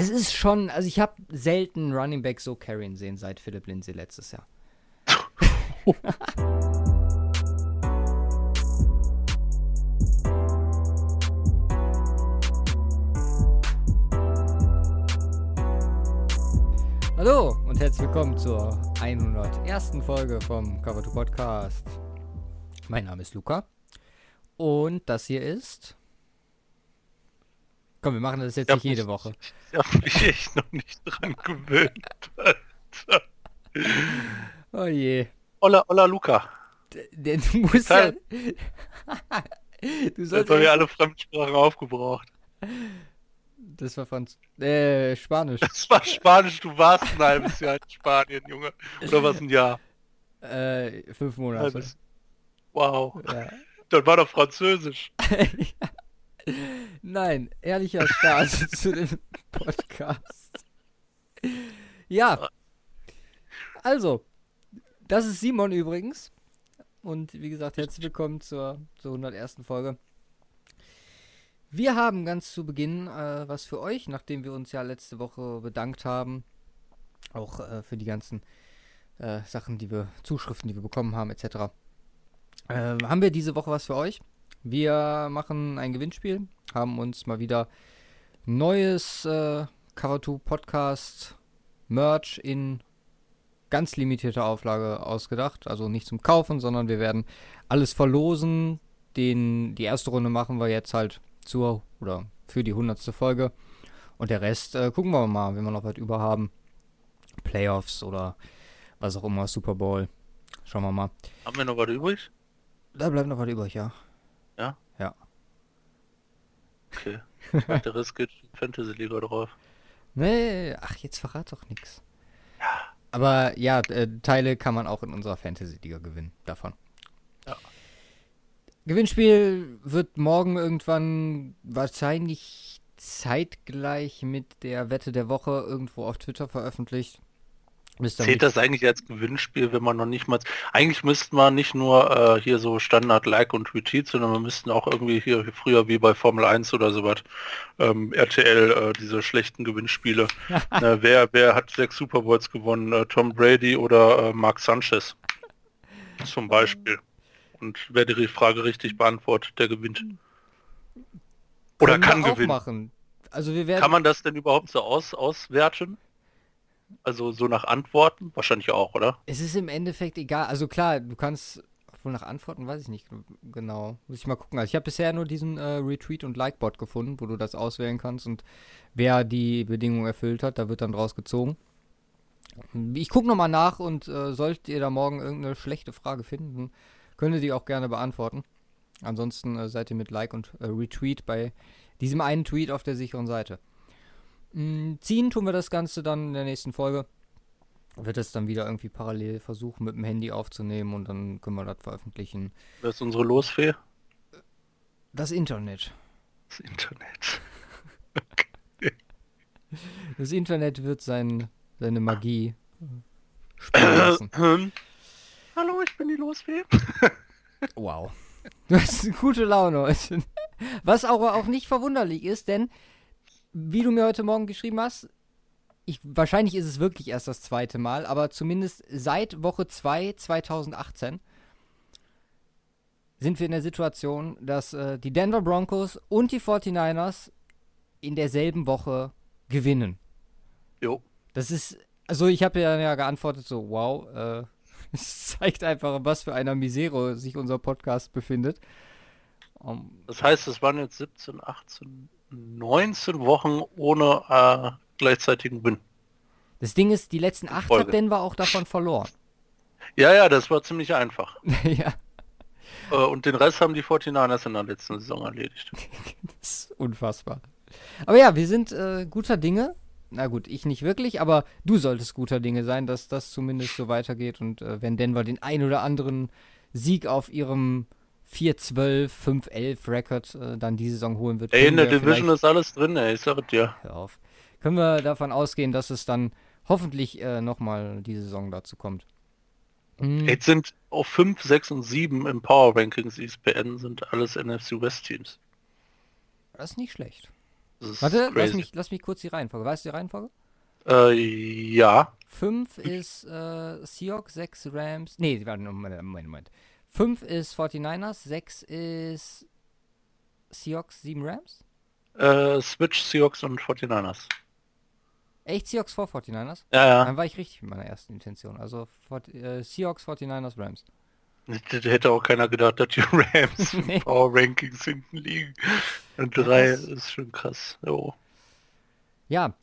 Es ist schon, also ich habe selten Running Back so carryen sehen seit Philipp Lindsay letztes Jahr. Hallo und herzlich willkommen zur 101. Folge vom Cover 2 Podcast. Mein Name ist Luca und das hier ist. Komm, wir machen das jetzt nicht jede Woche. Ich habe mich echt noch nicht dran gewöhnt. Alter. Oh je. Hola, hola Luca. Der, du musst ja. Deshalb- du Jetzt sollst haben wir alle Fremdsprachen aufgebraucht. Das war Franz. Äh, Spanisch. Das war Spanisch, du warst ein halbes Jahr in Spanien, Junge. Oder was ein Jahr? Äh, fünf Monate. Halbes. Wow. Ja. Dann war doch Französisch. Nein, ehrlicher Start zu dem Podcast. Ja. Also, das ist Simon übrigens. Und wie gesagt, herzlich willkommen zur, zur 101. Folge. Wir haben ganz zu Beginn äh, was für euch, nachdem wir uns ja letzte Woche bedankt haben. Auch äh, für die ganzen äh, Sachen, die wir, Zuschriften, die wir bekommen haben, etc. Äh, haben wir diese Woche was für euch? Wir machen ein Gewinnspiel, haben uns mal wieder neues äh, Cover2 Podcast Merch in ganz limitierter Auflage ausgedacht. Also nicht zum Kaufen, sondern wir werden alles verlosen. Den, die erste Runde machen wir jetzt halt zur oder für die hundertste Folge. Und der Rest äh, gucken wir mal, wenn wir noch was über haben. Playoffs oder was auch immer, Super Bowl. Schauen wir mal. Haben wir noch was übrig? Da bleibt noch was übrig. Ja? Okay. Der Rest geht Fantasy Liga drauf. Nee, ach, jetzt verrat doch nichts. Aber ja, äh, Teile kann man auch in unserer Fantasy-Liga gewinnen, davon. Ja. Gewinnspiel wird morgen irgendwann wahrscheinlich zeitgleich mit der Wette der Woche irgendwo auf Twitter veröffentlicht. Zählt das eigentlich als Gewinnspiel, wenn man noch nicht mal... Eigentlich müsste man nicht nur äh, hier so Standard Like und Retweet, sondern wir müssten auch irgendwie hier früher wie bei Formel 1 oder sowas ähm, RTL äh, diese schlechten Gewinnspiele. äh, wer, wer hat sechs Super Bowls gewonnen? Äh, Tom Brady oder äh, Mark Sanchez? Zum Beispiel. Und wer die Frage richtig beantwortet, der gewinnt. Oder kann gewinnen. machen. Also wir werden Kann man das denn überhaupt so aus, auswerten? Also so nach Antworten? Wahrscheinlich auch, oder? Es ist im Endeffekt egal. Also klar, du kannst obwohl nach Antworten weiß ich nicht genau. Muss ich mal gucken. Also ich habe bisher nur diesen äh, Retweet und Like-Bot gefunden, wo du das auswählen kannst und wer die Bedingungen erfüllt hat, da wird dann draus gezogen. Ich gucke nochmal nach und äh, solltet ihr da morgen irgendeine schlechte Frage finden, könnt ihr die auch gerne beantworten. Ansonsten äh, seid ihr mit Like und äh, Retweet bei diesem einen Tweet auf der sicheren Seite. Mm, ziehen tun wir das Ganze dann in der nächsten Folge wird es dann wieder irgendwie parallel versuchen, mit dem Handy aufzunehmen und dann können wir das veröffentlichen. Das ist unsere Losfee. Das Internet. Das Internet. Das Internet wird sein, seine Magie spielen lassen. Hallo, ich bin die Losfee. Wow. Du hast eine gute Laune heute. Was auch, auch nicht verwunderlich ist, denn wie du mir heute Morgen geschrieben hast, ich, wahrscheinlich ist es wirklich erst das zweite Mal, aber zumindest seit Woche 2 2018 sind wir in der Situation, dass äh, die Denver Broncos und die 49ers in derselben Woche gewinnen. Jo. Das ist, also ich habe ja, ja geantwortet so, wow, äh, es zeigt einfach, was für einer Misere sich unser Podcast befindet. Um, Das heißt, es waren jetzt 17, 18, 19 Wochen ohne äh, gleichzeitigen Win. das Ding ist, die letzten acht Folge. hat Denver auch davon verloren. Ja, ja, das war ziemlich einfach. ja, Äh, und den Rest haben die 49ers in der letzten Saison erledigt. das ist unfassbar. Aber ja, wir sind äh, guter Dinge. Na gut, ich nicht wirklich, aber du solltest guter Dinge sein, dass das zumindest so weitergeht. Und äh, wenn Denver den ein oder anderen Sieg auf ihrem 4-12, 5-11 Record äh, dann die Saison holen wird. Ey, in der Division ist alles drin, ey, ich sag dir. Hör auf. Können wir davon ausgehen, dass es dann hoffentlich äh, nochmal die Saison dazu kommt. Mm, Jetzt sind auf 5, 6 und 7 im Power Rankings ESPN sind alles NFC West Teams. Das ist nicht schlecht. Warte, lass mich, lass mich kurz die Reihenfolge. Weißt du die Reihenfolge? Äh, ja. 5 ist äh, Seahawks, 6 Rams. Nee, warte, Moment, Moment, Moment. 5 ist 49ers, 6 ist Seahawks, 7 Rams? Äh, Switch, Seahawks und 49ers. Echt Seahawks vor 49ers? Ja, ja. Dann war ich richtig mit meiner ersten Intention. Also äh, Seahawks, 49ers, Rams. Das hätte auch keiner gedacht, dass die Rams nee. Power Rankings hinten liegen. Und drei ja, ist schon krass. Jo. Ja,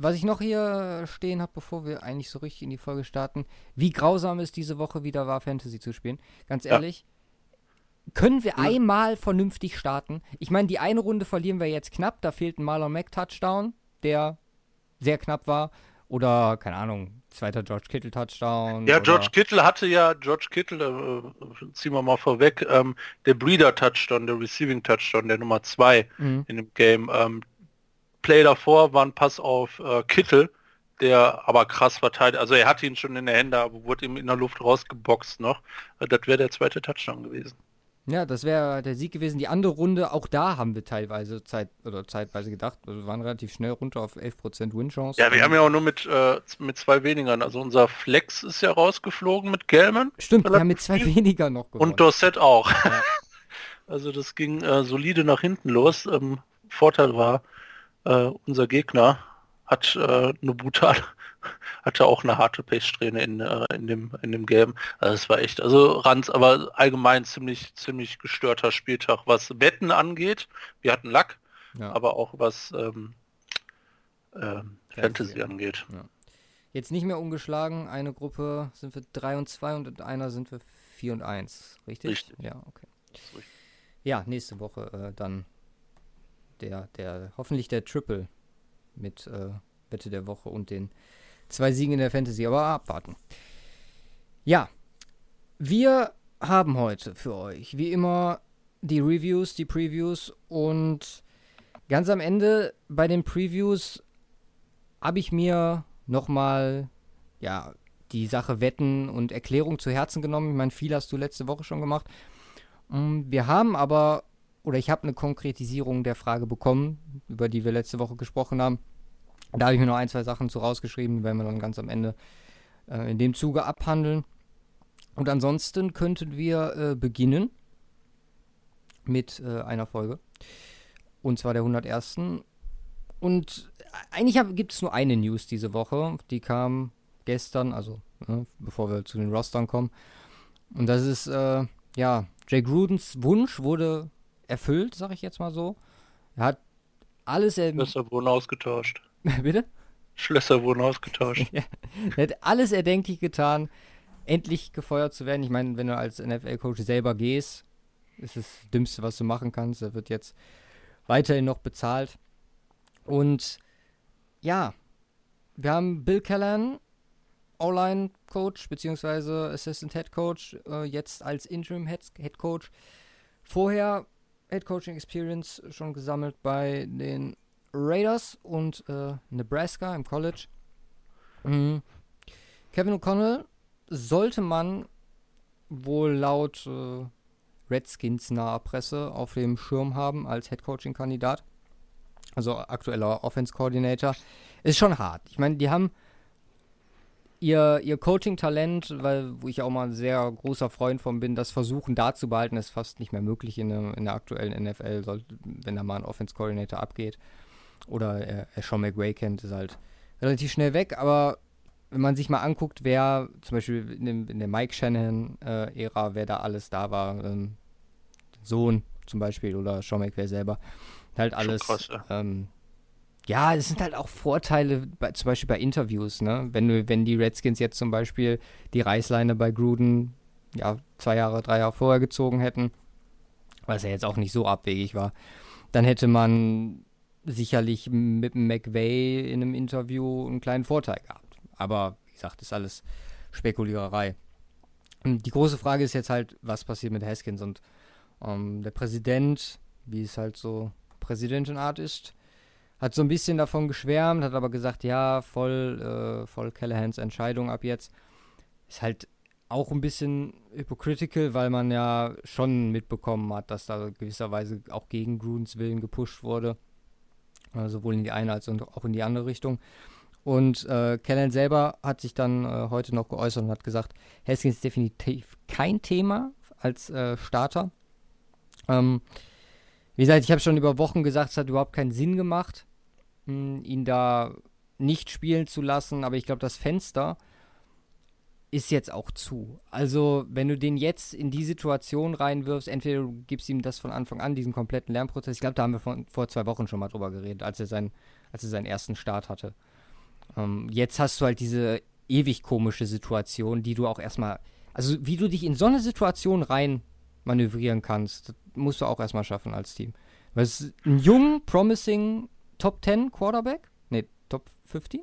was ich noch hier stehen habe, bevor wir eigentlich so richtig in die Folge starten, wie grausam es diese Woche wieder war, Fantasy zu spielen. Ganz ehrlich, ja. können wir ja. einmal vernünftig starten? Ich meine, die eine Runde verlieren wir jetzt knapp, da fehlt ein Marlon Mack Touchdown, der sehr knapp war. Oder, keine Ahnung, zweiter George Kittle Touchdown. Ja, George Kittle hatte ja, George Kittle, äh, ziehen wir mal vorweg, ähm, der Breeder Touchdown, der Receiving Touchdown, der Nummer zwei mhm. in dem Game. Ähm, Play davor war ein Pass auf äh, Kittle, der aber krass verteidigt. Also er hatte ihn schon in der Hände, aber wurde ihm in der Luft rausgeboxt noch. Äh, das wäre der zweite Touchdown gewesen. Ja, das wäre der Sieg gewesen. Die andere Runde, auch da haben wir teilweise Zeit oder zeitweise gedacht. Also wir waren relativ schnell runter auf 11% Win-Chance. Ja, wir haben ja auch nur mit, äh, mit zwei wenigern. Also unser Flex ist ja rausgeflogen mit Gelman. Stimmt, wir haben mit zwei weniger noch gewonnen. Und Dorset auch. Ja. also das ging äh, solide nach hinten los. Ähm, Vorteil war, äh, unser Gegner hat äh, eine brutale hatte auch eine harte Pechsträhne in, äh, in dem in dem Game. Also es war echt, also Ranz, aber allgemein ziemlich ziemlich gestörter Spieltag, was Wetten angeht. Wir hatten Lack, ja. aber auch was ähm, äh, Fantasy angeht. Ja. Jetzt nicht mehr umgeschlagen. Eine Gruppe sind wir 3 und 2 und in einer sind wir 4 und 1. Richtig? Richtig. Ja, okay. Ja, nächste Woche äh, dann der, der, hoffentlich der Triple mit äh, Wette der Woche und den zwei Siegen in der Fantasy, aber abwarten. Ja, wir haben heute für euch, wie immer, die Reviews, die Previews und ganz am Ende bei den Previews habe ich mir nochmal, ja, die Sache Wetten und Erklärung zu Herzen genommen. Ich meine, viel hast du letzte Woche schon gemacht. Mm, wir haben aber, oder ich habe eine Konkretisierung der Frage bekommen, über die wir letzte Woche gesprochen haben. Da habe ich mir noch ein, zwei Sachen zu rausgeschrieben, die werden wir dann ganz am Ende äh, in dem Zuge abhandeln. Und ansonsten könnten wir äh, beginnen mit äh, einer Folge. Und zwar der 101. Und eigentlich gibt es nur eine News diese Woche. Die kam gestern, also ne, bevor wir zu den Rostern kommen. Und das ist, äh, ja, Jay Grudens Wunsch wurde erfüllt, sag ich jetzt mal so. Er hat alles... Er Schlösser wurden ausgetauscht. Bitte? Schlösser wurden ausgetauscht. ja. Er hat alles erdenklich getan, endlich gefeuert zu werden. Ich meine, wenn du als NFL-Coach selber gehst, ist das Dümmste, was du machen kannst. Er wird jetzt weiterhin noch bezahlt. Und ja, wir haben Bill Callahan, O-Line-Coach bzw. Assistant Head Coach, äh, jetzt als Interim Head, Head Coach. Vorher Head Coaching Experience schon gesammelt bei den Raiders und äh, Nebraska im College. Mhm. Kevin O'Connell sollte man wohl laut äh, Redskins naher Presse auf dem Schirm haben als Head Coaching Kandidat. Also aktueller Offense Coordinator. Ist schon hart. Ich meine, die haben ihr, ihr Coaching-Talent, weil wo ich auch mal ein sehr großer Freund von bin, das Versuchen da zu behalten, ist fast nicht mehr möglich in, der, in der aktuellen NFL, soll, wenn da mal ein Offense-Coordinator abgeht. Oder er, er Sean McWay kennt, ist halt relativ schnell weg, aber wenn man sich mal anguckt, wer zum Beispiel in, dem, in der Mike Shannon-Ära, äh, wer da alles da war, ähm, Sohn zum Beispiel oder Sean McVay selber, halt alles krass, ja. ähm, ja, es sind halt auch Vorteile, bei, zum Beispiel bei Interviews, ne? Wenn wenn die Redskins jetzt zum Beispiel die Reißleine bei Gruden, ja, zwei Jahre, drei Jahre vorher gezogen hätten, was ja jetzt auch nicht so abwegig war, dann hätte man sicherlich mit McVay in einem Interview einen kleinen Vorteil gehabt. Aber wie gesagt, ist alles Spekuliererei. Die große Frage ist jetzt halt, was passiert mit Haskins und ähm, der Präsident, wie es halt so Präsidentenart ist, hat so ein bisschen davon geschwärmt, hat aber gesagt, ja, voll, äh, voll Callahans Entscheidung ab jetzt. Ist halt auch ein bisschen hypocritical, weil man ja schon mitbekommen hat, dass da gewisserweise auch gegen Grudens Willen gepusht wurde. Äh, sowohl in die eine als auch in die andere Richtung. Und äh, Kellen selber hat sich dann äh, heute noch geäußert und hat gesagt, Haskins ist definitiv kein Thema als äh, Starter. Ähm, wie gesagt, ich habe schon über Wochen gesagt, es hat überhaupt keinen Sinn gemacht, ihn da nicht spielen zu lassen. Aber ich glaube, das Fenster ist jetzt auch zu. Also, wenn du den jetzt in die Situation reinwirfst, entweder du gibst ihm das von Anfang an, diesen kompletten Lernprozess. Ich glaube, da haben wir von, vor zwei Wochen schon mal drüber geredet, als er, sein, als er seinen ersten Start hatte. Ähm, jetzt hast du halt diese ewig komische Situation, die du auch erstmal. Also, wie du dich in so eine Situation rein manövrieren kannst, musst du auch erstmal schaffen als Team. Weil es ist ein jung, promising Top 10 Quarterback. Ne, Top 15?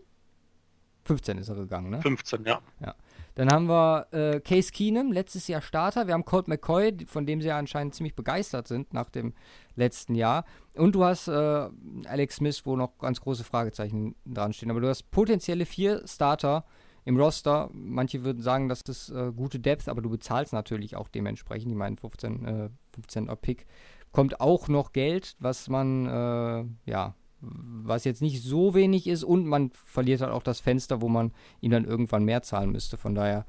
15 ist er gegangen, ne? 15, ja. Ja. Dann haben wir äh, Case Keenum, letztes Jahr Starter. Wir haben Colt McCoy, von dem sie ja anscheinend ziemlich begeistert sind nach dem letzten Jahr. Und du hast äh, Alex Smith, wo noch ganz große Fragezeichen dran stehen. Aber du hast potenzielle vier Starter im Roster. Manche würden sagen, das ist äh, gute Depth, aber du bezahlst natürlich auch dementsprechend. Ich meine, 15, äh, 15 Pick kommt auch noch Geld, was man, äh, ja, was jetzt nicht so wenig ist und man verliert halt auch das Fenster, wo man ihm dann irgendwann mehr zahlen müsste. Von daher,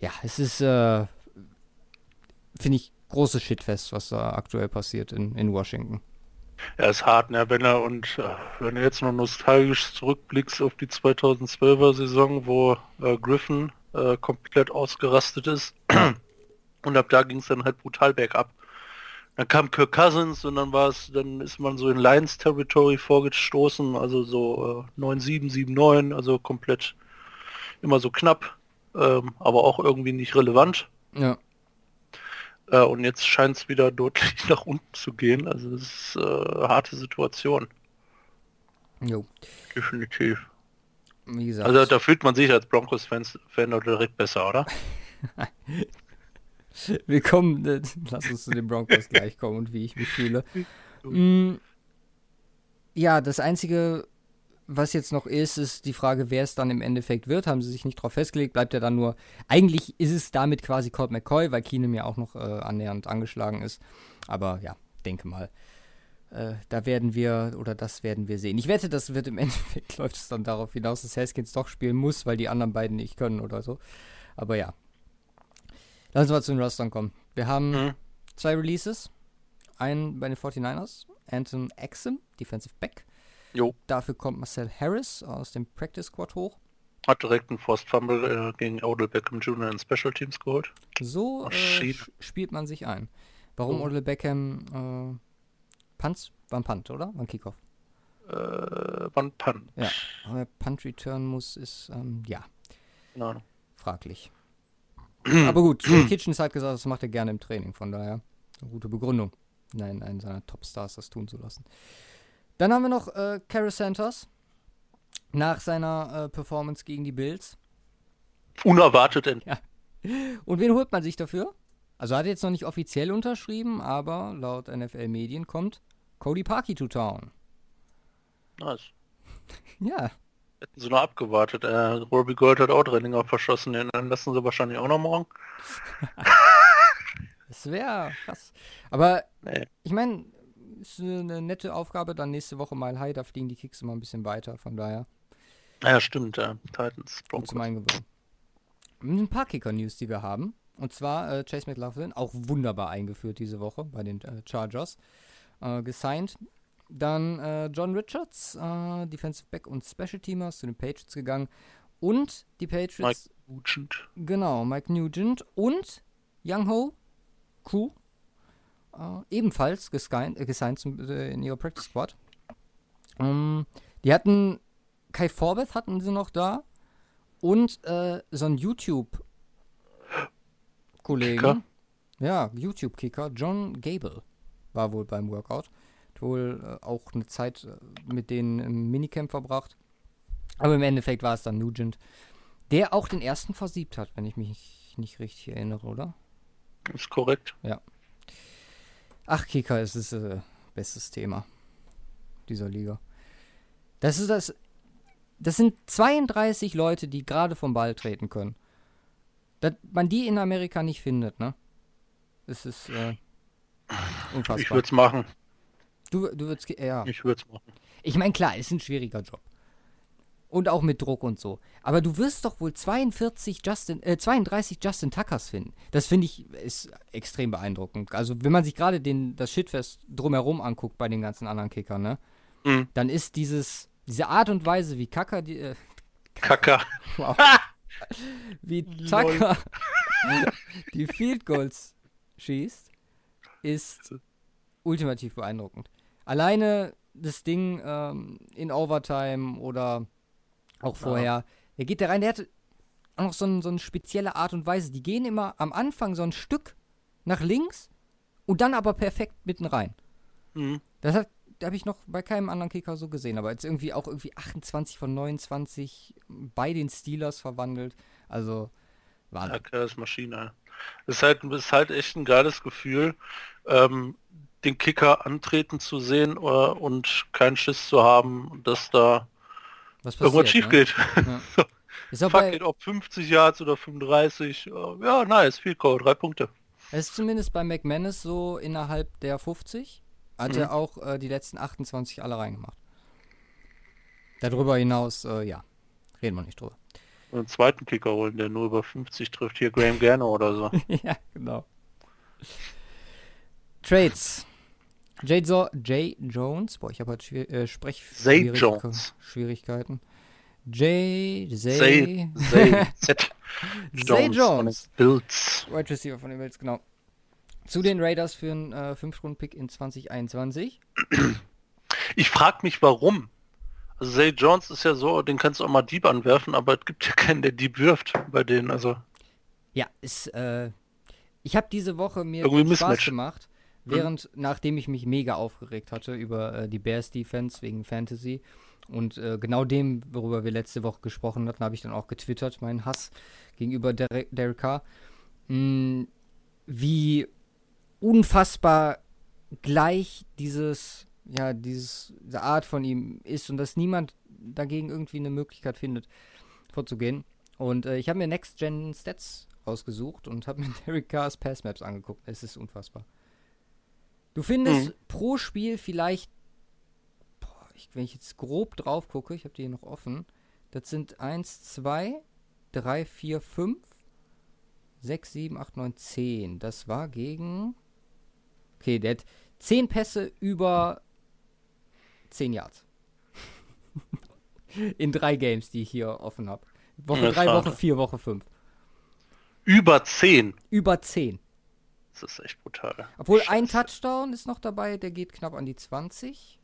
ja, es ist, äh, finde ich, großes Shitfest, was da aktuell passiert in, in Washington. Er ist hart, ne? Wenn er und äh, wenn du jetzt noch nostalgisch zurückblickst auf die 2012er Saison, wo äh, Griffin äh, komplett ausgerastet ist und ab da ging es dann halt brutal bergab. Dann kam Kirk Cousins und dann war es, dann ist man so in Lions Territory vorgestoßen, also so äh, 9-7, 7-9, also komplett immer so knapp, ähm, aber auch irgendwie nicht relevant. Ja. Äh, und jetzt scheint es wieder deutlich nach unten zu gehen. Also das ist äh, eine harte Situation. Jo. Definitiv. Wie gesagt. Also da fühlt man sich als Broncos-Fan direkt besser, oder? Wir kommen, äh, lass uns zu den Broncos gleich kommen und wie ich mich fühle. Mm, ja, das Einzige, was jetzt noch ist, ist die Frage, wer es dann im Endeffekt wird. Haben sie sich nicht darauf festgelegt, bleibt er dann nur. Eigentlich ist es damit quasi Colt McCoy, weil Keenum ja auch noch äh, annähernd angeschlagen ist. Aber ja, denke mal. Äh, da werden wir, oder das werden wir sehen. Ich wette, das wird im Endeffekt, läuft es dann darauf hinaus, dass Haskins doch spielen muss, weil die anderen beiden nicht können oder so. Aber ja, Lass uns mal zu den Rostern kommen. Wir haben mhm. zwei Releases. Einen bei den 49ers, Anton Exum, Defensive Back. Jo. Dafür kommt Marcel Harris aus dem Practice Squad hoch. Hat direkt einen Forced Fumble äh, gegen Odell Beckham Jr. in Special Teams geholt. So äh, spielt man sich ein. Warum oh. Odell Beckham äh, Punts? War ein Punt, oder? War ein Kickoff? Äh, war ein Punt. Ja, aber Punt Return muss, ist, ähm, ja. No. Fraglich. Aber gut, Kitchens hat gesagt, das macht er gerne im Training, von daher eine gute Begründung, nein, einen seiner Topstars das tun zu lassen. Dann haben wir noch äh, Carrie Santos nach seiner äh, Performance gegen die Bills. Unerwartet denn. Ja. Und wen holt man sich dafür? Also hat er jetzt noch nicht offiziell unterschrieben, aber laut NFL-Medien kommt Cody Parkey to town. Nice. ja, Hätten sie noch abgewartet. Äh, Robbie Gold hat auch Renninger verschossen, den lassen sie wahrscheinlich auch noch morgen. das wäre krass. Aber nee. ich meine, ist eine nette Aufgabe, dann nächste Woche mal High, da fliegen die Kicks immer ein bisschen weiter, von daher. Ja, stimmt, ja. Titans, Broncos. Ein paar Kicker-News, die wir haben. Und zwar äh, Chase McLaughlin, auch wunderbar eingeführt diese Woche bei den äh, Chargers. Äh, gesigned dann äh, John Richards, äh, Defensive Back und Special Teamer, zu den Patriots gegangen. Und die Patriots. Mike Nugent. Genau, Mike Nugent und Young Ho, Crew, äh, ebenfalls gesigned, äh, gesigned zum, äh, in ihrer Practice Squad. Ähm, die hatten Kai Forbeth hatten sie noch da und äh, so ein YouTube-Kollegen. Ja, YouTube-Kicker, John Gable war wohl beim Workout wohl äh, auch eine Zeit äh, mit denen im Minicamp verbracht. Aber im Endeffekt war es dann Nugent, der auch den ersten versiebt hat, wenn ich mich nicht richtig erinnere, oder? Ist korrekt. Ja. Ach, Kicker, es ist äh, bestes Thema dieser Liga. Das ist das. Das sind 32 Leute, die gerade vom Ball treten können. Dass man die in Amerika nicht findet, ne? Es ist äh, unfassbar. Ich würde es machen. Du, du würdest, ja. Ich würde es machen. Ich meine, klar, ist ein schwieriger Job. Und auch mit Druck und so. Aber du wirst doch wohl 42 Justin, äh, 32 Justin Tuckers finden. Das finde ich ist extrem beeindruckend. Also, wenn man sich gerade das Shitfest drumherum anguckt bei den ganzen anderen Kickern, ne? Mhm. Dann ist dieses, diese Art und Weise, wie Kacker die. Äh, Kacker. Wow. wie Tucker die Field Goals schießt, ist ultimativ beeindruckend. Alleine das Ding ähm, in Overtime oder auch vorher. Der geht da rein, der hat auch noch so, ein, so eine spezielle Art und Weise. Die gehen immer am Anfang so ein Stück nach links und dann aber perfekt mitten rein. Mhm. Das hat habe ich noch bei keinem anderen Kicker so gesehen, aber jetzt irgendwie auch irgendwie 28 von 29 bei den Steelers verwandelt. Also Wahnsinn. Ja, ist Maschine. Ist halt, ist halt echt ein geiles Gefühl, ähm, den Kicker antreten zu sehen äh, und keinen Schiss zu haben, dass da was irgendwas schief ne? geht. Ja. Ist Fuck bei, it, ob 50 Yards oder 35. Uh, ja, nice, viel Code, drei Punkte. Es ist zumindest bei McManus so innerhalb der 50. Hat mhm. er auch äh, die letzten 28 alle reingemacht. Darüber hinaus, äh, ja, reden wir nicht drüber. Einen zweiten Kicker holen, der nur über 50 trifft. Hier Graham Garner oder so. ja, genau. Trades. Jay, so Jay Jones. Boah, ich habe halt Schwier äh, Sprech Zay Jones. Schwierigkeiten. Jay, Zay, Zay, Z. Zay Jones. Bills. Wide Receiver von den Bills, genau. Zu den Raiders für einen äh, 5-Runden-Pick in 2021. Ich frage mich, warum. Also Zay Jones ist ja so, den kannst du auch mal Dieb anwerfen, aber es gibt ja keinen, der Dieb wirft bei denen, also. Ja, ist, äh, ich habe diese Woche mir Spaß gemacht Während, nachdem ich mich mega aufgeregt hatte über äh, die Bears Defense wegen Fantasy und äh, genau dem, worüber wir letzte Woche gesprochen hatten, habe ich dann auch getwittert, meinen Hass gegenüber Derek, Carr. Mh, hm, wie unfassbar gleich dieses, ja, dieses, diese Art von ihm ist und dass niemand dagegen irgendwie eine Möglichkeit findet, vorzugehen. Und äh, ich habe mir Next Gen Stats rausgesucht und habe mir Derek Carrs Pass Maps angeguckt. Es ist unfassbar. Du findest mhm. pro Spiel vielleicht, boah, ich, wenn ich jetzt grob drauf gucke, ich habe die hier noch offen, das sind 1, 2, 3, 4, 5, 6, 7, 8, 9, 10. Das war gegen. Okay, der hat 10 Pässe über 10 Yards. In drei Games, die ich hier offen habe. Woche 3, Woche 4, Woche 5. Über 10. Über 10. Das ist echt brutal. Obwohl Scheiße. ein Touchdown ist noch dabei, der geht knapp an die 20.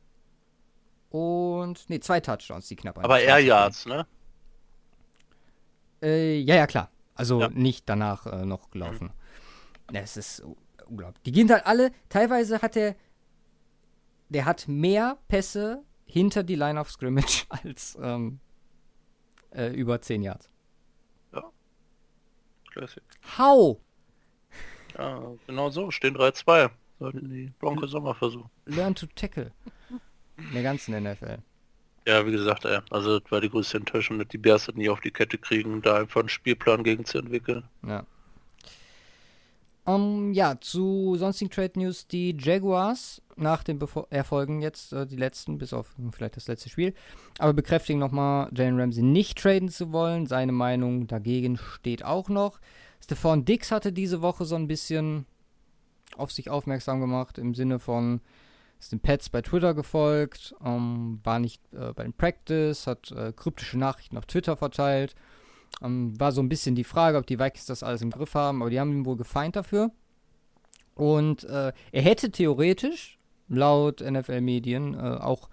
Und, nee, zwei Touchdowns, die knapp an Aber die 20. Aber Air Yards, ne? Äh, ja, ja, klar. Also ja. nicht danach äh, noch gelaufen. Mhm. Ja, es ist unglaublich. Die gehen halt alle, teilweise hat er, der hat mehr Pässe hinter die Line of Scrimmage als ähm, äh, über 10 Yards. Ja. Classic. How? Ja, genau so, stehen 3-2. Sollten die Broncos Sommer versuchen. Learn to tackle. In der ganzen NFL. Ja, wie gesagt, ey, also das war die größte Enttäuschung, dass die Bears das nie auf die Kette kriegen, da einfach einen Spielplan gegen zu entwickeln. Ja. Um, ja, zu sonstigen Trade News, die Jaguars nach den Befo Erfolgen jetzt, äh, die letzten, bis auf vielleicht das letzte Spiel, aber bekräftigen nochmal, Jalen Ramsey nicht traden zu wollen. Seine Meinung dagegen steht auch noch. Stefan Dix hatte diese Woche so ein bisschen auf sich aufmerksam gemacht, im Sinne von, ist den Pets bei Twitter gefolgt, ähm, war nicht äh, bei den Practice, hat äh, kryptische Nachrichten auf Twitter verteilt. Ähm, war so ein bisschen die Frage, ob die Vikings das alles im Griff haben, aber die haben ihn wohl gefeind dafür. Und äh, er hätte theoretisch, laut NFL-Medien, äh, auch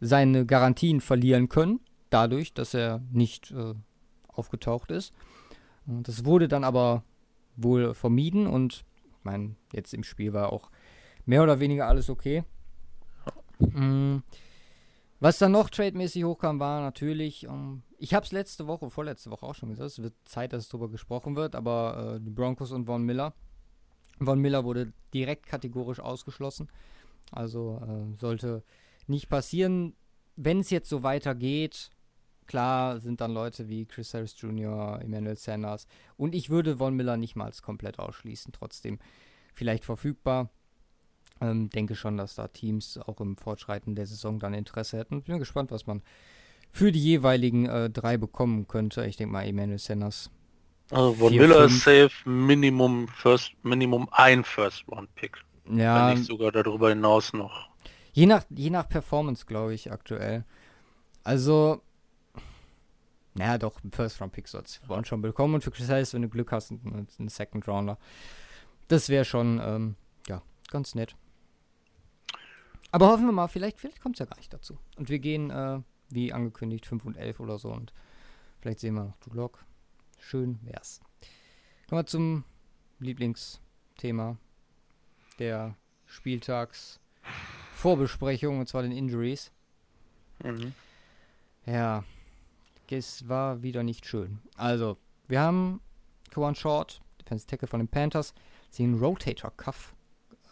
seine Garantien verlieren können, dadurch, dass er nicht äh, aufgetaucht ist. Das wurde dann aber wohl vermieden und ich meine, jetzt im Spiel war auch mehr oder weniger alles okay. Mhm. Was dann noch trademäßig hochkam, war natürlich, um, ähm, ich habe es letzte Woche, vorletzte Woche auch schon gesagt, es wird Zeit, dass es darüber gesprochen wird, aber äh, die Broncos und Von Miller. Von Miller wurde direkt kategorisch ausgeschlossen. Also äh, sollte nicht passieren. Wenn es jetzt so weitergeht, Klar sind dann Leute wie Chris Harris Jr., Emmanuel Sanders und ich würde Von Miller nicht mal komplett ausschließen, trotzdem vielleicht verfügbar. Ähm, denke schon, dass da Teams auch im Fortschreiten der Saison dann Interesse hätten. Bin gespannt, was man für die jeweiligen äh, drei bekommen könnte. Ich denke mal, Emmanuel Sanders. Also Von Miller ist safe Minimum First, Minimum ein First Round Pick. Ja. Wenn nicht sogar darüber hinaus noch. Je nach, je nach Performance, glaube ich, aktuell. Also, naja, doch, First Round Pick sollst du schon bekommen. Und für Chris Harris, wenn du Glück hast, einen, einen Second Rounder. Das wäre schon, ähm, ja, ganz nett. Aber hoffen wir mal, vielleicht, vielleicht kommt es ja gar nicht dazu. Und wir gehen, äh, wie angekündigt, 5 und 11 oder so. Und vielleicht sehen wir noch Dulok. Schön wär's. Kommen wir zum Lieblingsthema der Spieltagsvorbesprechung, und zwar den Injuries. Mhm. Ja, es war wieder nicht schön. Also, wir haben Kawan Short, Defense Tackle von den Panthers, sie einen Rotator Cuff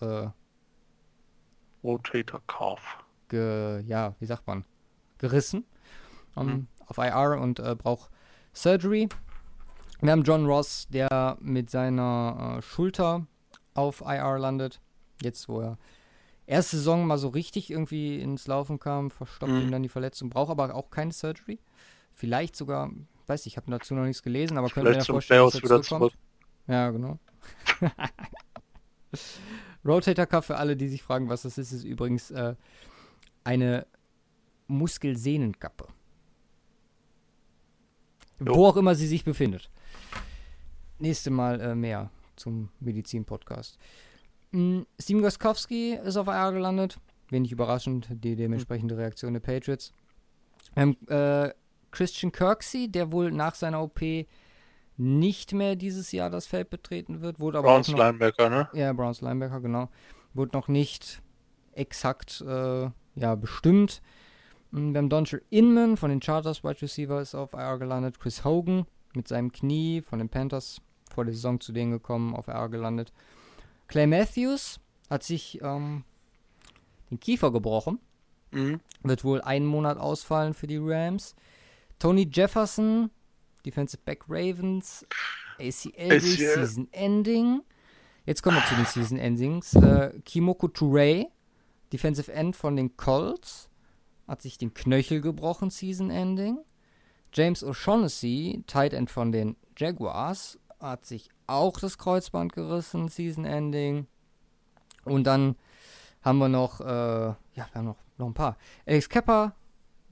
äh, Rotator Cuff. Ge, ja, wie sagt man? Gerissen. Um, mhm. Auf IR und äh, braucht Surgery. Wir haben John Ross, der mit seiner äh, Schulter auf IR landet. Jetzt, wo er erste Saison mal so richtig irgendwie ins Laufen kam, verstopft mhm. ihm dann die Verletzung, braucht aber auch keine Surgery. Vielleicht sogar, weiß ich, ich habe dazu noch nichts gelesen, aber könnte mir ja vorstellen, dass wieder zurück. Ja, genau. Rotator Cuff für alle, die sich fragen, was das ist, ist übrigens äh, eine Muskelsehnenkappe. Wo auch immer sie sich befindet. Nächste Mal äh, mehr zum Medizin-Podcast. Mhm, Steven Goskowski ist auf AR gelandet. Wenig überraschend, die dementsprechende Reaktion der Patriots. Ähm, äh, Christian Kirksey, der wohl nach seiner OP nicht mehr dieses Jahr das Feld betreten wird. Wurde aber Browns noch, Linebacker, ne? Ja, Browns Linebacker, genau. Wurde noch nicht exakt äh, ja, bestimmt. Wir haben Doncher Inman von den Chargers, Wide Receiver, ist auf IR gelandet. Chris Hogan mit seinem Knie von den Panthers vor der Saison zu denen gekommen, auf IR gelandet. Clay Matthews hat sich ähm, den Kiefer gebrochen. Mhm. Wird wohl einen Monat ausfallen für die Rams. Tony Jefferson, Defensive Back Ravens, ACL, Season Ending. Jetzt kommen wir zu den Season Endings. Äh, Kimoko Touré, Defensive End von den Colts, hat sich den Knöchel gebrochen, Season Ending. James O'Shaughnessy, Tight End von den Jaguars, hat sich auch das Kreuzband gerissen, Season Ending. Und dann haben wir noch, äh, ja, wir haben noch, noch ein paar. Alex Kepper,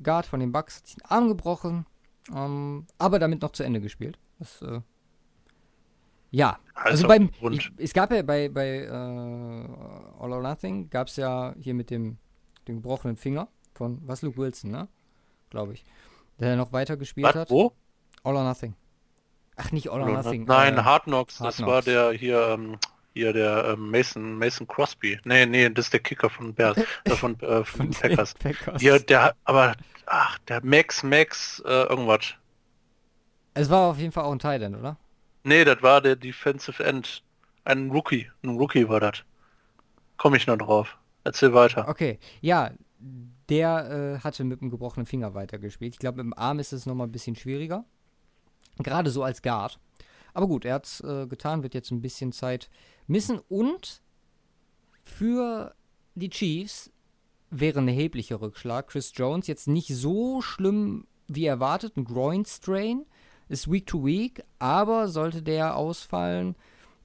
Guard von den Bucks, hat sich den Arm gebrochen, ähm, aber damit noch zu Ende gespielt. Das, äh, ja, also, also beim, ich, es gab ja bei, bei äh, All or Nothing, gab es ja hier mit dem, dem gebrochenen Finger von, was, Luke Wilson, ne? Glaube ich. Der noch weiter gespielt was, hat. Wo? All or Nothing. Ach, nicht All or Nothing. Nein, äh, Hard Knocks, Hard das Knocks. war der hier, ähm, hier der ähm, Mason, Mason Crosby. Nee, nee, das ist der Kicker von Bears, äh, von, äh, von, von Packers. Packers. Hier, der, aber, ach, der Max, Max, äh, irgendwas. Es war auf jeden Fall auch ein Thailand, oder? Nee, das war der Defensive End. Ein Rookie. Ein Rookie war das. Komme ich noch drauf. Erzähl weiter. Okay, ja, der äh, hatte mit dem gebrochenen Finger weitergespielt. Ich glaube, mit dem Arm ist es nochmal ein bisschen schwieriger. Gerade so als Guard. Aber gut, er hat es äh, getan, wird jetzt ein bisschen Zeit missen. Und für die Chiefs wäre ein erheblicher Rückschlag. Chris Jones jetzt nicht so schlimm wie erwartet, ein Groin-Strain. Ist Week to Week, aber sollte der ausfallen,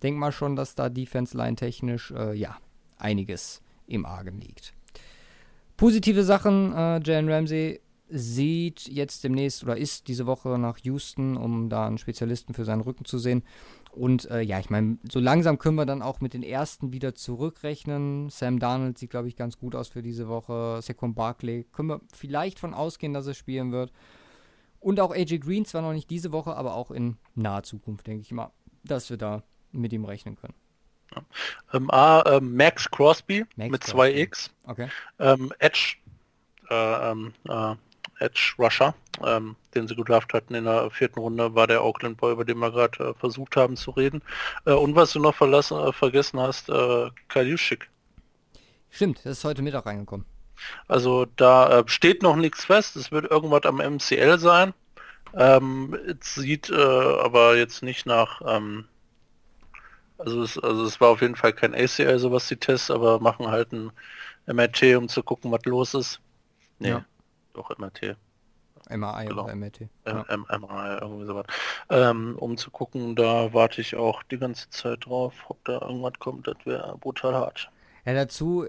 denk mal schon, dass da Defense-Line technisch, äh, ja, einiges im Argen liegt. Positive Sachen, äh, Jalen Ramsey sieht jetzt demnächst oder ist diese Woche nach Houston, um da einen Spezialisten für seinen Rücken zu sehen. Und äh, ja, ich meine, so langsam können wir dann auch mit den ersten wieder zurückrechnen. Sam Darnold sieht, glaube ich, ganz gut aus für diese Woche. Saquon Barkley können wir vielleicht von ausgehen, dass er spielen wird. Und auch AJ Green, zwar noch nicht diese Woche, aber auch in naher Zukunft, denke ich mal, dass wir da mit ihm rechnen können. Ja. Ähm, A, äh, Max Crosby Max mit 2x. Okay. Ähm, Edge, äh, ähm, äh, Edge Rusher, ähm, den sie gedraft hatten in der vierten Runde, war der Oakland Boy, über den wir gerade äh, versucht haben zu reden. Äh, und was du noch verlassen, äh, vergessen hast, äh, Kajuschik. Stimmt, das ist heute Mittag reingekommen. Also da äh, steht noch nichts fest, es wird irgendwas am MCL sein. Ähm, es sieht äh, aber jetzt nicht nach ähm, Also es, also es war auf jeden Fall kein ACL, sowas die Tests, aber machen halt ein MRT, um zu gucken, was los ist. Nee, Ja. Doch MRT. MRI Genau. oder MRT. Ja. Ja. M MRI, irgendwie sowas. Ähm, um zu gucken, da warte ich auch die ganze Zeit drauf, ob da irgendwas kommt, das wäre brutal hart. ja, dazu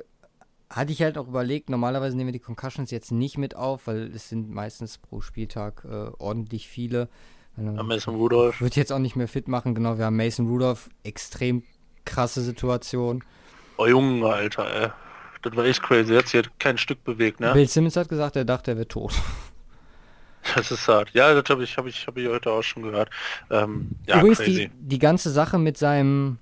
hatte ich halt auch überlegt, normalerweise nehmen wir die Concussions jetzt nicht mit auf, weil es sind meistens pro Spieltag äh, ordentlich viele. Am Mason Rudolph. Wird jetzt auch nicht mehr fit machen, genau. Wir haben Mason Rudolph, extrem krasse Situation. Oh Junge, Alter, ey. Das war echt crazy. Jetzt hier kein Stück bewegt, ne? Bill Simmons hat gesagt, er dachte, er wäre tot. Das ist hart. Ja, das habe ich, habe ich, habe ich heute auch schon gehört. Ähm, ja, Übrigens crazy. die, die ganze Sache mit seinem,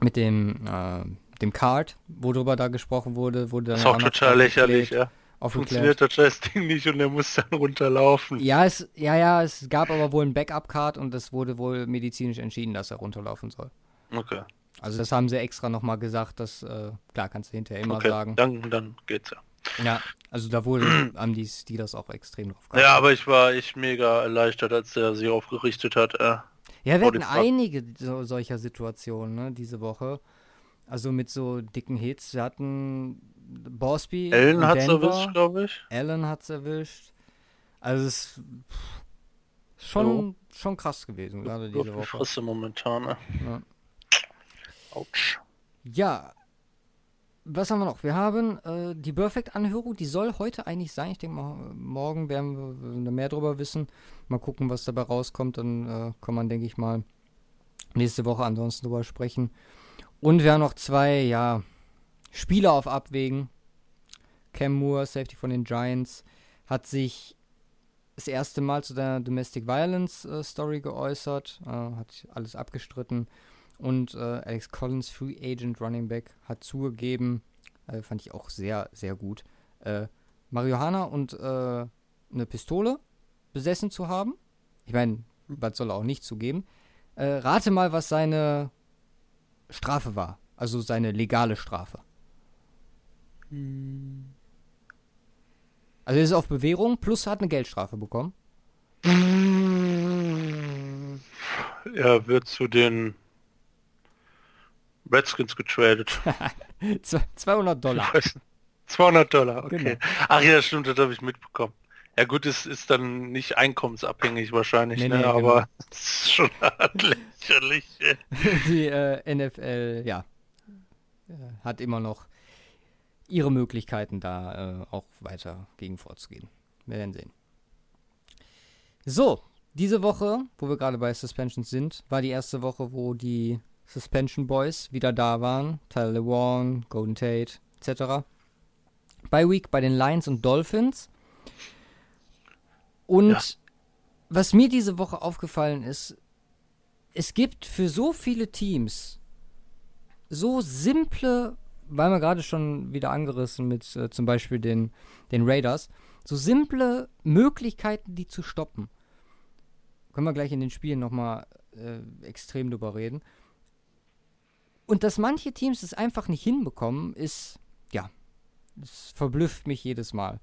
mit dem, äh, dem Card, worüber da gesprochen wurde, wurde dann ist auch total lächerlich, ja. Funktioniert das scheiß Ding nicht und der muss dann runterlaufen. Ja, es, ja, ja, es gab aber wohl ein Backup-Card und es wurde wohl medizinisch entschieden, dass er runterlaufen soll. Okay, Also das haben sie extra nochmal gesagt, dass, äh, klar, kannst du hinterher immer okay. sagen. Dann, dann geht's ja. Ja, also da wurde, haben die Steelers auch extrem drauf geachtet. Ja, aber ich war echt mega erleichtert, als der sich aufgerichtet hat. Äh. Ja, wir hatten einige so, solcher Situationen, ne, diese Woche. Also mit so dicken Hits. Wir hatten Bosby. Ellen in hat's Denver. erwischt, glaube ich. Allen hat's erwischt. Also es ist schon, schon krass gewesen, gerade diese Woche. Frisse momentan. Ne? Ja. Autsch. Ja, was haben wir noch? Wir haben äh, die Perfect-Anhörung, die soll heute eigentlich sein. Ich denke morgen werden wir mehr darüber wissen. Mal gucken, was dabei rauskommt. Dann äh, kann man, denke ich mal, nächste Woche ansonsten drüber sprechen. Und wir haben noch zwei, ja, Spieler auf Abwägen. Cam Moore, Safety von den Giants, hat sich das erste Mal zu der Domestic Violence äh, Story geäußert, äh, hat alles abgestritten. Und äh, Alex Collins, Free Agent Running Back, hat zugegeben, äh, fand ich auch sehr, sehr gut, äh, Marihuana und äh, eine Pistole besessen zu haben. Ich meine, was soll er auch nicht zugeben. Äh, rate mal, was seine Strafe war. Also seine legale Strafe. Also er ist auf Bewährung plus hat eine Geldstrafe bekommen. Er wird zu den Redskins getradet. Zwe- 200 Dollar. Ich weiß nicht. 200 Dollar, okay. Genau. Ach ja, stimmt, das habe ich mitbekommen. Ja gut, es ist dann nicht einkommensabhängig wahrscheinlich, Nee, ne? nee, aber genau. es ist schon lächerlich. Die äh, NFL, ja, äh, hat immer noch ihre Möglichkeiten da äh, auch weiter gegen vorzugehen. Wir werden sehen. So, diese Woche, wo wir gerade bei Suspensions sind, war die erste Woche, wo die Suspension Boys wieder da waren. Tyler Lewan, Golden Tate, etc. Bei Week bei den Lions und Dolphins. Und Ja. was mir diese Woche aufgefallen ist, es gibt für so viele Teams so simple, weil wir gerade schon wieder angerissen mit äh, zum Beispiel den, den Raiders, so simple Möglichkeiten, die zu stoppen. Können wir gleich in den Spielen nochmal äh, extrem drüber reden. Und dass manche Teams es einfach nicht hinbekommen, ist, ja, das verblüfft mich jedes Mal.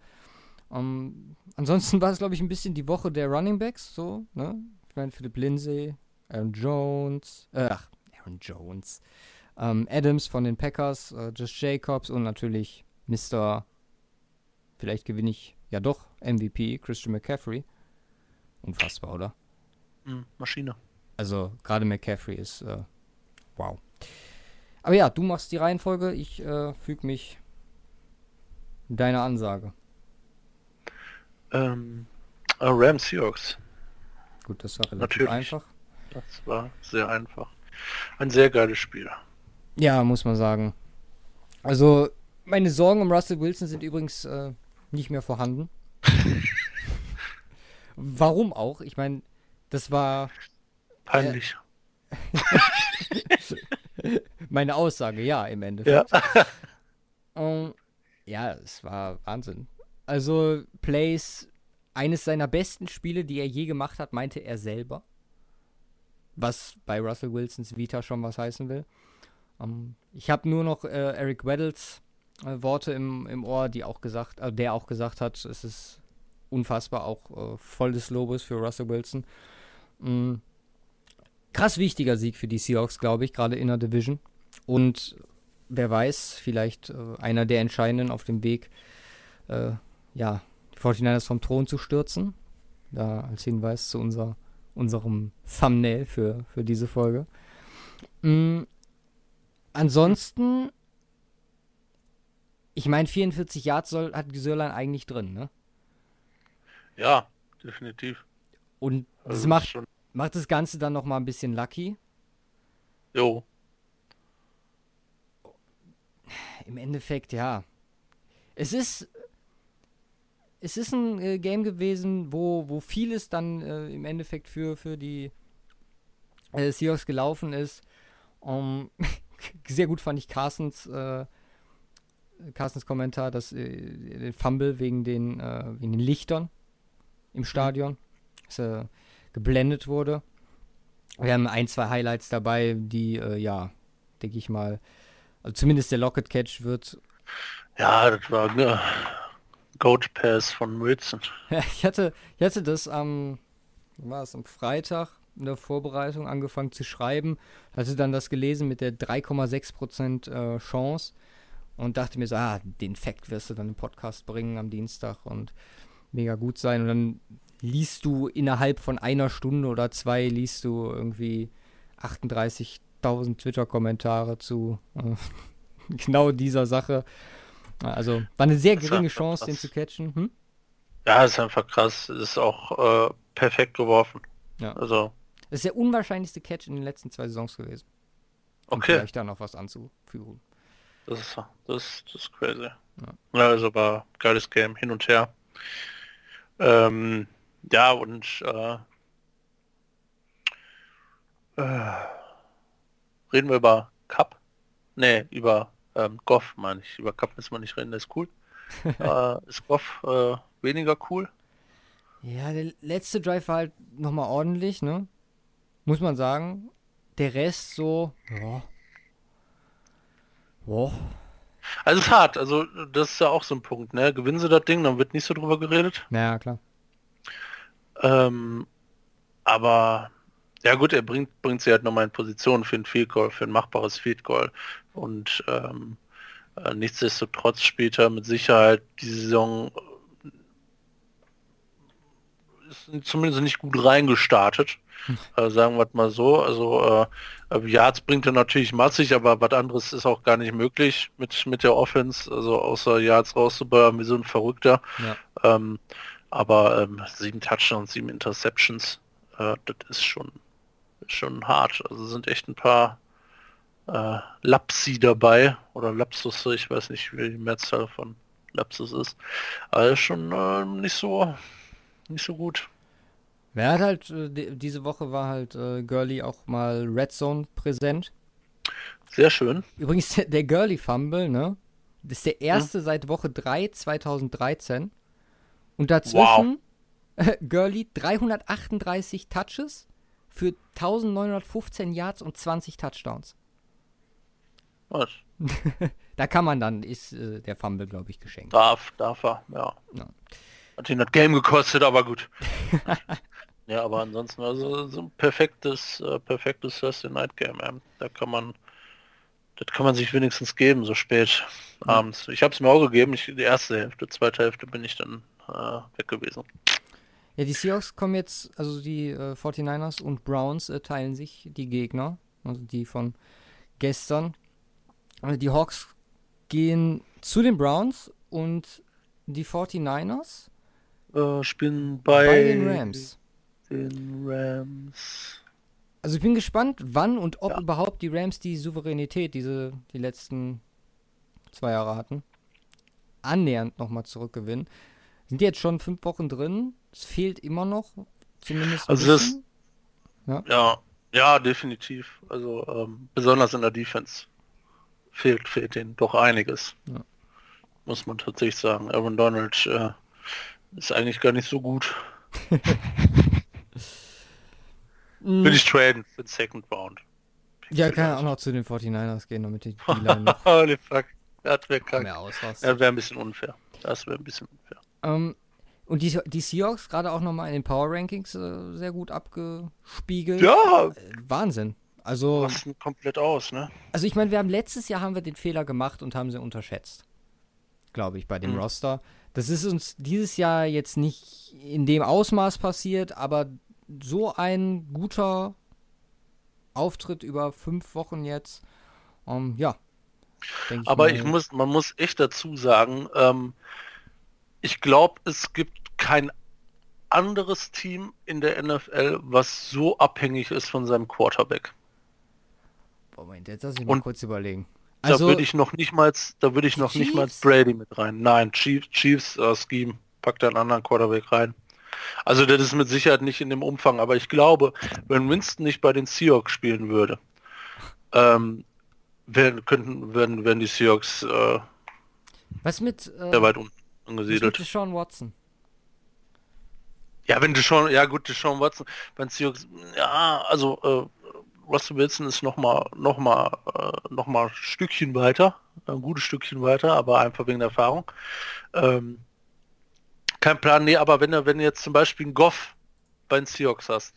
Ähm, ansonsten war es, glaube ich, ein bisschen die Woche der Running Backs, so, ne? Ich meine, Philipp Lindsay, Aaron Jones, äh, ach, Aaron Jones, ähm, Adams von den Packers, äh, Josh Jacobs und natürlich Mr. Vielleicht gewinne ich ja doch MVP, Christian McCaffrey. Unfassbar, oder? Hm, Maschine. Also gerade McCaffrey ist äh, wow. Aber ja, du machst die Reihenfolge, ich äh, füge mich deiner Ansage. Ähm, äh, Rams Seahawks. Gut, das war relativ Natürlich. einfach. Das war sehr einfach. Ein sehr geiles Spiel. Ja, muss man sagen. Also, meine Sorgen um Russell Wilson sind übrigens äh, nicht mehr vorhanden. Warum auch? Ich meine, das war Peinlich. meine Aussage, ja, im Endeffekt. Ja. Ähm, ja, es war Wahnsinn. Also, Plays, eines seiner besten Spiele, die er je gemacht hat, meinte er selber. Was bei Russell Wilsons Vita schon was heißen will. Ähm, ich habe nur noch äh, Eric Weddles äh, Worte im, im Ohr, die auch gesagt, äh, der auch gesagt hat, es ist unfassbar, auch äh, voll des Lobes für Russell Wilson. Mm. Krass wichtiger Sieg für die Seahawks, glaube ich, gerade in der Division. Und wer weiß, vielleicht äh, einer der entscheidenden auf dem Weg, äh, ja, die 49ers vom Thron zu stürzen. Da als Hinweis zu unser, unserem Thumbnail für, für diese Folge. Mhm. Ansonsten, ich meine, 44 Yards soll, hat Sörlein eigentlich drin, ne? Ja, definitiv. Und das also macht, macht das Ganze dann nochmal ein bisschen lucky. Jo. Im Endeffekt, ja. Es ist. Es ist ein äh, Game gewesen, wo, wo vieles dann äh, im Endeffekt für, für die äh, Seahawks gelaufen ist. Um, sehr gut fand ich Carstens, äh, Carstens Kommentar, dass äh, den Fumble wegen den, äh, wegen den Lichtern im Stadion, dass er geblendet wurde. Wir haben ein, zwei Highlights dabei, die, äh, ja, denke ich mal, also zumindest der Locket Catch wird. Ja, das war ne, Goat Pass von. Ja, ich hatte, ich hatte das am, war es am Freitag in der Vorbereitung angefangen zu schreiben, hatte dann das gelesen mit der 3,6% äh, Chance und dachte mir so, ah, den Fact wirst du dann im Podcast bringen am Dienstag und mega gut sein. Und dann liest du innerhalb von einer Stunde oder zwei, liest du irgendwie 38.000 Twitter-Kommentare zu äh, genau dieser Sache. Also war eine sehr geringe Chance, krass. den zu catchen. Hm? Ja, ist einfach krass. Ist auch äh, perfekt geworfen. Ja. Also. Das ist der unwahrscheinlichste Catch in den letzten zwei Saisons gewesen. Um okay. Vielleicht da noch was anzuführen. Das ist, das, das ist crazy. Ja. ja, also war geiles Game hin und her. Ähm, ja, und äh, äh, reden wir über Cup? Nee, über ähm, Goff, meine ich. Über Cup müssen wir nicht reden, das ist cool. äh, ist Goff äh, weniger cool? Ja, der letzte Drive war halt nochmal ordentlich, ne? Muss man sagen. Der Rest so, ja. Boah. Also es ist hart, also das ist ja auch so ein Punkt, ne? Gewinnen sie das Ding, dann wird nicht so drüber geredet. Ja, klar. Ähm, aber ja gut, er bringt, bringt sie halt nochmal in Position für ein Field Goal, für ein machbares Field Goal. Und ähm, äh, nichtsdestotrotz später mit Sicherheit die Saison äh, ist zumindest nicht gut reingestartet. Äh, sagen wir mal so. Also äh, äh, Yards bringt er natürlich massig, aber was anderes ist auch gar nicht möglich mit, mit der Offense. Also außer Yards rauszubeuern wie so ein Verrückter. Ja. Ähm, aber ähm, sieben Touchdowns, sieben Interceptions, äh, das ist schon, schon hart. Also sind echt ein paar äh, Lapsi dabei oder Lapsus, ich weiß nicht, wie die Mehrzahl von Lapsus ist. Aber schon äh, nicht so nicht so gut. Wer hat halt, äh, diese Woche war halt äh, Gurley auch mal Red Zone präsent. Sehr schön. Übrigens, der, der Gurley Fumble, ne? Das ist der erste hm. seit Woche 3 2013. Und dazwischen wow. Gurley 338 Touches für 1915 Yards und 20 Touchdowns. Was? da kann man dann, ist äh, der Fumble, glaube ich, geschenkt. Darf, darf er, ja. ja. Hat ihn das Game gekostet, aber gut. ja, aber ansonsten, also so ein perfektes, äh, perfektes Thursday Night Game. Ähm. Da kann man, das kann man sich wenigstens geben, so spät mhm. abends. Ich habe es mir auch gegeben, ich, die erste Hälfte, zweite Hälfte bin ich dann äh, weg gewesen. Ja, die Seahawks kommen jetzt, also die äh, 49ers und Browns äh, teilen sich die Gegner, also die von gestern. Also die Hawks gehen zu den Browns und die 49ers äh, spielen bei, bei den Rams. Den Rams. Also ich bin gespannt, wann und ob ja. überhaupt die Rams die Souveränität, diese die letzten zwei Jahre hatten, annähernd nochmal zurückgewinnen. Sind die jetzt schon fünf Wochen drin? Es fehlt immer noch, zumindest. Also das, ja. ja, ja, definitiv. Also ähm, besonders in der Defense fehlt, fehlt denen doch einiges. Ja. Muss man tatsächlich sagen. Aaron Donald äh, ist eigentlich gar nicht so gut. Will ich traden für den Second Round. Ja, kann auch noch zu den 49ers gehen, damit die Holy fuck. Das wäre krank. Mehr aus, das wäre ein bisschen unfair. Das wäre ein bisschen unfair. Um, ähm, Und die, die Seahawks gerade auch nochmal in den Power Rankings äh, sehr gut abgespiegelt. Ja, Äh, Wahnsinn. Also, rasten komplett aus, ne? also ich meine, wir haben letztes Jahr haben wir den Fehler gemacht und haben sie unterschätzt. Glaube ich, bei dem Mhm. Roster. Das ist uns dieses Jahr jetzt nicht in dem Ausmaß passiert, aber so ein guter Auftritt über fünf Wochen jetzt, ähm, ja. Aber mal- ich muss, man muss echt dazu sagen, ähm, ich glaube, es gibt kein anderes Team in der NFL, was so abhängig ist von seinem Quarterback. Moment, jetzt lass ich mal Und kurz überlegen. da Also, würde ich noch nicht mal, da würde ich noch nicht mal Chiefs? Brady mit rein. Nein, Chiefs, Chiefs äh, Scheme, packt einen anderen Quarterback rein. Also das ist mit Sicherheit nicht in dem Umfang, aber ich glaube, wenn Winston nicht bei den Seahawks spielen würde, ähm, wären, könnten, wären, wären die Seahawks äh, was mit, äh, sehr weit unten was mit angesiedelt. Deshaun Watson? Ja, wenn du schon, ja gut, Deshaun Watson den Seahawks, ja, also äh, Russell Wilson ist noch mal, noch mal, äh, noch mal ein Stückchen weiter, ein gutes Stückchen weiter, aber einfach wegen der Erfahrung. Ähm, kein Plan, nee, aber wenn du, wenn du jetzt zum Beispiel einen Goff bei den Seahawks hast,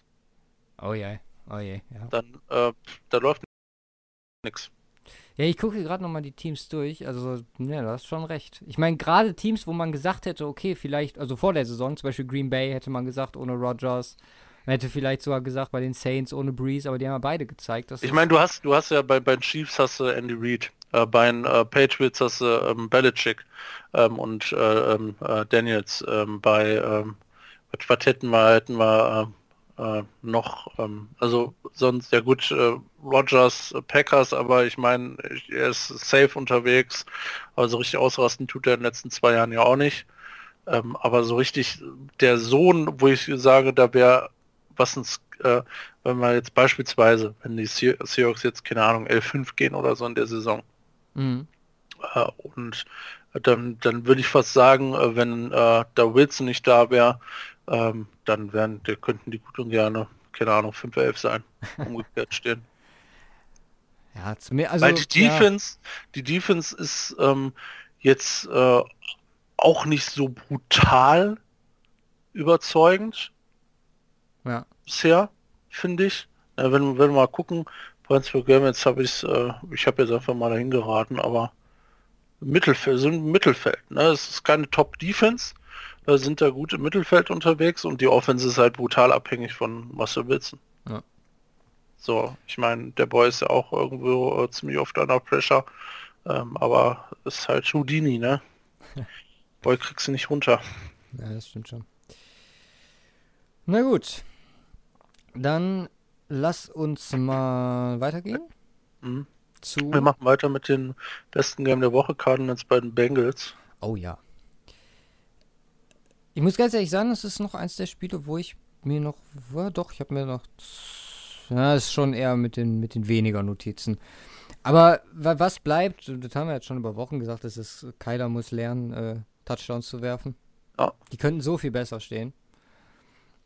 Oh je, oh je, ja. dann äh, da läuft nichts. Ja, ich gucke gerade nochmal die Teams durch. Also, ja, du hast schon recht. Ich meine, gerade Teams, wo man gesagt hätte, okay, vielleicht, also vor der Saison, zum Beispiel Green Bay hätte man gesagt, ohne Rodgers. Man hätte vielleicht sogar gesagt, bei den Saints ohne Breeze, aber die haben ja beide gezeigt, dass Ich meine, du hast, du hast ja bei, bei den Chiefs hast du Andy Reid, äh, bei den äh, Patriots hast du ähm, Belichick ähm, und äh, ähm, äh, Daniels. Ähm, bei ähm, was, was hätten wir, hätten wir äh, noch, ähm, also sonst ja gut, äh, Rogers, äh, Packers, aber ich meine, er ist safe unterwegs, also richtig ausrasten tut er in den letzten zwei Jahren ja auch nicht. Ähm, aber so richtig der Sohn, wo ich sage, da wäre was uns, äh, wenn wir jetzt beispielsweise, wenn die Se- Seahawks jetzt, keine Ahnung, 11-5 gehen oder so in der Saison, Mhm. äh, und dann, dann würde ich fast sagen, äh, wenn äh, da Wilson nicht da wäre, ähm, dann wären, der könnten die gut und gerne, keine Ahnung, 5-11 sein, umgekehrt stehen. Ja, zu mir, also. Weil die ja, Defense, die Defense ist ähm, jetzt äh, auch nicht so brutal überzeugend ja. bisher, finde ich. Äh, wenn, wenn wir mal gucken, Brownsburg Game, jetzt habe ich äh, ich habe jetzt einfach mal dahin geraten, aber Mittelfeld, sind Mittelfeld. Ne? Es ist keine Top-Defense, da sind da gut im Mittelfeld unterwegs und die Offense ist halt brutal abhängig von Marcel Wilson. Ja. So, ich meine, der Boy ist ja auch irgendwo äh, ziemlich oft under Pressure, ähm, aber ist halt Houdini, ne? Boy kriegst du nicht runter. Ja, das stimmt schon. Na gut. Dann lass uns mal weitergehen. Mhm. Zu. Wir machen weiter mit den besten Game der Woche, Cardinals bei den Bengals. Oh ja. Ich muss ganz ehrlich sagen, es ist noch eins der Spiele, wo ich mir noch. Ja, doch, ich habe mir noch. Ja, ist schon eher mit den, mit den weniger Notizen. Aber wa- was bleibt, das haben wir jetzt schon über Wochen gesagt, das ist, Kyler muss lernen, äh, Touchdowns zu werfen. Ja. Die könnten so viel besser stehen.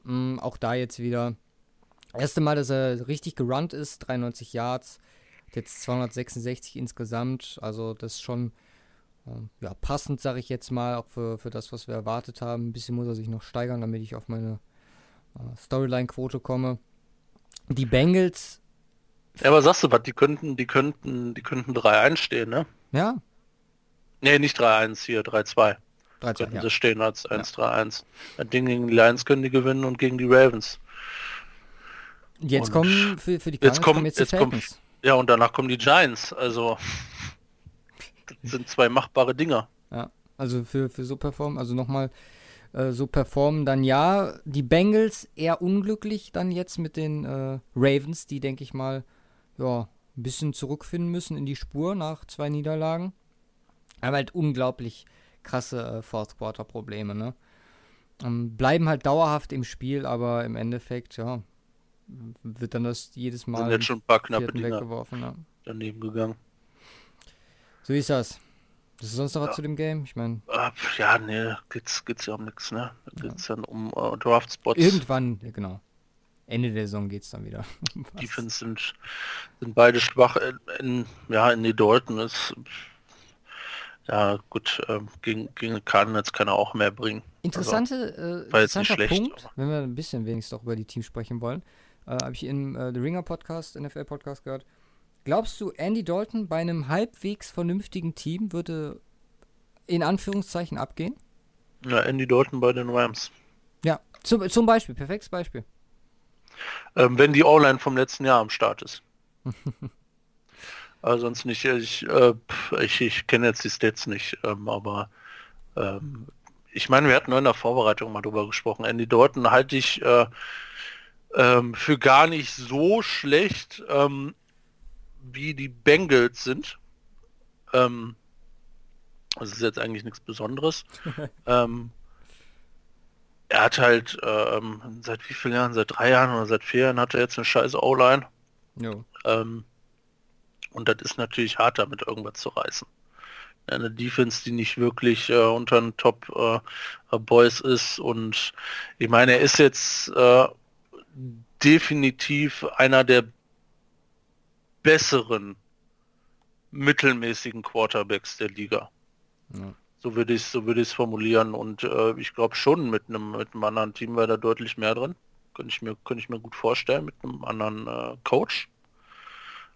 Mm, auch da jetzt wieder. Erste Mal, dass er richtig gerannt ist, 93 Yards. Jetzt 266 insgesamt. Also das ist schon ja, passend, sage ich jetzt mal, auch für, für das, was wir erwartet haben. Ein bisschen muss er sich noch steigern, damit ich auf meine äh, Storyline-Quote komme. Die Bengals, Ja, aber sagst du was, die könnten, die könnten, die könnten 3-1 stehen, ne? ja, Nee, nicht 3-1 hier, 3-2. 13, Könnten ja. sie stehen als 1-3-1. Das Ding gegen die Lions können die gewinnen und gegen die Ravens. Jetzt und kommen für, für die jetzt Cardinals kommen- kommen jetzt die jetzt kommen- Falcons. Ja, und danach kommen die Giants. Also das sind zwei machbare Dinger. Ja, also für, für so performen, also nochmal äh, so performen, dann ja, die Bengals eher unglücklich dann jetzt mit den äh, Ravens, die denke ich mal, ja, ein bisschen zurückfinden müssen in die Spur nach zwei Niederlagen. Aber halt unglaublich krasse äh, Fourth Quarter Probleme, ne? Ähm, bleiben halt dauerhaft im Spiel, aber im Endeffekt, ja, wird dann das jedes Sind Mal jetzt schon ein paar knappe Dinger weggeworfen, ja. daneben gegangen. So ist das. Das ist sonst noch was Ja. zu dem Game? Ich meine, Äh, ja, nee, geht's, geht's ja um nichts, ne? Da geht's dann um äh, Draft-Spots. irgendwann, ja, genau. Ende der Saison geht's dann wieder. Was? Defense sind, sind beide schwach. In, in, ja, in die Dalton ist ja gut, ähm, gegen, gegen Cardinals kann er auch mehr bringen. Interessante, also, äh, interessanter schlecht, Punkt, aber. wenn wir ein bisschen wenigstens doch über die Teams sprechen wollen, äh, habe ich im äh, The Ringer Podcast, NFL Podcast gehört. Glaubst du, Andy Dalton bei einem halbwegs vernünftigen Team würde in Anführungszeichen abgehen? Ja, Andy Dalton bei den Rams. Ja, zum, zum Beispiel, perfektes Beispiel. Ähm, wenn die O-Line vom letzten Jahr am Start ist. Aber sonst nicht. Ich, äh, ich, ich kenne jetzt die Stats nicht, ähm, aber ähm, ich meine, wir hatten nur in der Vorbereitung mal drüber gesprochen. Andy Dalton halte ich äh, ähm, für gar nicht so schlecht, ähm, wie die Bengals sind. Ähm, das ist jetzt eigentlich nichts Besonderes. ähm, er hat halt ähm, seit wie vielen Jahren, seit drei Jahren oder seit vier Jahren hat er jetzt eine scheiß O-Line. Ähm, und das ist natürlich hart, damit irgendwas zu reißen. Eine Defense, die nicht wirklich äh, unter den Top äh, Boys ist. Und ich meine, er ist jetzt äh, definitiv einer der besseren mittelmäßigen Quarterbacks der Liga. Ja. So würde ich so würde ich es formulieren und äh, ich glaube schon mit einem mit einem anderen Team wäre da deutlich mehr drin. Könnte ich mir könnte ich mir gut vorstellen mit einem anderen äh, Coach.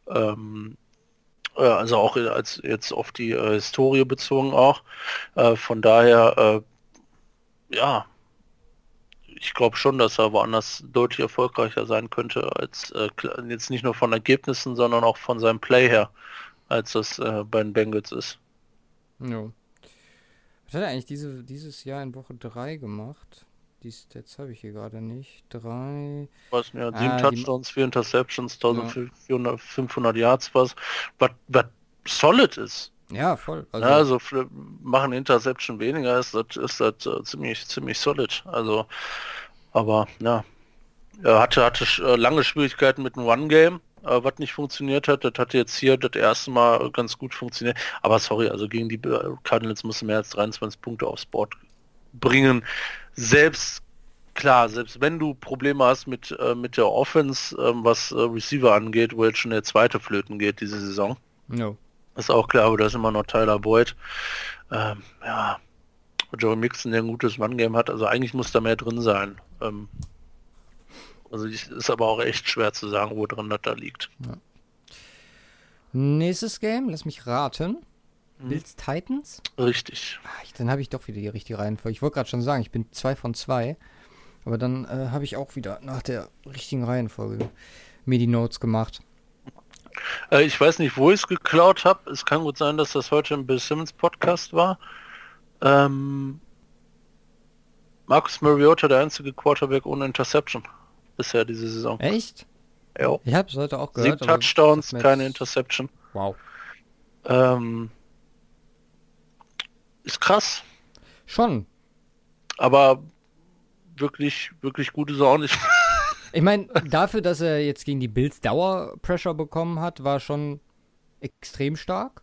Ähm, äh, also auch als jetzt auf die äh, Historie bezogen auch. Äh, von daher äh, ja, ich glaube schon, dass er woanders deutlich erfolgreicher sein könnte als jetzt nicht nur von Ergebnissen, sondern auch von seinem Play her, als das bei den Bengals ist. Ja. Was hat er eigentlich diese, dieses Jahr in Woche 3 gemacht? Die Stats habe ich hier gerade nicht. Drei. Was, ja, sieben ah, Touchdowns, vier Interceptions, 1500 ja. Yards, was, was, was solid ist. Ja, voll. Also, ja, also machen Interception weniger, ist das, ist das uh, ziemlich, ziemlich solid. Also, aber ja, er hatte, hatte uh, lange Schwierigkeiten mit dem One-Game äh, was nicht funktioniert hat. Das hat jetzt hier das erste Mal ganz gut funktioniert. Aber sorry, also gegen die Cardinals musste mehr als 23 Punkte aufs Board bringen. Selbst klar, selbst wenn du Probleme hast mit, äh, mit der Offense, äh, was äh, Receiver angeht, wo jetzt schon der zweite Flöten geht diese Saison. No. Ist auch klar, aber da ist immer noch Tyler Boyd. Ähm, ja, Joe Mixon, der ein gutes One-Game hat, also eigentlich muss da mehr drin sein. Ähm, also ist aber auch echt schwer zu sagen, wo drin das da liegt. Ja. Nächstes Game, lass mich raten. Hm. Bills Titans? Richtig. Ach, dann habe ich doch wieder die richtige Reihenfolge. Ich wollte gerade schon sagen, ich bin zwei von zwei. Aber dann äh, habe ich auch wieder nach der richtigen Reihenfolge mir die Notes gemacht. Äh, ich weiß nicht, wo ich es geklaut habe. Es kann gut sein, dass das heute im Bill Simmons Podcast war. Ähm, Marcus Mariota, der einzige Quarterback ohne Interception bisher diese Saison. Echt? Ja. Ich habe es heute auch gehört. Sieben Touchdowns, keine Interception. Wow. Ähm, ist krass. Schon. Aber wirklich, wirklich gut ist er auch nicht. Ich meine, dafür, dass er jetzt gegen die Bills Dauerpressure bekommen hat, war schon extrem stark.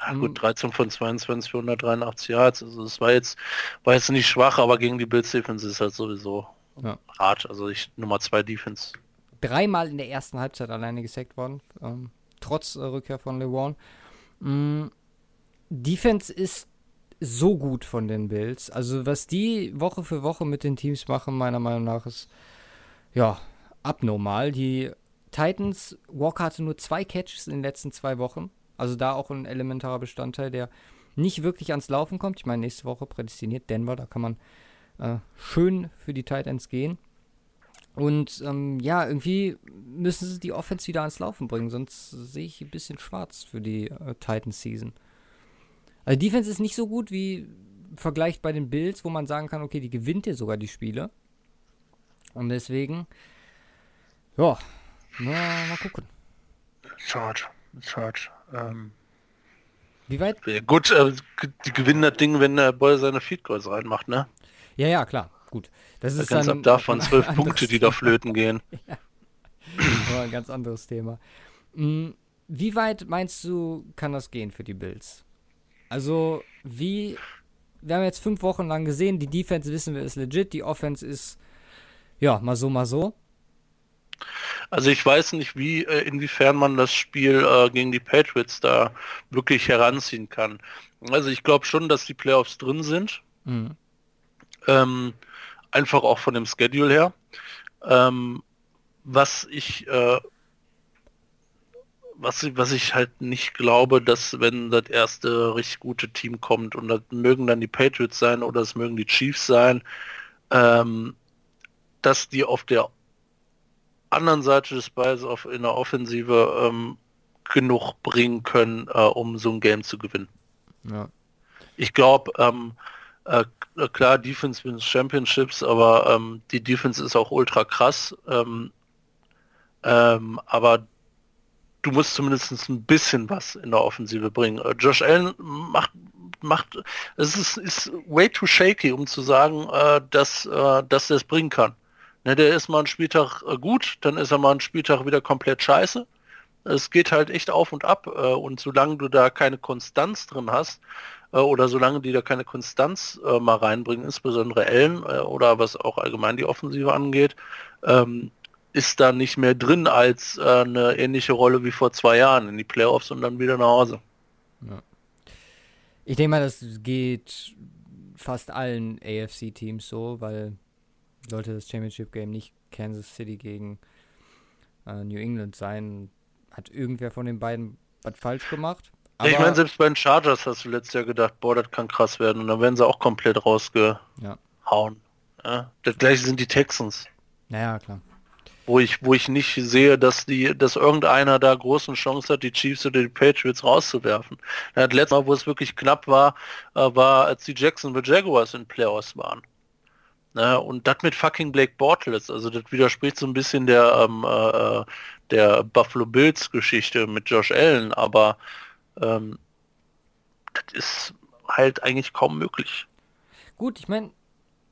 Ja, gut, 13 von 22 für 183 Yards. Also es war jetzt, war jetzt nicht schwach, aber gegen die Bills Defense ist halt sowieso ja. hart. Also ich Nummer zwei Defense. Dreimal in der ersten Halbzeit alleine gesackt worden, ähm, trotz äh, Rückkehr von LeWarn. Mm, Defense ist so gut von den Bills. Also was die Woche für Woche mit den Teams machen, meiner Meinung nach, ist ja abnormal. Die Titans, Walker hatte nur zwei Catches in den letzten zwei Wochen. Also da auch ein elementarer Bestandteil, der nicht wirklich ans Laufen kommt. Ich meine, nächste Woche prädestiniert Denver, da kann man äh, schön für die Titans gehen. Und ähm, ja, irgendwie müssen sie die Offense wieder ans Laufen bringen, sonst sehe ich ein bisschen schwarz für die äh, Titans-Season. Also Defense ist nicht so gut wie vergleicht bei den Bills, wo man sagen kann, okay, die gewinnt ja sogar die Spiele. Und deswegen, ja, na, mal gucken. Charge, Charge. Ähm, wie weit? Gut, äh, die gewinnen das Ding, wenn der Boy seine Feed Goals reinmacht, ne? Ja, ja, klar. Gut. Das ist ganz dann ab davon zwölf Punkte, die da flöten gehen. ja. Aber ein ganz anderes Thema. Hm, wie weit meinst du, kann das gehen für die Bills? Also, wie. Wir haben jetzt fünf Wochen lang gesehen, die Defense wissen wir ist legit, die Offense ist ja mal so, mal so. Also ich weiß nicht, wie äh, inwiefern man das Spiel äh, gegen die Patriots da wirklich heranziehen kann. Also ich glaube schon, dass die Playoffs drin sind. Mhm. Ähm, einfach auch von dem Schedule her. Ähm, was ich äh, was, was ich halt nicht glaube, dass wenn das erste richtig gute Team kommt und das mögen dann die Patriots sein oder es mögen die Chiefs sein, ähm, dass die auf der anderen Seite des Balls auf, in der Offensive ähm, genug bringen können, äh, um so ein Game zu gewinnen. Ja. Ich glaube, ähm, äh, klar, Defense wins Championships, aber ähm, die Defense ist auch ultra krass. Ähm, ähm, aber du musst zumindest ein bisschen was in der Offensive bringen. Äh, Josh Allen macht macht es ist, ist way too shaky, um zu sagen, äh, dass, äh, dass er es bringen kann. Ne, der ist mal einen Spieltag äh, gut, dann ist er mal einen Spieltag wieder komplett scheiße. Es geht halt echt auf und ab äh, und solange du da keine Konstanz drin hast äh, oder solange die da keine Konstanz mal reinbringen, insbesondere Ellen oder was auch allgemein die Offensive angeht, ähm, ist da nicht mehr drin als eine ähnliche Rolle wie vor zwei Jahren in die Playoffs und dann wieder nach Hause. Ja. Ich denke mal, das geht fast allen AFC-Teams so, weil sollte das Championship Game nicht Kansas City gegen äh, New England sein, hat irgendwer von den beiden was falsch gemacht. Aber ich meine, selbst bei den Chargers hast du letztes Jahr gedacht, boah, das kann krass werden und dann werden sie auch komplett rausgehauen. Ja. Ja, das gleiche sind die Texans. Naja, klar wo ich, wo ich nicht sehe, dass die, dass irgendeiner da großen Chance hat, die Chiefs oder die Patriots rauszuwerfen. Das letzte Mal, wo es wirklich knapp war, äh, war, als die Jacksonville Jaguars in Playoffs waren. Ne? Und das mit fucking Blake Bortles, also das widerspricht so ein bisschen der, ähm, äh, der Buffalo Bills Geschichte mit Josh Allen, aber ähm, das ist halt eigentlich kaum möglich. Gut, ich meine,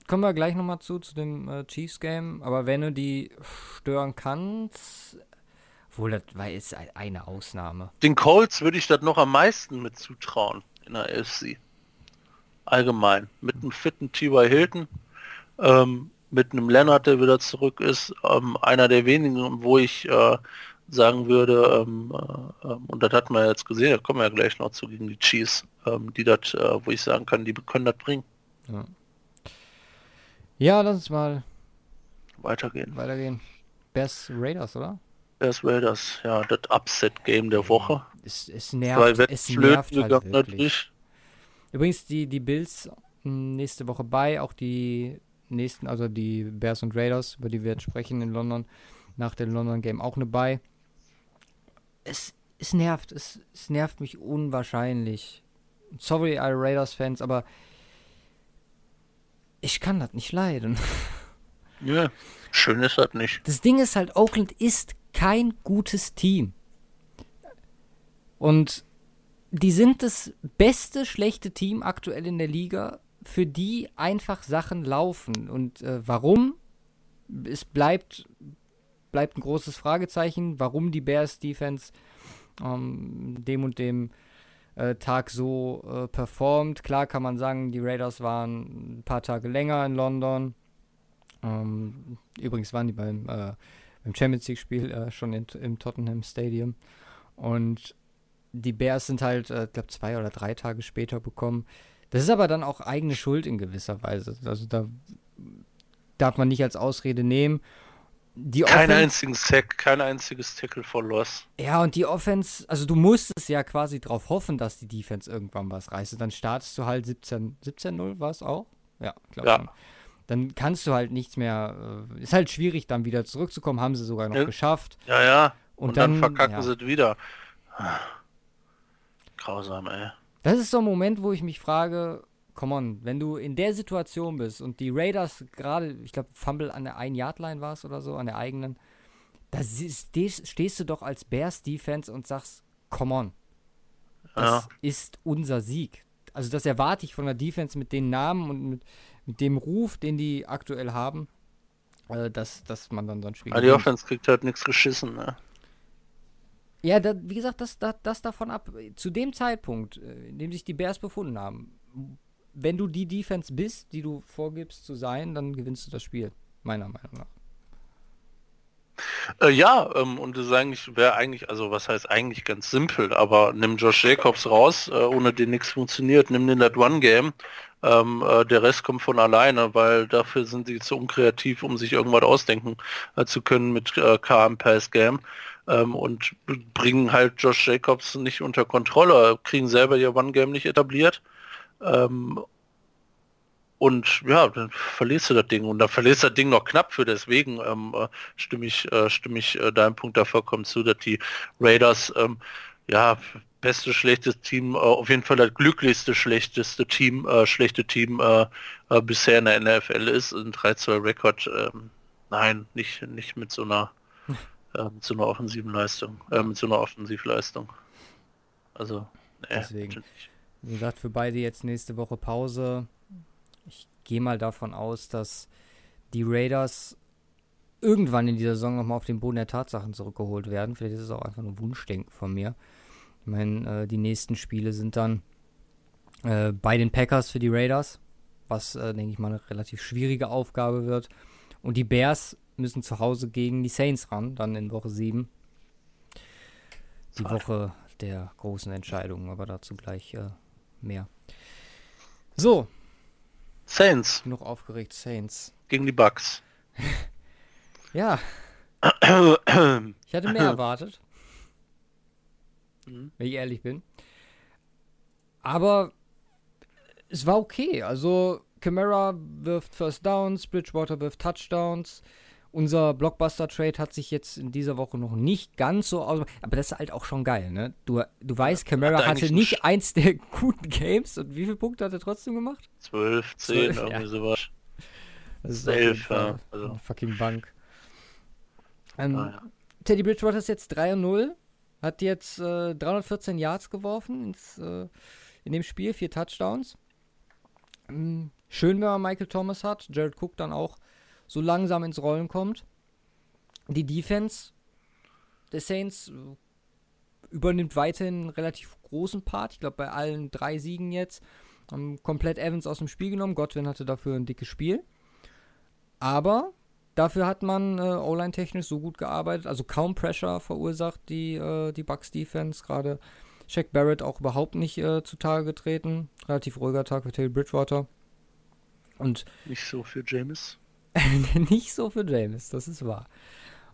kommen wir gleich nochmal zu, zu dem äh, Chiefs-Game. Aber wenn du die stören kannst, wohl, das war jetzt eine Ausnahme. Den Colts würde ich das noch am meisten mit zutrauen in der AFC. Allgemein. Mit einem fitten T.Y. Hilton, ähm, mit einem Leonard, der wieder zurück ist. Ähm, einer der wenigen, wo ich äh, sagen würde, ähm, äh, ähm, und das hat man jetzt gesehen, da kommen wir ja gleich noch zu gegen die Chiefs, ähm, die das, äh, wo ich sagen kann, die können das bringen. Ja. Ja, lass uns mal weitergehen. Weitergehen. Bears Raiders, oder? Bears Raiders, ja, das Upset-Game der Woche. Es, es nervt, es nervt halt natürlich. Übrigens, die, die Bills hm, nächste Woche bei, auch die nächsten, also die Bears und Raiders, über die wir jetzt sprechen in London, nach dem London Game auch eine bei. Es, es nervt, es, es nervt mich unwahrscheinlich. Sorry, alle Raiders-Fans, aber ich kann das nicht leiden. Ja, schön ist das nicht. Das Ding ist halt, Oakland ist kein gutes Team. Und die sind das beste schlechte Team aktuell in der Liga, für die einfach Sachen laufen. Und äh, warum? Es bleibt, bleibt ein großes Fragezeichen, warum die Bears Defense ähm, dem und dem äh, Tag so äh, performt. Klar kann man sagen, die Raiders waren ein paar Tage länger in London. Ähm, übrigens waren die beim, äh, beim Champions League-Spiel äh, schon in, im Tottenham Stadium. Und die Bears sind halt, ich äh, glaube, zwei oder drei Tage später bekommen. Das ist aber dann auch eigene Schuld in gewisser Weise. Also da darf man nicht als Ausrede nehmen die kein einzigen Sack, kein einziges Tackle for Loss. Ja, und die Offense, also du musstest ja quasi darauf hoffen, dass die Defense irgendwann was reißt. dann startest du halt 17, 17-0 war es auch? Ja, glaube ja. schon. Dann kannst du halt nichts mehr, äh, ist halt schwierig dann wieder zurückzukommen, haben sie sogar noch ja. geschafft. Ja, ja. Und, und dann, dann, verkacken ja. sie es wieder. Grausam, ey. Das ist so ein Moment, wo ich mich frage, come on, wenn du in der Situation bist und die Raiders gerade, ich glaube, Fumble an der 1-Yard-Line war es oder so, an der eigenen, da stehst, du doch als Bears Defense und sagst, come on, das ja. ist unser Sieg. Also das erwarte ich von der Defense mit den Namen und mit, mit dem Ruf, den die aktuell haben, äh, dass, dass man dann so ein Spiel Aber die Offense kriegt halt nichts geschissen, ne? Ja, da, wie gesagt, das, das, das davon ab. Zu dem Zeitpunkt, äh, in dem sich die Bears befunden haben, wenn du die Defense bist, die du vorgibst zu sein, dann gewinnst du das Spiel, meiner Meinung nach. Äh, ja, ähm, und das eigentlich wäre eigentlich, also was heißt eigentlich ganz simpel, aber nimm Josh Jacobs raus, äh, ohne den nichts funktioniert, nimm den that One Game, ähm, äh, der Rest kommt von alleine, weil dafür sind sie zu unkreativ, um sich irgendwas ausdenken äh, zu können mit äh, KM Pass Game ähm, und bringen halt Josh Jacobs nicht unter Kontrolle, kriegen selber ihr One Game nicht etabliert. Ähm, und ja, dann verlierst du das Ding und dann verlierst du das Ding noch knapp für. Deswegen ähm, äh, stimme ich, äh, stimme ich äh, deinem Punkt da vollkommen zu, dass die Raiders ähm, ja beste schlechtes Team, äh, auf jeden Fall das glücklichste schlechteste Team, äh, schlechte Team äh, äh, bisher in der NFL ist. Ein 3-2 Rekord. Ähm, nein, nicht nicht mit so einer äh, mit so einer offensiven Leistung, äh, mit so einer Offensivleistung. Also nee, deswegen. Wie gesagt, für beide jetzt nächste Woche Pause ich gehe mal davon aus, dass die Raiders irgendwann in dieser Saison nochmal auf den Boden der Tatsachen zurückgeholt werden. Vielleicht ist es auch einfach nur Wunschdenken von mir. Ich meine, äh, die nächsten Spiele sind dann äh, bei den Packers für die Raiders, was, äh, denke ich mal, eine relativ schwierige Aufgabe wird. Und die Bears müssen zu Hause gegen die Saints ran, dann in Woche 7. Die Woche der großen Entscheidungen, aber dazu gleich äh, mehr. So, Saints. Genug aufgeregt, Saints. Gegen die Bucks. ja. ich hatte mehr erwartet. Mhm. Wenn ich ehrlich bin. Aber es war okay. Also, Camara wirft First Downs, Bridgewater wirft Touchdowns. Unser Blockbuster-Trade hat sich jetzt in dieser Woche noch nicht ganz so aus. Aber das ist halt auch schon geil, ne? Du, du weißt, Camara hat hatte nicht eins der guten Games. Und wie viele Punkte hat er trotzdem gemacht? 12, 10, 12, irgendwie ja. sowas. Das ist 11, ja. Also. Fucking Bank. Ähm, ah, ja. Teddy Bridgewater ist jetzt 3 0. Hat jetzt äh, 314 Yards geworfen ins, äh, in dem Spiel, vier Touchdowns. Ähm, schön, wenn man Michael Thomas hat. Jared Cook dann auch so langsam ins Rollen kommt. Die Defense der Saints äh, übernimmt weiterhin einen relativ großen Part. Ich glaube, bei allen drei Siegen jetzt haben komplett Evans aus dem Spiel genommen. Godwin hatte dafür ein dickes Spiel. Aber dafür hat man äh, O-Line technisch so gut gearbeitet, also kaum Pressure verursacht die, äh, die Bucks Defense. Gerade Shaq Barrett auch überhaupt nicht äh, zutage getreten. Relativ ruhiger Tag für Taylor Bridgewater. Und nicht so für James. nicht so für James, das ist wahr.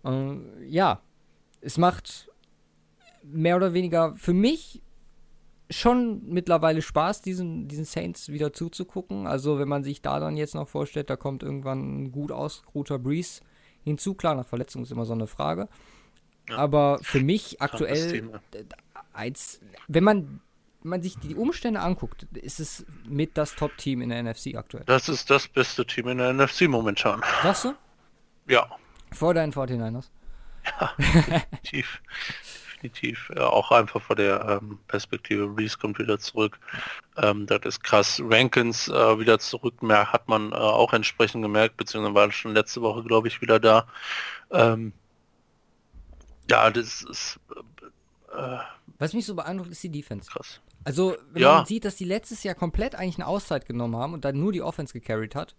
Ähm, ja, es macht mehr oder weniger für mich schon mittlerweile Spaß, diesen, diesen Saints wieder zuzugucken. Also, wenn man sich da dann jetzt noch vorstellt, da kommt irgendwann ein gut ausgeruhter Breeze hinzu. Klar, nach Verletzung ist immer so eine Frage. Ja. Aber für mich aktuell, als, wenn man man sich die Umstände anguckt, ist es mit das Top-Team in der NFC aktuell. Das ist das beste Team in der NFC momentan. Sagst du? Ja. Vor deinen 49ers? Ja, definitiv. definitiv. Ja, auch einfach vor der ähm, Perspektive. Reese kommt wieder zurück. Ähm, das ist krass. Rankins äh, wieder zurück. Mehr hat man äh, auch entsprechend gemerkt, beziehungsweise war schon letzte Woche, glaube ich, wieder da. Ähm, ja, das ist. Äh, Was mich so beeindruckt, ist die Defense. Krass. Also, wenn ja. man sieht, dass die letztes Jahr komplett eigentlich eine Auszeit genommen haben und dann nur die Offense gecarried hat.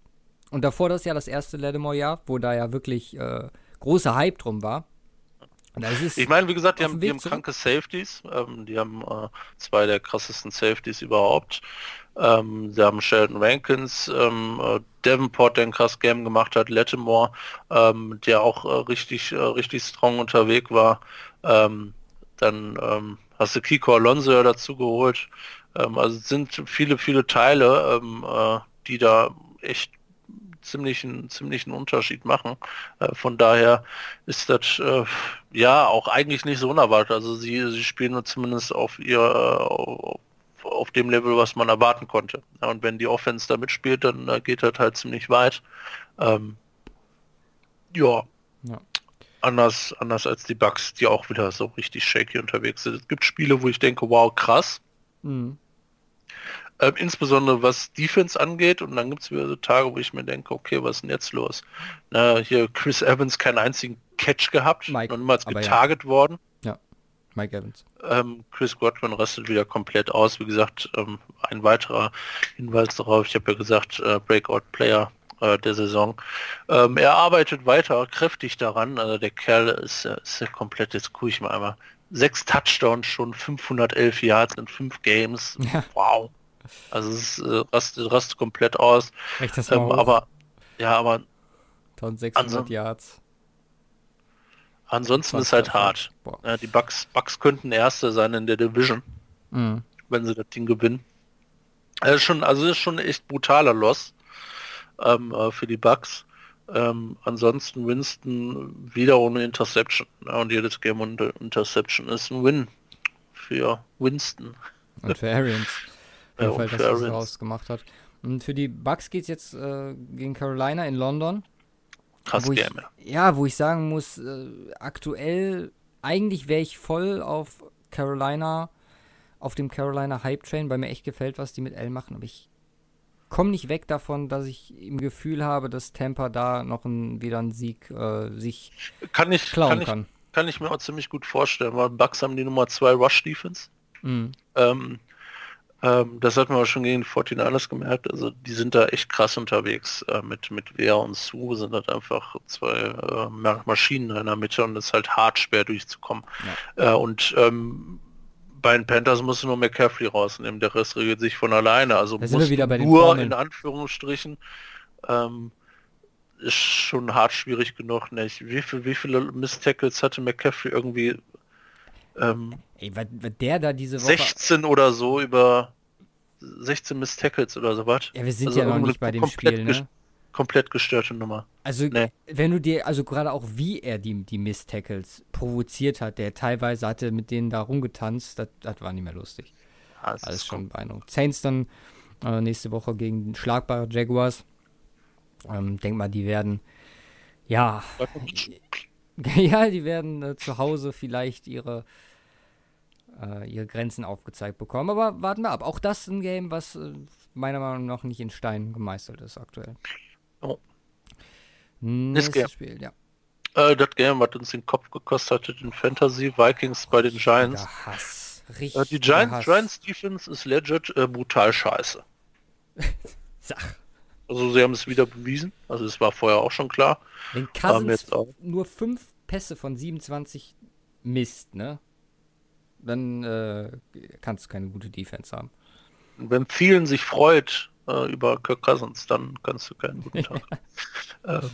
Und davor das Jahr das erste Lattimore-Jahr, wo da ja wirklich äh, großer Hype drum war. ich meine, wie gesagt, die haben, die haben kranke Safeties. Ähm, die haben äh, zwei der krassesten Safeties überhaupt. Ähm, sie haben Sheldon Rankins, ähm, äh, Davenport, der ein krass Game gemacht hat, Lattimore, ähm, der auch äh, richtig, äh, richtig strong unterwegs war. Ähm, dann ähm, hast du Kiko Alonso ja dazu geholt. Ähm, also es sind viele, viele Teile, ähm, äh, die da echt ziemlichen, ziemlichen Unterschied machen. Äh, von daher ist das äh, ja auch eigentlich nicht so unerwartet. Also sie, sie spielen zumindest auf ihr auf, auf dem Level, was man erwarten konnte. Ja, und wenn die Offense da mitspielt, dann äh, geht das halt ziemlich weit. Ähm, ja, anders, anders als die Bugs, die auch wieder so richtig shaky unterwegs sind. Es gibt Spiele, wo ich denke, wow, krass. Mhm. Ähm, insbesondere was Defense angeht und dann gibt es wieder so Tage, wo ich mir denke, okay, was ist denn jetzt los? Na, hier Chris Evans keinen einzigen Catch gehabt, Mike, noch niemals getarget ja. worden. Ja, Mike Evans. Ähm, Chris Godwin rastet wieder komplett aus. Wie gesagt, ähm, ein weiterer Hinweis darauf, ich habe ja gesagt, äh, Breakout Player äh, der Saison. Ähm, er arbeitet weiter kräftig daran. Also der Kerl ist, ist ja komplett, jetzt gucke ich mal einmal. Sechs Touchdowns schon, 511 Yards in fünf Games. Ja. Wow. Also es äh, rastet, rastet komplett aus. Ähm, aber ja, aber 1600 Yards. Ansonsten ist halt hart. Ja, die Bucks, Bucks könnten Erste sein in der Division, mhm. wenn sie das Ding gewinnen. Also schon, also ist schon echt brutaler Loss ähm, äh, für die Bucks. Ähm, ansonsten Winston wieder ohne Interception. Ja, und jedes Game unter Interception ist ein Win für Winston. Und für Arians. ja, Fall, dass er rausgemacht hat. Und für die Bucks geht es jetzt äh, gegen Carolina in London. Krass wo Game, ich, ja. wo ich sagen muss, äh, aktuell, eigentlich wäre ich voll auf Carolina, auf dem Carolina Hype Train, weil mir echt gefällt, was die mit L machen, aber ich komme nicht weg davon, dass ich im Gefühl habe, dass Tampa da noch ein, wieder einen Sieg äh, sich kann ich, klauen kann. kann. Ich, kann ich mir auch ziemlich gut vorstellen, weil Bucks haben die Nummer 2 Rush Defense. Mhm. Ähm, ähm, das hat man auch schon gegen die 49ers gemerkt. Also die sind da echt krass unterwegs. Äh, mit, mit Wehr und Su sind das einfach zwei äh, Maschinen in der Mitte und es ist halt hart schwer durchzukommen. Ja. Äh, und ähm, bei den Panthers musst du nur McCaffrey rausnehmen, der Rest regelt sich von alleine. Also da muss wieder bei den nur Formeln. in Anführungsstrichen ähm, ist schon hart schwierig genug. Nicht? Wie, viel, wie viele Miss-Tackles hatte McCaffrey irgendwie? Ähm, Ey, was, was der da diese Woche... 16 oder so über 16 Miss-Tackles oder sowas. Ja, wir sind also ja noch nicht bei dem Spiel, ne? Komplett gestörte Nummer. Also, nee. wenn du dir, also gerade auch wie er die, die Miss-Tackles provoziert hat, der teilweise hatte mit denen da rumgetanzt, das, das war nicht mehr lustig. Ja, Alles schon beeindruckend. Saints dann äh, nächste Woche gegen schlagbare Jaguars. Ähm, denk mal, die werden, ja, ja, die werden äh, zu Hause vielleicht ihre äh, ihre Grenzen aufgezeigt bekommen. Aber warten wir ab. Auch das ist ein Game, was äh, meiner Meinung nach nicht in Stein gemeißelt ist aktuell. Oh. Nächstes Spiel, ja. Äh, das Game, was uns den Kopf gekostet hat in Fantasy, Vikings bei den Giants. Hass. Äh, die Giants, Giants Defense ist legit äh, brutal scheiße. Sach. Also sie haben es wieder bewiesen. Also es war vorher auch schon klar. Wenn Cousins nur fünf Pässe von 27 misst, ne? Dann äh, kannst du keine gute Defense haben. Wenn vielen sich freut, äh, über Kirk Cousins, dann kannst du keinen guten Tag. ähm,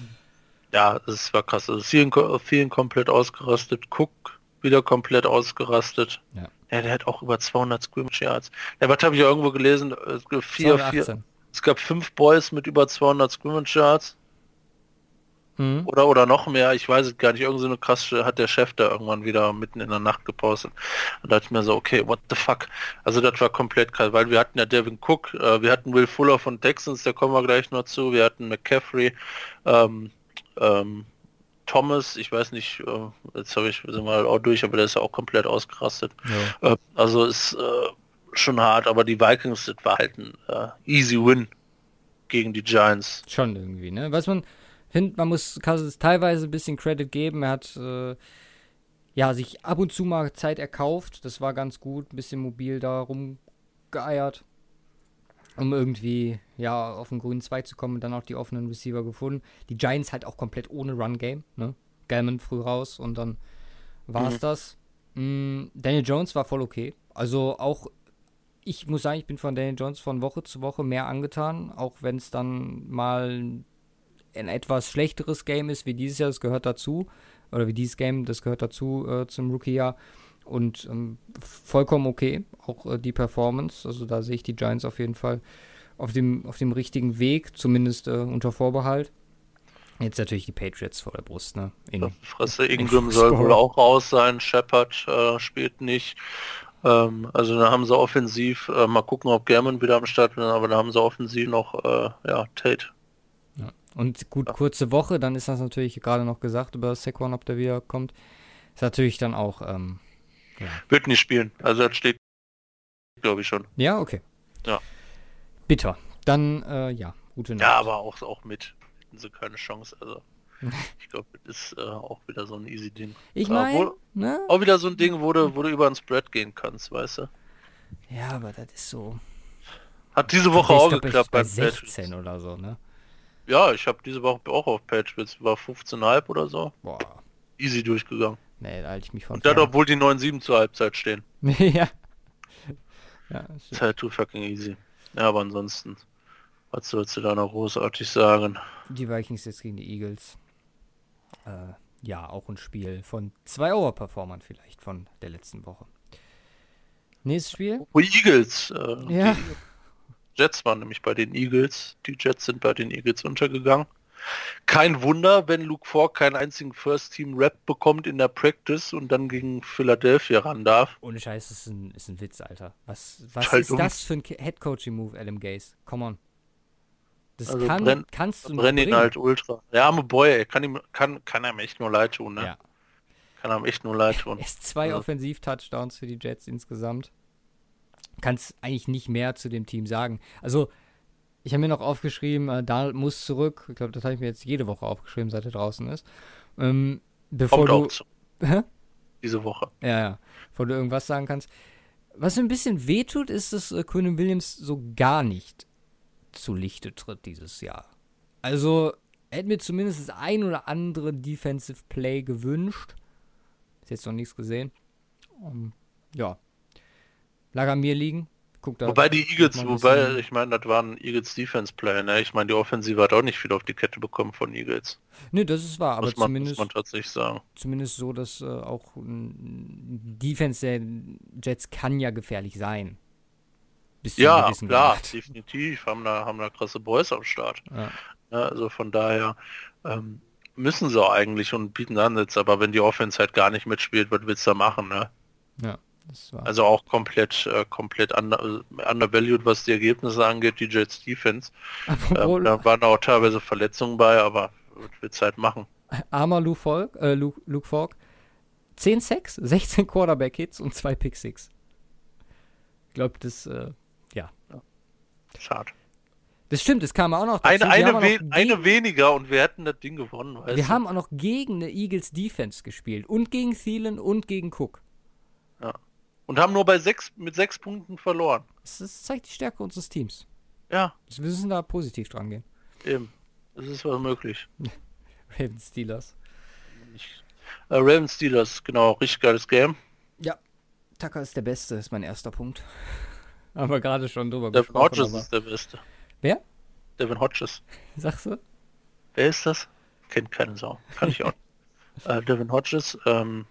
ja, es war krass. Also vielen, vielen komplett ausgerastet. Cook wieder komplett ausgerastet. Ja. ja der hat auch über 200 Scrimmage Yards. Ja, was habe ich irgendwo gelesen? Es gab, vier, vier, es gab fünf Boys mit über 200 Scrimmage Yards. Mhm. Oder, oder noch mehr, ich weiß es gar nicht. Irgend so eine krasse hat der Chef da irgendwann wieder mitten in der Nacht gepostet. Und da dachte ich mir so, okay, what the fuck? Also das war komplett krass, weil wir hatten ja Devin Cook, äh, wir hatten Will Fuller von Texans, da kommen wir gleich noch zu, wir hatten McCaffrey, ähm, ähm, Thomas, ich weiß nicht, äh, jetzt habe ich sind mal auch durch, aber der ist ja auch komplett ausgerastet. Ja. Äh, also ist äh, schon hart, aber die Vikings, das war halt ein äh, easy win gegen die Giants. Schon irgendwie, ne? Was man, finde, man muss Cousins teilweise ein bisschen Credit geben. Er hat äh, ja sich ab und zu mal Zeit erkauft. Das war ganz gut. Ein bisschen mobil da rumgeeiert. Um irgendwie ja auf den grünen Zweig zu kommen und dann auch die offenen Receiver gefunden. Die Giants halt auch komplett ohne Run-Game. Ne? Gallman früh raus und dann war es mhm. das. Mm, Daniel Jones war voll okay. Also auch ich muss sagen, ich bin von Daniel Jones von Woche zu Woche mehr angetan, auch wenn es dann mal ein etwas schlechteres Game ist wie dieses Jahr, das gehört dazu. Oder wie dieses Game, das gehört dazu äh, zum Rookie-Jahr. Und ähm, vollkommen okay, auch äh, die Performance. Also da sehe ich die Giants auf jeden Fall auf dem, auf dem richtigen Weg, zumindest äh, unter Vorbehalt. Jetzt natürlich die Patriots vor der Brust, ne? In, Fresse Ingram soll wohl auch raus sein, Shepard äh, spielt nicht. Ähm, also da haben sie offensiv, äh, mal gucken, ob German wieder am Start ist, aber da haben sie offensiv noch, äh, ja, Tate und gut, kurze Woche, dann ist das natürlich gerade noch gesagt über Sequan, ob der wiederkommt. Ist natürlich dann auch. Ähm, ja. Wird nicht spielen. Also das steht, glaube ich schon. Ja, okay. Ja. Bitter. Dann, äh, ja, gute Nacht. Ja, aber auch, auch mit. Hätten sie keine Chance. Also. ich glaube, das ist äh, auch wieder so ein easy Ding. Ich meine, ne? Auch wieder so ein Ding, wo du, wo du über ein Spread gehen kannst, weißt du? Ja, aber das ist so. Hat diese Woche auch geklappt bei 16 oder so, ne? Ja, ich habe diese Woche auch auf Patriots, war 15,5 oder so. Boah. Easy durchgegangen. Nee, da halte ich mich von Und fern. obwohl die 9-7 zur Halbzeit stehen. ja. Ja, Ist halt too fucking easy. Ja, aber ansonsten, was sollst du da noch großartig sagen? Die Vikings jetzt gegen die Eagles. Äh, ja, auch ein Spiel von zwei Overperformern vielleicht von der letzten Woche. Nächstes Spiel? Oh, Eagles. Äh, Ja. Die Jets waren nämlich bei den Eagles. Die Jets sind bei den Eagles untergegangen. Kein Wunder, wenn Luke Falk keinen einzigen First-Team-Rap bekommt in der Practice und dann gegen Philadelphia ran darf. Ohne Scheiß, das ist ein, ist ein Witz, Alter. Was, was halt ist dumm. das für ein Head-Coaching-Move, Adam Gaze? Come on. Das Also kann, brenn- kannst du nicht Brennen ihn bringen. halt ultra. Der arme Boy, ey, kann ihm, kann, kann einem echt nur leid tun, ne? Ja. Kann einem echt nur leid tun. Erst zwei Ja. Offensiv-Touchdowns für die Jets insgesamt. Kannst eigentlich nicht mehr zu dem Team sagen. Also, ich habe mir noch aufgeschrieben, äh, Donald muss zurück. Ich glaube, das habe ich mir jetzt jede Woche aufgeschrieben, seit er draußen ist. Ähm, bevor Kommt du. Hä? diese Woche. Ja, ja. Bevor du irgendwas sagen kannst. Was mir ein bisschen wehtut, ist, dass äh, Quinn Williams so gar nicht zu Lichte tritt dieses Jahr. Also, er hätte mir zumindest das ein oder andere Defensive Play gewünscht. Ist jetzt noch nichts gesehen. Um, ja. Lag an mir liegen. Guck da. Wobei die Eagles, wobei, ich meine, das waren Eagles Defense Play, ne? Ich meine, die Offensive hat auch nicht viel auf die Kette bekommen von Eagles. Nö, das ist wahr, aber muss, man, muss zumindest, man tatsächlich sagen. zumindest so, dass äh, auch ein Defense der Jets kann ja gefährlich sein. Ja, klar, Grad. definitiv. Haben da, haben da krasse Boys am Start. Ja. Ja, also von daher ähm, müssen sie auch eigentlich und bieten Ansätze, aber wenn die Offense halt gar nicht mitspielt, was willst du da machen, ne? Ja. Also auch komplett, äh, komplett under, undervalued, was die Ergebnisse angeht, die Jets Defense. Ähm, da waren auch teilweise Verletzungen bei, aber willst du halt machen? armer Luke Falk, äh, Luke, Luke Falk. 10 Sacks, 16 Quarterback-Hits und 2 Pick-Six. Ich glaube, das, äh, ja. Schade. Das stimmt, es kam auch noch dazu. Eine, eine, we noch eine weniger und wir hätten das Ding gewonnen, wir du? haben auch noch gegen eine Eagles Defense gespielt. Und gegen Thielen und gegen Cook. Und haben nur bei sechs, mit sechs Punkten verloren. Das, zeigt die Stärke unseres Teams. Ja, Wir müssen da positiv dran gehen. eben. Das ist was möglich. Ravens Steelers. Äh, Ravens Steelers, genau, richtig geiles Game. Ja, Tucker ist der Beste, ist mein erster Punkt. Haben wir gerade schon drüber Devin gesprochen. Hodges aber- ist der Beste. Wer? Devin Hodges. Sagst du? Wer ist das? Kennt keine Sau. Kann ich auch äh, Devin Hodges, ähm,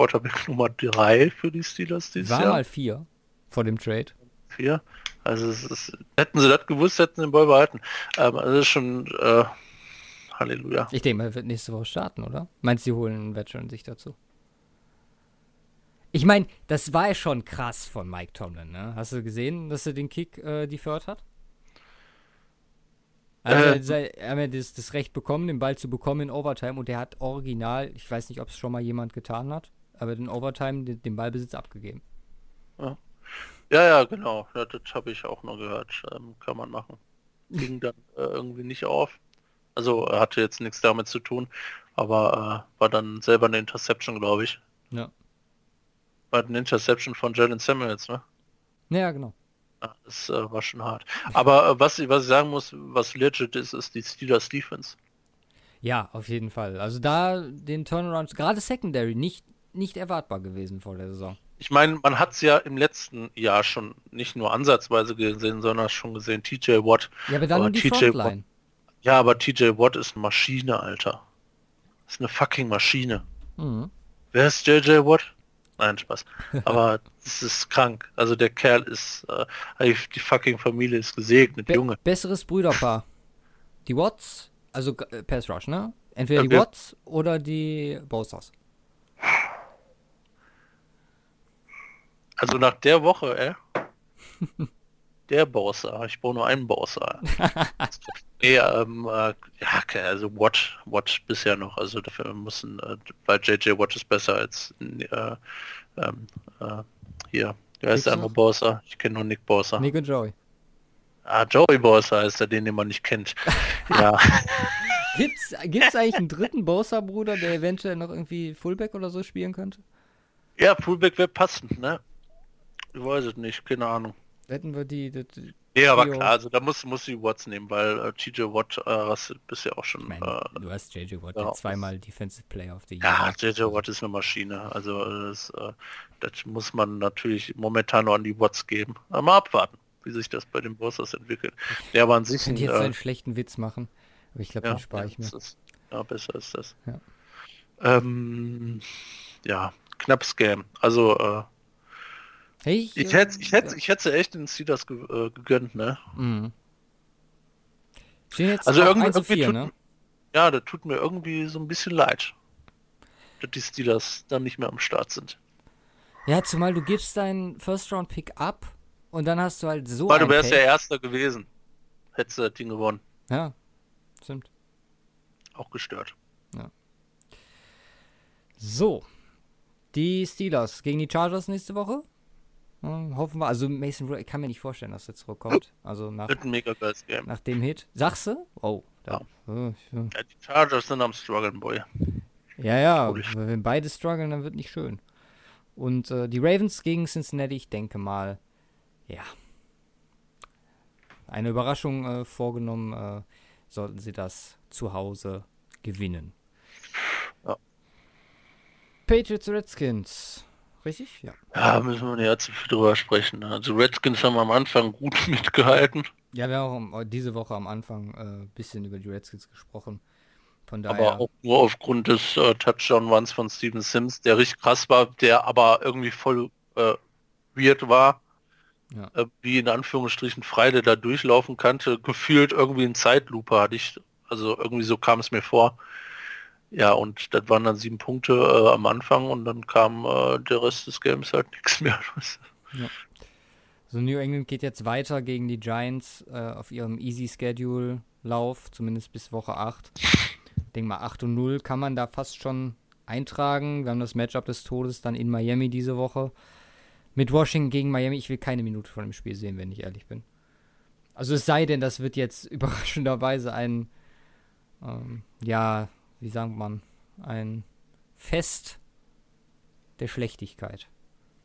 Quarterback Nummer 3 für die Steelers dieses War Jahr. mal vier vor dem Trade. Vier. Also es ist, hätten sie das gewusst, hätten sie den Ball behalten. Ähm, also das ist schon äh, Halleluja. Ich denke er wird nächste Woche starten, oder? Meinst du, die holen einen Veteran sich dazu? Ich meine, das war ja schon krass von Mike Tomlin, ne? Hast du gesehen, dass er den Kick äh, deferred hat? Also, Äh. er hat ja das, das Recht bekommen, den Ball zu bekommen in Overtime und der hat original, ich weiß nicht, ob es schon mal jemand getan hat, aber in Overtime den, den Ballbesitz abgegeben. Ja, ja, genau. Ja, das habe ich auch noch gehört. Ähm, kann man machen. Ging dann äh, irgendwie nicht auf. Also äh, hatte jetzt nichts damit zu tun, aber äh, war dann selber eine Interception, glaube ich. Ja. War eine Interception von Jalen Samuels, ne? Ja, genau. Ja, das äh, war schon hart. Aber äh, was, ich- was ich sagen muss, was legit ist, ist die Steelers Defense. Ja, auf jeden Fall. Also da den Turnaround, gerade Secondary, nicht, nicht erwartbar gewesen vor der Saison. Ich meine, man hat es ja im letzten Jahr schon nicht nur ansatzweise gesehen, sondern schon gesehen, TJ Watt. Ja, aber dann Aber die TJ Frontline. Ja, aber TJ Watt ist eine Maschine, Alter. Ist eine fucking Maschine. Mhm. Wer ist JJ Watt? Nein, Spaß. Aber es ist krank. Also der Kerl ist, äh, die die fucking Familie ist gesegnet, Be Junge. Besseres Brüderpaar. Die Watts, also äh, Pass Rush, ne? Entweder die Okay. Watts oder die Bosas. Also nach der Woche, ey. Der Bowser. Ich brauche nur einen Bowser. nee, ähm, äh, ja, okay, also Watt, Watt bisher noch. Also dafür müssen, äh, weil JJ Watt ist besser als äh, ähm, äh, hier. Wer ist der andere noch? Bowser? Ich kenne nur Nick Bowser. Nick und Joey. Ah, Joey Bowser ist der, den, den man nicht kennt. ja. Gibt's, gibt's eigentlich einen dritten Bosa-Bruder, der eventuell noch irgendwie Fullback oder so spielen könnte? ja, Fullback wäre passend, ne? Ich weiß es nicht, keine Ahnung. Hätten wir die, das, Ja, aber klar, also da muss, muss sie Watts nehmen, weil äh, TJ Watt äh, hast du bisher auch schon. Ich meine, äh, du hast JJ Watt, ja, zweimal Defensive Player of the Year. ja. TJ Watt ist eine Maschine. Also äh, das, äh, das muss man natürlich momentan nur an die Watts geben. Aber mal abwarten, wie sich das bei den Bossers entwickelt. Der war an sich Ich könnte jetzt äh, einen schlechten Witz machen, aber ich glaube, ja, den spare ich mir. Ist, ja, besser ist das. Ja. Ähm, ja, knappes Game. Also äh, Hey, ich hätte ich hätte ich hätte echt den Steelers ge äh, gegönnt, ne? Mhm. Also irgendwie, 1 zu irgendwie 4, tut, ne? ja, das tut mir irgendwie so ein bisschen leid, dass die Steelers dann nicht mehr am Start sind. Ja, zumal du gibst deinen First-Round-Pick ab und dann hast du halt so Weil du wärst ja Pech. Erster gewesen, hättest du das Ding gewonnen. Ja, stimmt. Auch gestört. So. Die Steelers gegen die Chargers nächste Woche. Hm, hoffen wir. Also Mason Rudolph, ich kann mir nicht vorstellen, dass er zurückkommt. Also nach, Wird ein mega geiles Game. nach dem Hit. Sagst du? Oh. Da, oh, ich- Ja, die Chargers sind am struggeln, Boy. ja, ja. Wenn beide strugglen, dann wird nicht schön. Und äh, die Ravens gegen Cincinnati, ich denke mal, ja. Eine Überraschung äh, vorgenommen, äh, sollten sie das zu Hause gewinnen. Ja. Patriots Redskins. Richtig? Ja. Ja, müssen wir nicht allzu viel drüber sprechen. ne? Also Redskins haben am Anfang gut mitgehalten, Ja, wir haben auch diese Woche am Anfang ein äh, bisschen über die Redskins gesprochen. Von daher. aber auch nur aufgrund des äh, Touchdown-Runs von Steven Sims, der richtig krass war, der aber irgendwie voll äh, weird war. Ja. Äh, wie in Anführungsstrichen frei der da durchlaufen kannte, gefühlt irgendwie in Zeitlupe hatte ich, also irgendwie so kam es mir vor. Ja, und das waren dann sieben Punkte äh, am Anfang und dann kam äh, der Rest des Games halt nichts mehr. So, New England geht jetzt weiter gegen die Giants äh, auf ihrem Easy Schedule Lauf, zumindest bis Woche 8. Ich denke mal 8 und 0 kann man da fast schon eintragen. Wir haben das Matchup des Todes dann in Miami diese Woche. Mit Washington gegen Miami. Ich will keine Minute von dem Spiel sehen, wenn ich ehrlich bin. Also es sei denn, das wird jetzt überraschenderweise ein, ähm, ja, wie sagt man, ein Fest der Schlechtigkeit.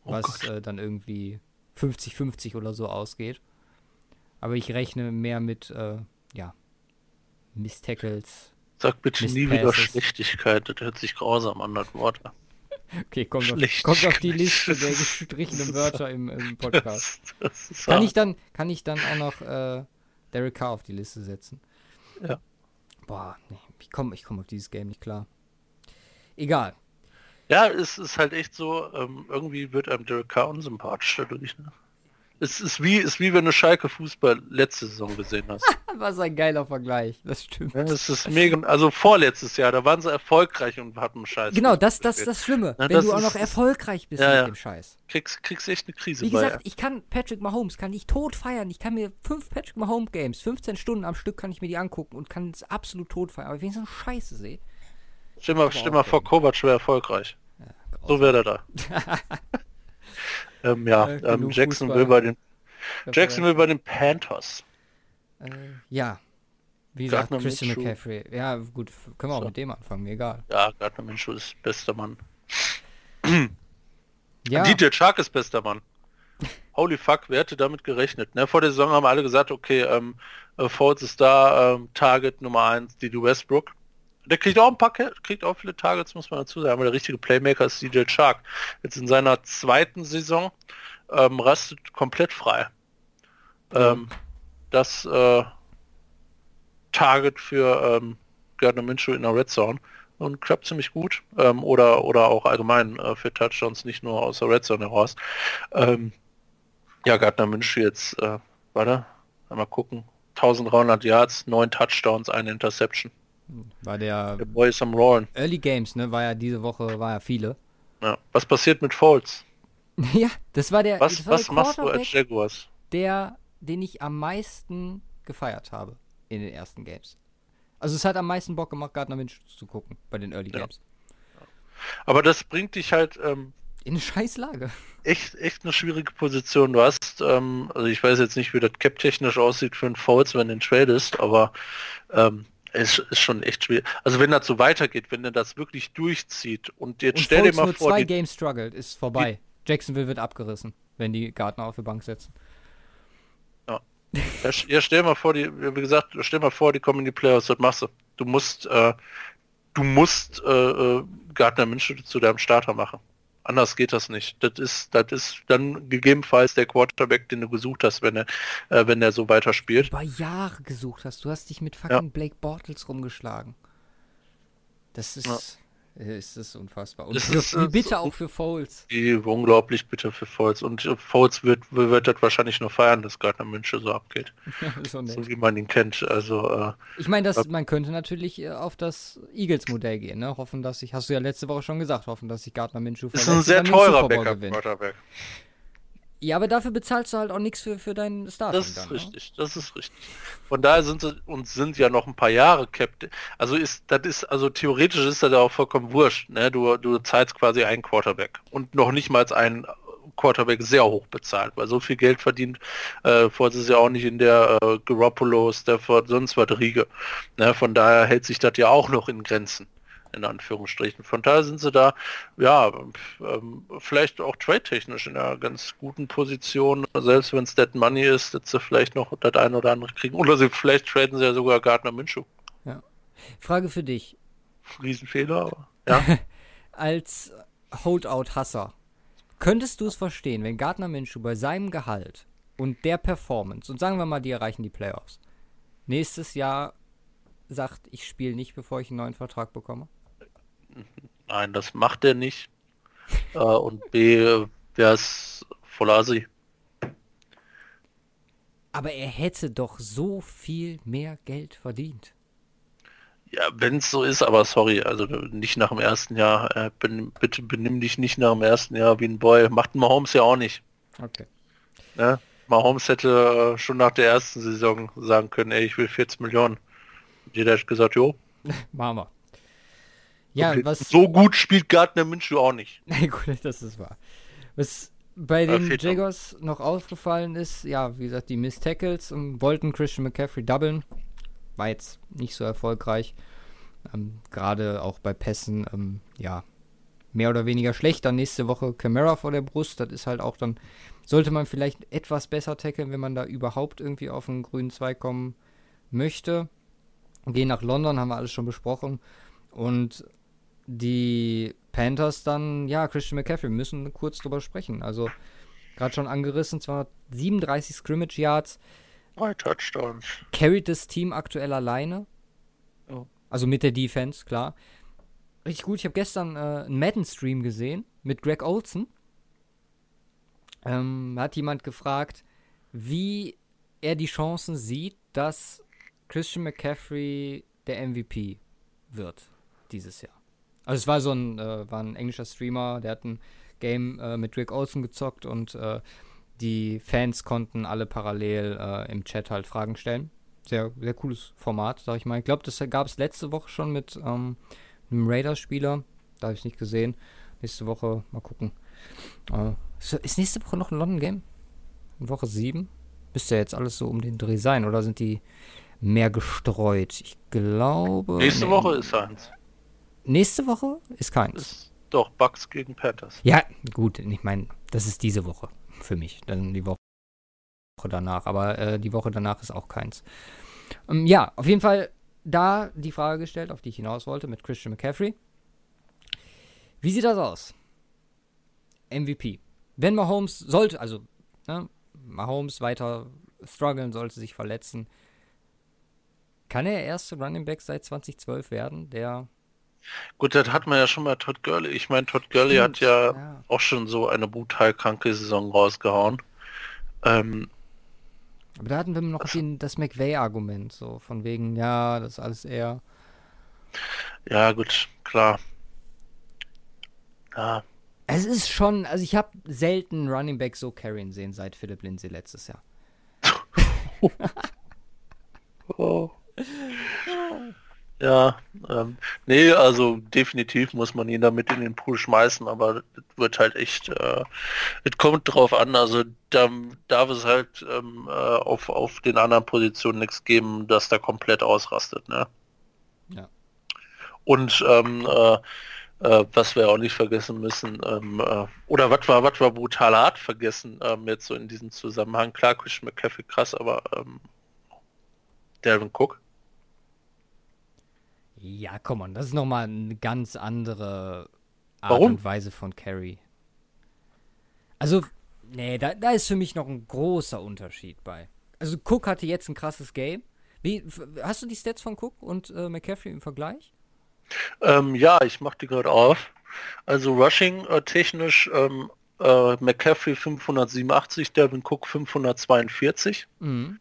Oh was äh, dann irgendwie 50-50 oder so ausgeht. Aber ich rechne mehr mit, äh, ja, Miss-Tackles. Sag bitte Mist nie wieder. Schlechtigkeit, das hört sich grausam an, das Wort. Okay, kommt auf, kommt auf die Liste der gestrichenen Wörter im, im Podcast. Das, das ist Kann ich dann, kann ich dann auch noch äh, Derek Carr auf die Liste setzen? Ja. Boah, nee, ich komme ich komm auf dieses Game nicht klar. Egal. Ja, es ist halt echt so, ähm, irgendwie wird einem Derek Carr unsympathisch dadurch. Ne? Es ist wie, ist wie wenn du Schalke Fußball letzte Saison gesehen hast. Was ein geiler Vergleich, das stimmt. Ja, es ist mega, also vorletztes Jahr, da waren sie erfolgreich und hatten Scheiß. Genau, das das das Schlimme, Na, wenn das du auch noch erfolgreich bist Ja, mit ja. dem Scheiß. Kriegst, kriegst echt eine Krise Wie bei. gesagt, ich kann Patrick Mahomes, kann ich tot feiern. Ich kann mir fünf Patrick Mahomes Games, 15 Stunden am Stück kann ich mir die angucken und kann es absolut tot feiern. Aber wenn ich so eine Scheiße sehe, stell mal, vor, Kovac wäre erfolgreich. So wäre er da. ähm, ja, Äh, ähm, Jackson Fußball. will bei den Jackson will bei den Panthers. Äh, ja. Wie gesagt, Gardner Christian Minshew. McCaffrey. Ja, gut, können wir auch So. mit dem anfangen, mir egal. Ja, Gardner Minshew ist bester Mann. Ja, DJ Chark ist bester Mann. Holy fuck, wer hätte damit gerechnet? Ne? Vor der Saison haben alle gesagt, okay, ähm, äh, Foles ist da, ähm, Target Nummer 1, Didi Westbrook. Der kriegt auch ein paar, kriegt auch viele Targets, muss man dazu sagen, aber der richtige Playmaker ist DJ Chark. Jetzt in seiner zweiten Saison ähm, rastet komplett frei. Ähm, das äh, Target für ähm, Gardner Minshew in der Red Zone und klappt ziemlich gut. Ähm, oder, oder auch allgemein äh, für Touchdowns, nicht nur aus der Red Zone heraus. Ähm, ja, Gardner Minshew jetzt, äh, warte, mal gucken. 1300 Yards, 9 Touchdowns, eine Interception. War der Der Boy ist am Rollen. Early Games, ne? War ja diese Woche, war ja viele. Ja. Was passiert mit Foles? ja, das war der, Was, war was der machst du als Jaguars? der, den ich am meisten gefeiert habe in den ersten Games. Also es hat am meisten Bock gemacht, Gardner Minshew zu gucken bei den Early Ja. Games. Aber das bringt dich halt ähm, In eine scheiß Lage. echt, echt eine schwierige Position. Du hast, ähm, also ich weiß jetzt nicht, wie das Cap-technisch aussieht für einen Foles, wenn du den tradest, aber ähm, es ist schon echt schwierig. Also wenn das so weitergeht, wenn er das wirklich durchzieht und jetzt Und stell dir Foles mal nur vor, zwei die, Games struggled, ist vorbei. Jacksonville wird abgerissen, wenn die Gardner auf die Bank setzen. Ja. Ja, stell mal vor, die, wie gesagt, stell mal vor, die kommen in die Playoffs, was machst du? Du musst, äh, du musst äh, äh Gardner Minshew zu deinem Starter machen. Anders geht das nicht. Das ist, das ist dann gegebenenfalls der Quarterback, den du gesucht hast, wenn er, äh, wenn er so weiterspielt. Über Jahre gesucht hast. Du hast dich mit fucking ja. Blake Bortles rumgeschlagen. Das ist. Ja. Es ist unfassbar. Und für, ist, wie bitter auch für Foles. Unglaublich bitter für Foles. Und Foles wird, wird das wahrscheinlich nur feiern, dass Gardner München so abgeht. so, so, wie man ihn kennt. Also, äh, ich meine, man könnte natürlich äh, auf das Eagles-Modell gehen. Ne? Hoffen, dass ich, hast du ja letzte Woche schon gesagt, hoffen, dass sich Gardner Minshew verletzt. Das ist ein sehr teurer Backup-Quarterback. Ja, aber dafür bezahlst du halt auch nichts für, für deinen Start. Das ist dann, ne? richtig, ne? das ist richtig. Von daher sind sie und sind ja noch ein paar Jahre Captain. Also ist das ist also theoretisch ist das ja auch vollkommen wurscht. Ne? Du, du zahlst quasi einen Quarterback und noch nicht mal einen Quarterback sehr hoch bezahlt, weil so viel Geld verdient äh, vor ist ja auch nicht in der äh, Garoppolo, Stafford, sonst was Riege. Ne? Von daher hält sich das ja auch noch in Grenzen in Anführungsstrichen. Von daher sind sie da, ja, ähm, vielleicht auch trade-technisch in einer ganz guten Position, selbst wenn es Dead Money ist, dass sie vielleicht noch das eine oder andere kriegen. Oder sie vielleicht traden sie ja sogar Gardner Minshew. Ja. Frage für dich. Riesenfehler, aber ja. Als Holdout-Hasser, könntest du es verstehen, wenn Gardner Minshew bei seinem Gehalt und der Performance, und sagen wir mal, die erreichen die Playoffs, nächstes Jahr sagt, ich spiele nicht, bevor ich einen neuen Vertrag bekomme? Nein, das macht er nicht. äh, und B, wäre es Folasi. Aber er hätte doch so viel mehr Geld verdient. Ja, wenn es so ist, aber sorry, also nicht nach dem ersten Jahr. Äh, ben, bitte benimm dich nicht nach dem ersten Jahr wie ein Boy. Macht Mahomes ja auch nicht. Okay. Ne? Mahomes hätte schon nach der ersten Saison sagen können, ey, ich will 40 Millionen. Jeder hat gesagt, jo. Machen wir. Ja, okay. was. So gut spielt Gardner Minshew auch nicht. Nee, gut, das ist wahr. Was bei den Jaguars noch aufgefallen ist, ja, wie gesagt, die Miss Tackles und wollten Christian McCaffrey doublen. War jetzt nicht so erfolgreich. Ähm, Gerade auch bei Pässen, ähm, ja, mehr oder weniger schlecht. Dann nächste Woche Camara vor der Brust. Das ist halt auch dann, sollte man vielleicht etwas besser tackeln, wenn man da überhaupt irgendwie auf einen grünen Zweig kommen möchte. Gehen nach London, haben wir alles schon besprochen. Und die Panthers dann, ja, Christian McCaffrey, müssen kurz drüber sprechen. Also, gerade schon angerissen, zwar 37 Scrimmage Yards. Drei Touchdowns. Carried das Team aktuell alleine. Oh. Also mit der Defense, klar. Richtig gut. Ich habe gestern äh, einen Madden-Stream gesehen mit Greg Olson. Ähm, hat jemand gefragt, wie er die Chancen sieht, dass Christian McCaffrey der MVP wird dieses Jahr. Also es war so ein, äh, war ein englischer Streamer, der hat ein Game äh, mit Rick Olsen gezockt und äh, die Fans konnten alle parallel äh, im Chat halt Fragen stellen. Sehr, sehr cooles Format, sag ich mal. Ich glaube, das gab es letzte Woche schon mit ähm, einem Raiders-Spieler. Da habe ich es nicht gesehen. Nächste Woche mal gucken. Äh, ist nächste Woche noch ein London-Game? Woche 7? Müsste ja jetzt alles so um den Dreh sein, oder sind die mehr gestreut? Ich glaube. Nächste nee, Woche ist eins. Nächste Woche ist keins. Ist doch, Bucks gegen Panthers. Ja, gut, ich meine, das ist diese Woche für mich. Dann die Woche danach. Aber äh, die Woche danach ist auch keins. Ähm, ja, auf jeden Fall da die Frage gestellt, auf die ich hinaus wollte, mit Christian McCaffrey. Wie sieht das aus? MVP. Wenn Mahomes sollte, also ne, Mahomes weiter strugglen, sollte sich verletzen, kann er erste Running Back seit 2012 werden, der Gut, das hat man ja schon mal Todd Gurley. Ich meine, Todd Gurley hat ja, ja, auch schon so eine brutal kranke Saison rausgehauen. Ähm, aber da hatten wir noch den, das McVay-Argument, so von wegen, ja, das ist alles eher. Ja, gut, klar. Ja. Es ist schon, also ich habe selten Running Back so carryen sehen seit Philipp Lindsay letztes Jahr. oh. Ja, ähm, nee, also definitiv muss man ihn damit in den Pool schmeißen, aber es wird halt echt, äh, es kommt drauf an, also da darf es halt ähm, äh, auf, auf den anderen Positionen nichts geben, dass da komplett ausrastet, ne? Ja. Und ähm, äh, Äh, was wir auch nicht vergessen müssen, ähm, äh, oder was war, was war brutal hart vergessen, ähm, jetzt so in diesem Zusammenhang. Klar, Christian McCaffrey krass, aber ähm, Delvin Cook. Ja, komm on, das ist nochmal eine ganz andere Art Warum? und Weise von Carry. Also, nee, da, da ist für mich noch ein großer Unterschied bei. Also, Cook hatte jetzt ein krasses Game. Wie, hast du die Stats von Cook und äh, McCaffrey im Vergleich? Ähm, ja, ich mach die gerade auf. Also Rushing äh, technisch ähm, äh, McCaffrey 587, Delvin Cook 542. Mhm.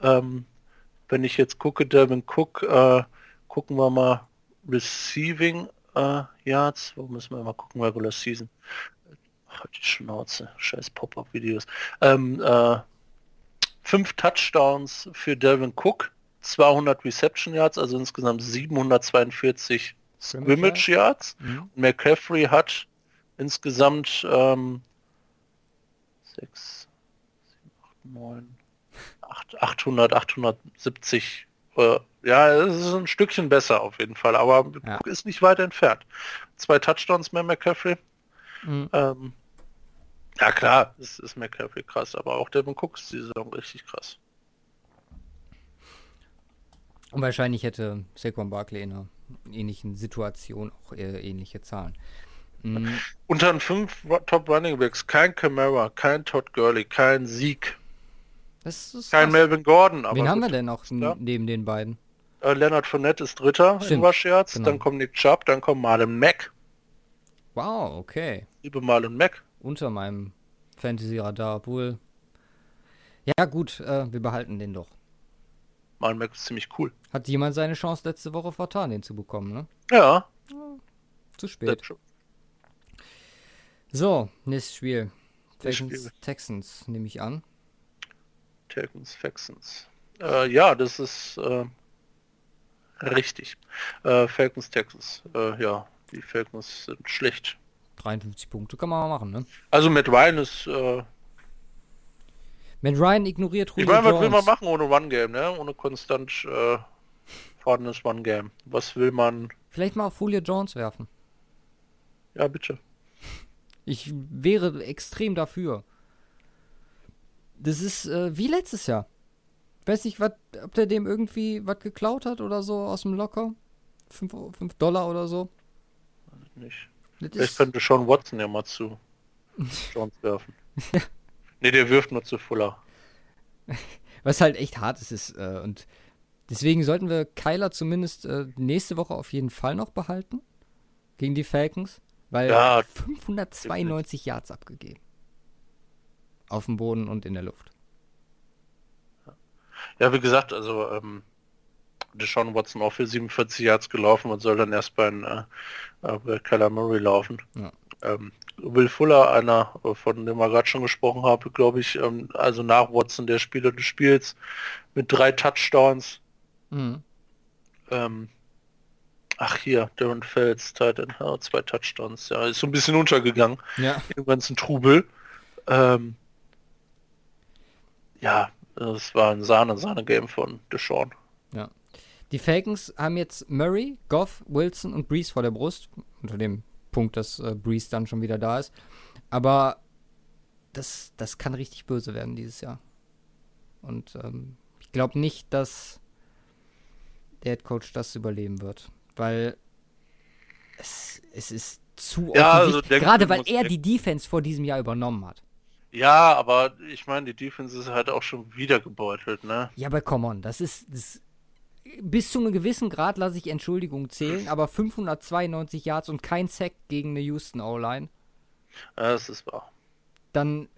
Ähm, wenn ich jetzt gucke, Delvin Cook, äh, gucken wir mal Receiving äh, Yards. Wo müssen wir mal gucken, Regular Season. Ach, die Schnauze, scheiß Pop-Up-Videos. Ähm, äh, fünf Touchdowns für Delvin Cook, 200 Reception Yards, also insgesamt 742 Scrimmage Scrimmage Yards. Mhm. McCaffrey hat insgesamt ähm, 6, 7, 8, 9, 8, 800, 870. Äh, ja, es ist ein Stückchen besser auf jeden Fall, aber Ja. ist nicht weit entfernt. Zwei Touchdowns mehr McCaffrey. Mhm. Ähm, ja klar, es ist McCaffrey krass, aber auch Devin Cook ist die Saison richtig krass. Und wahrscheinlich hätte Saquon Barkley in einer ähnlichen Situation auch äh, ähnliche Zahlen. Mhm. Unter den fünf Top Running Backs kein Camara, kein Todd Gurley, kein Sieg, kein krass. Melvin Gordon. Aber Wen haben wir denn noch Ja. neben den beiden? Äh, Leonard Fournette ist Dritter Stimmt, in Rush Yards, genau. dann kommt Nick Chubb, dann kommt Marlon Mack. Wow, okay. Liebe Marlon Mack. Unter meinem Fantasy-Radar, obwohl. Ja, gut, äh, wir behalten den doch. Marlon Mack ist ziemlich cool. Hat jemand seine Chance letzte Woche vertan, den zu bekommen, ne? Ja, Zu das spät. So, nächstes Spiel. Spiel. Texans nehme ich an. Texans, Texans. Äh, ja, das ist äh, richtig. Äh, Falcons, Texans. Äh, ja, die Falcons sind schlecht. 53 Punkte kann man mal machen, ne? Also Matt Ryan ist, äh, Matt Ryan ignoriert ich Julio meine, was will man machen ohne One-Game, ne? Ohne konstant äh, vorhandenes One-Game. Was will man? Vielleicht mal auf Julio Jones werfen. Ja, bitte. Ich wäre extrem dafür. Das ist äh, wie letztes Jahr. Weiß nicht, wat, ob der dem irgendwie was geklaut hat oder so aus dem Locker. 5 Dollar oder so. Nicht. Das Vielleicht ist, könnte Sean Watson ja mal zu Jones werfen. Ne, der wirft nur zu Fuller. was halt echt hart ist. ist äh, und deswegen sollten wir Kyler zumindest äh, nächste Woche auf jeden Fall noch behalten. Gegen die Falcons. Weil Ja, 592 Yards abgegeben. Auf dem Boden und in der Luft. Ja, wie gesagt, also ähm, Deshaun Watson auch für 47 Yards gelaufen und soll dann erst bei, äh, äh, bei Kyler Murray laufen. Ja. Ähm, Will Fuller, einer, äh, von dem wir gerade schon gesprochen haben, glaube ich, ähm, also nach Watson der Spieler des Spiels mit drei Touchdowns. Mhm. Ähm, ach hier, Darren Fells, Titan, ja, zwei Touchdowns. Ja, ist so ein bisschen untergegangen Ja. im ganzen Trubel. Ähm, ja, es war ein Sahne-Sahne-Game von Deshaun. Die Falcons haben jetzt Murray, Goff, Wilson und Breeze vor der Brust. Unter dem Punkt, dass äh, Breeze dann schon wieder da ist. Aber das, das kann richtig böse werden dieses Jahr. Und ähm, ich glaube nicht, dass der Head Coach das überleben wird. Weil es, es ist zu Ja, also Gerade weil er die Defense vor diesem Jahr übernommen hat. Ja, aber ich meine, die Defense ist halt auch schon wieder gebeutelt, ne? Ja, aber come on, das ist. Das, bis zu einem gewissen Grad lasse ich Entschuldigung zählen, aber 592 Yards und kein Sack gegen eine Houston O-Line, Ja, das ist wahr. dann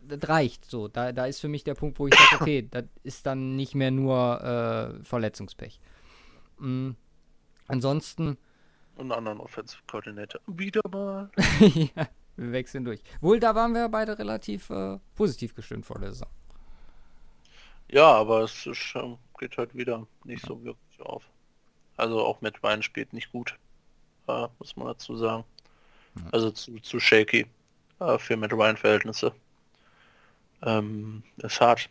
das reicht so. Da, da ist für mich der Punkt, wo ich sage, okay, das ist dann nicht mehr nur äh, Verletzungspech. Mm, ansonsten, Und einen anderen Offensive Coordinator. Wieder mal. ja, wir wechseln durch. Wohl, da waren wir beide relativ äh, positiv gestimmt vor der Saison. Ja, aber es ist, ähm, geht halt wieder nicht so wirklich auf. Also auch Matt Ryan spielt nicht gut, äh, muss man dazu sagen. Also zu, zu shaky äh, für Matt Ryan Verhältnisse. Ähm, ist hart.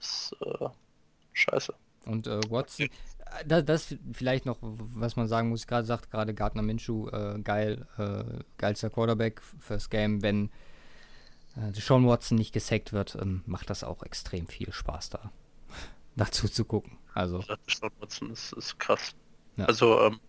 Ist äh, scheiße. Und äh, Watson, äh, das, das vielleicht noch, was man sagen muss, gerade sagt gerade Gardner Minshew, äh, geil, äh, geilster Quarterback fürs Game, wenn äh, Sean Watson nicht gesackt wird, ähm, macht das auch extrem viel Spaß da dazu zu gucken. Also Sean Watson ist, ist krass. Ja. Also ähm,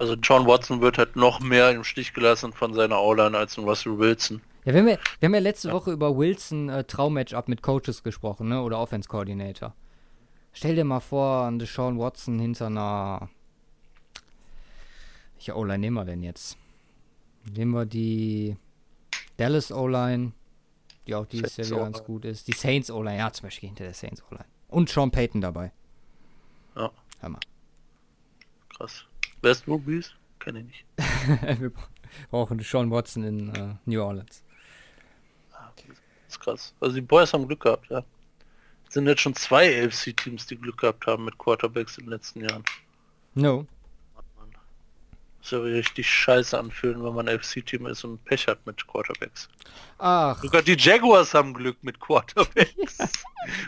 also John Watson wird halt noch mehr im Stich gelassen von seiner O-Line als ein Russell Wilson. Ja, wir haben ja, wir haben ja letzte ja. Woche über Wilson äh, Traummatchup mit Coaches gesprochen, ne? Oder Offense Coordinator. Stell dir mal vor, an Sean Watson hinter einer. Welche O-Line nehmen wir denn jetzt? Nehmen wir die Dallas O-Line, die auch dieses Jahr wieder ganz gut ist. Die Saints O-Line, ja, zum Beispiel hinter der Saints O-Line. Und Sean Payton dabei. Ja. Hammer. Krass. Wer ist Drew Brees? Kenn ich nicht. Wir brauchen Sean Watson in uh, New Orleans. Ah, das ist krass. Also die Boys haben Glück gehabt, ja. Sind jetzt schon zwei AFC-Teams, die Glück gehabt haben mit Quarterbacks in den letzten Jahren. No. Das ja richtig scheiße anfühlen, wenn man AFC-Team ist und Pech hat mit Quarterbacks. Ach. Sogar die Jaguars haben Glück mit Quarterbacks. ja.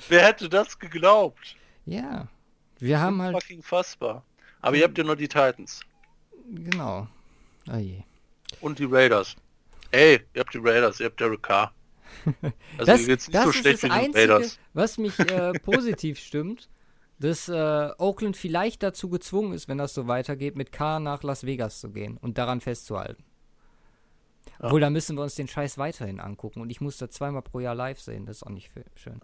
Wer hätte das geglaubt? Ja. Wir haben halt. Fucking fassbar. Aber ihr habt ja nur die Titans. Genau. Oh je. Und die Raiders. Ey, ihr habt die Raiders, ihr habt Derek Carr. Also das, jetzt nicht das so schlecht ist das Einzige, Raiders. Was mich äh, positiv stimmt, dass äh, Oakland vielleicht dazu gezwungen ist, wenn das so weitergeht, mit Carr nach Las Vegas zu gehen und daran festzuhalten. Ja. Obwohl, da müssen wir uns den Scheiß weiterhin angucken und ich muss da zweimal pro Jahr live sehen. Das ist auch nicht schön.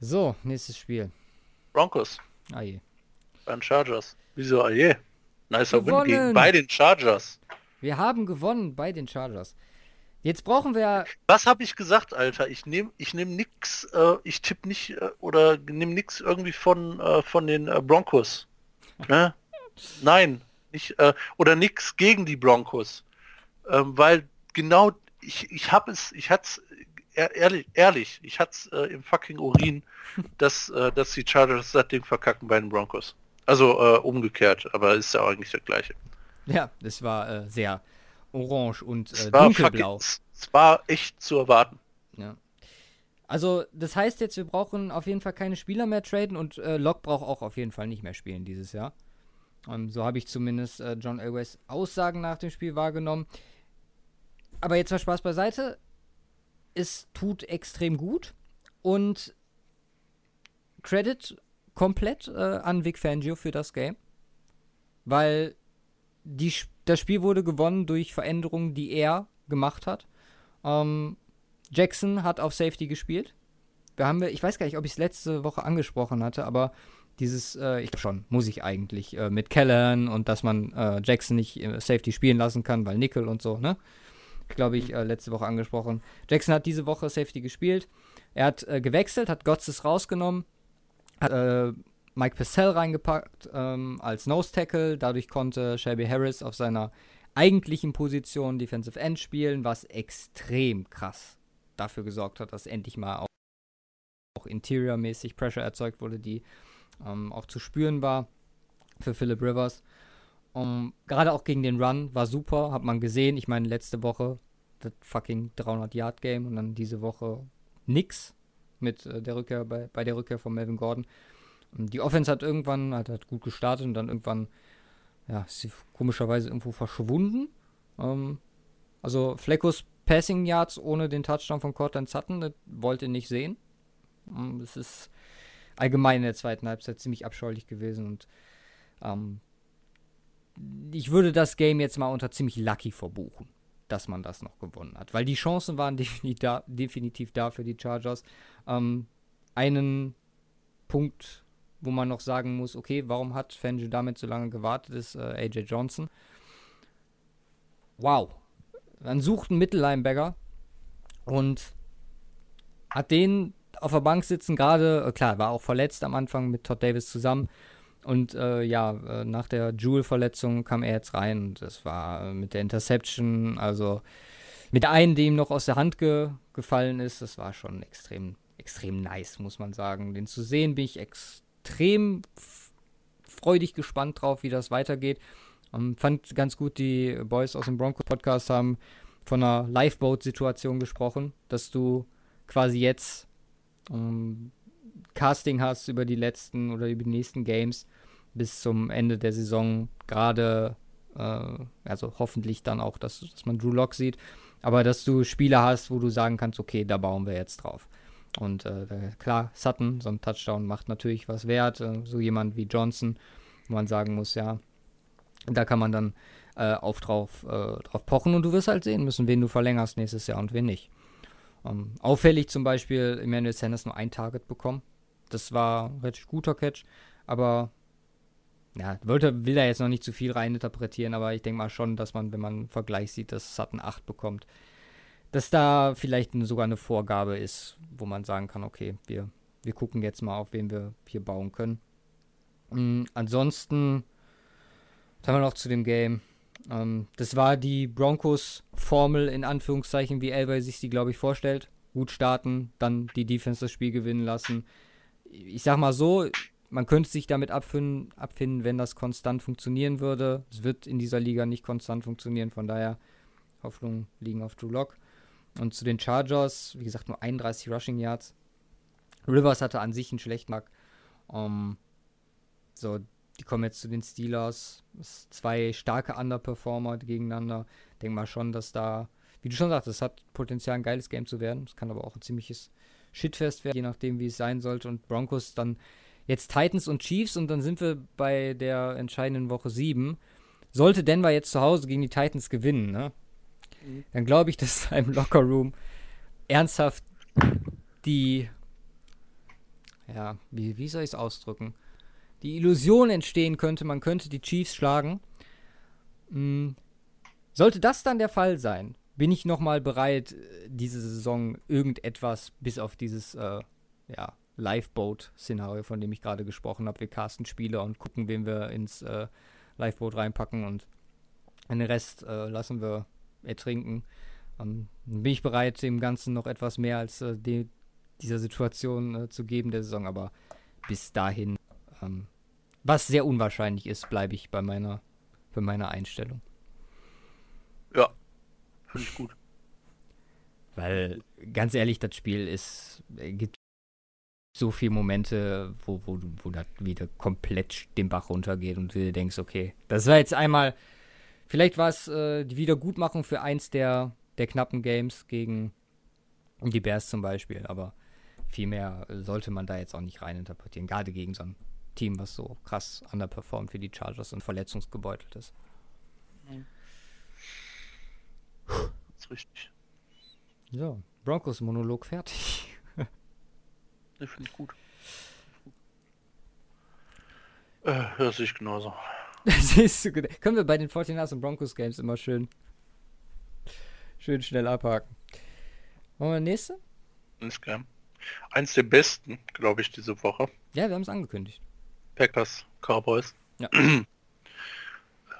So, nächstes Spiel. Broncos. Ah je. Bei den Chargers. Wieso? Ah je. Nicer Win gegen bei den Chargers. Wir haben gewonnen bei den Chargers. Jetzt brauchen wir. Was habe ich gesagt, Alter? Ich nehme ich nehm nix, äh, ich tippe nicht äh, oder nehme nix irgendwie von, äh, von den äh, Broncos. Ne? Nein, nicht, äh, oder nix gegen die Broncos. Ähm, weil genau, ich, ich habe es, ich hatte es ehrlich, ehrlich, ich hatte es äh, im fucking Urin, dass, dass die Chargers das Ding verkacken bei den Broncos. Also umgekehrt, aber ist ja eigentlich der gleiche. Ja, es war sehr orange und äh, dunkelblau. Es war echt zu erwarten. Ja. Also, das heißt jetzt, wir brauchen auf jeden Fall keine Spieler mehr traden und äh, Locke braucht auch auf jeden Fall nicht mehr spielen dieses Jahr. Um, ähm, so habe ich zumindest äh, John Elways Aussagen nach dem Spiel wahrgenommen. Aber jetzt mal Spaß beiseite. Es tut extrem gut und Credit komplett äh, an Vic Fangio für das Game. Weil die, das Spiel wurde gewonnen durch Veränderungen, die er gemacht hat. Ähm, Jackson hat auf Safety gespielt. Wir haben, ich weiß gar nicht, ob ich es letzte Woche angesprochen hatte, aber dieses, äh, ich glaube schon, muss ich eigentlich, äh, mit Kellen und dass man äh, Jackson nicht äh, Safety spielen lassen kann, weil Nickel und so, ne? Glaube ich, äh, letzte Woche angesprochen. Jackson hat diese Woche Safety gespielt. Er hat äh, gewechselt, hat Gotzes rausgenommen hat äh, Mike Purcell reingepackt ähm, als Nose Tackle. Dadurch konnte Shelby Harris auf seiner eigentlichen Position Defensive End spielen, was extrem krass dafür gesorgt hat, dass endlich mal auch, auch interiormäßig Pressure erzeugt wurde, die ähm, auch zu spüren war für Philip Rivers. Um, Gerade auch gegen den Run war super, hat man gesehen. Ich meine, letzte Woche das fucking 300-Yard-Game und dann diese Woche nix mit äh, der Rückkehr, bei, bei der Rückkehr von Melvin Gordon. Die Offense hat irgendwann, hat, hat gut gestartet und dann irgendwann, ja, ist sie komischerweise irgendwo verschwunden. Ähm, also Fleckos Passing Yards ohne den Touchdown von Cortland Sutton, das wollte nicht sehen. Ähm, es ist allgemein in der zweiten Halbzeit ziemlich abscheulich gewesen und ähm, ich würde das Game jetzt mal unter ziemlich lucky verbuchen dass man das noch gewonnen hat. Weil die Chancen waren definitiv da, definitiv da für die Chargers. Ähm, einen Punkt, wo man noch sagen muss, okay, warum hat Fangio damit so lange gewartet, ist äh, AJ Johnson. Wow. Dann sucht ein Mittellinebacker und hat den auf der Bank sitzen, gerade, äh, klar, war auch verletzt am Anfang mit Todd Davis zusammen. Und äh, ja, äh, nach der Jewel-Verletzung kam er jetzt rein und es war äh, mit der Interception, also mit einem, dem noch aus der Hand ge gefallen ist, das war schon extrem, extrem nice, muss man sagen. Den zu sehen bin ich extrem freudig gespannt drauf, wie das weitergeht. Um, fand ganz gut, die Boys aus dem Bronco-Podcast haben von einer Lifeboat-Situation gesprochen, dass du quasi jetzt um, Casting hast über die letzten oder über die nächsten Games bis zum Ende der Saison, gerade, äh, also hoffentlich dann auch, dass, dass man Drew Lock sieht, aber dass du Spieler hast, wo du sagen kannst, okay, da bauen wir jetzt drauf. Und äh, klar, Sutton, so ein Touchdown macht natürlich was wert. Äh, so jemand wie Johnson, wo man sagen muss, ja, da kann man dann äh, auf drauf, äh, drauf pochen und du wirst halt sehen müssen, wen du verlängerst nächstes Jahr und wen nicht. Ähm, auffällig zum Beispiel, Emmanuel Sanders nur ein Target bekommen. Das war ein richtig guter Catch, aber ja, wollte, will da jetzt noch nicht zu viel reininterpretieren, aber ich denke mal schon, dass man, wenn man einen Vergleich sieht, dass Sutton 8 bekommt, dass da vielleicht sogar eine Vorgabe ist, wo man sagen kann, okay, wir, wir gucken jetzt mal, auf wen wir hier bauen können. Mhm, ansonsten, was haben wir noch zu dem Game? Ähm, das war die Broncos-Formel in Anführungszeichen, wie Elway sich die, glaube ich, vorstellt. Gut starten, dann die Defense das Spiel gewinnen lassen. Ich sag mal so, man könnte sich damit abfinden, abfinden, wenn das konstant funktionieren würde. Es wird in dieser Liga nicht konstant funktionieren, von daher Hoffnungen liegen auf Drew Lock. Und zu den Chargers, wie gesagt, nur 31 Rushing Yards. Rivers hatte an sich einen schlechten Tag. Um, so, die kommen jetzt zu den Steelers. Zwei starke Underperformer gegeneinander. Denk mal schon, dass da, wie du schon sagst, es hat Potenzial, ein geiles Game zu werden. Es kann aber auch ein ziemliches Shitfest werden, je nachdem, wie es sein sollte. Und Broncos dann jetzt Titans und Chiefs und dann sind wir bei der entscheidenden Woche 7. Sollte Denver jetzt zu Hause gegen die Titans gewinnen, ne? Mhm. Dann glaube ich, dass im Lockerroom ernsthaft die, ja, wie, wie soll ich es ausdrücken? die Illusion entstehen könnte, man könnte die Chiefs schlagen. Hm. Sollte das dann der Fall sein, bin ich nochmal bereit, diese Saison irgendetwas bis auf dieses äh, ja, Lifeboat-Szenario, von dem ich gerade gesprochen habe. Wir casten Spieler und gucken, wen wir ins äh, Lifeboat reinpacken und den Rest äh, lassen wir ertrinken. Ähm, bin ich bereit, dem Ganzen noch etwas mehr als äh, die, dieser Situation äh, zu geben der Saison, aber bis dahin ähm, was sehr unwahrscheinlich ist, bleibe ich bei meiner, bei meiner Einstellung. Ja, finde ich gut. Weil, ganz ehrlich, das Spiel ist, äh, gibt so viele Momente, wo, wo, wo das wieder komplett den Bach runtergeht und du denkst, okay, das war jetzt einmal, vielleicht war es äh, die Wiedergutmachung für eins der, der knappen Games gegen die Bears zum Beispiel, aber viel mehr sollte man da jetzt auch nicht reininterpretieren, gerade gegen so ein Team, was so krass underperformt wie die Chargers und verletzungsgebeutelt ist. Das ist richtig. So, Broncos Monolog fertig. Das finde ich gut. Äh, das sehe ich genauso. Siehst du, können wir bei den 49ers und Broncos Games immer schön schön schnell abhaken. Wollen wir nächste? Ist gern. Eins der besten, glaube ich, diese Woche. Ja, wir haben es angekündigt. Packers, Cowboys. Ja.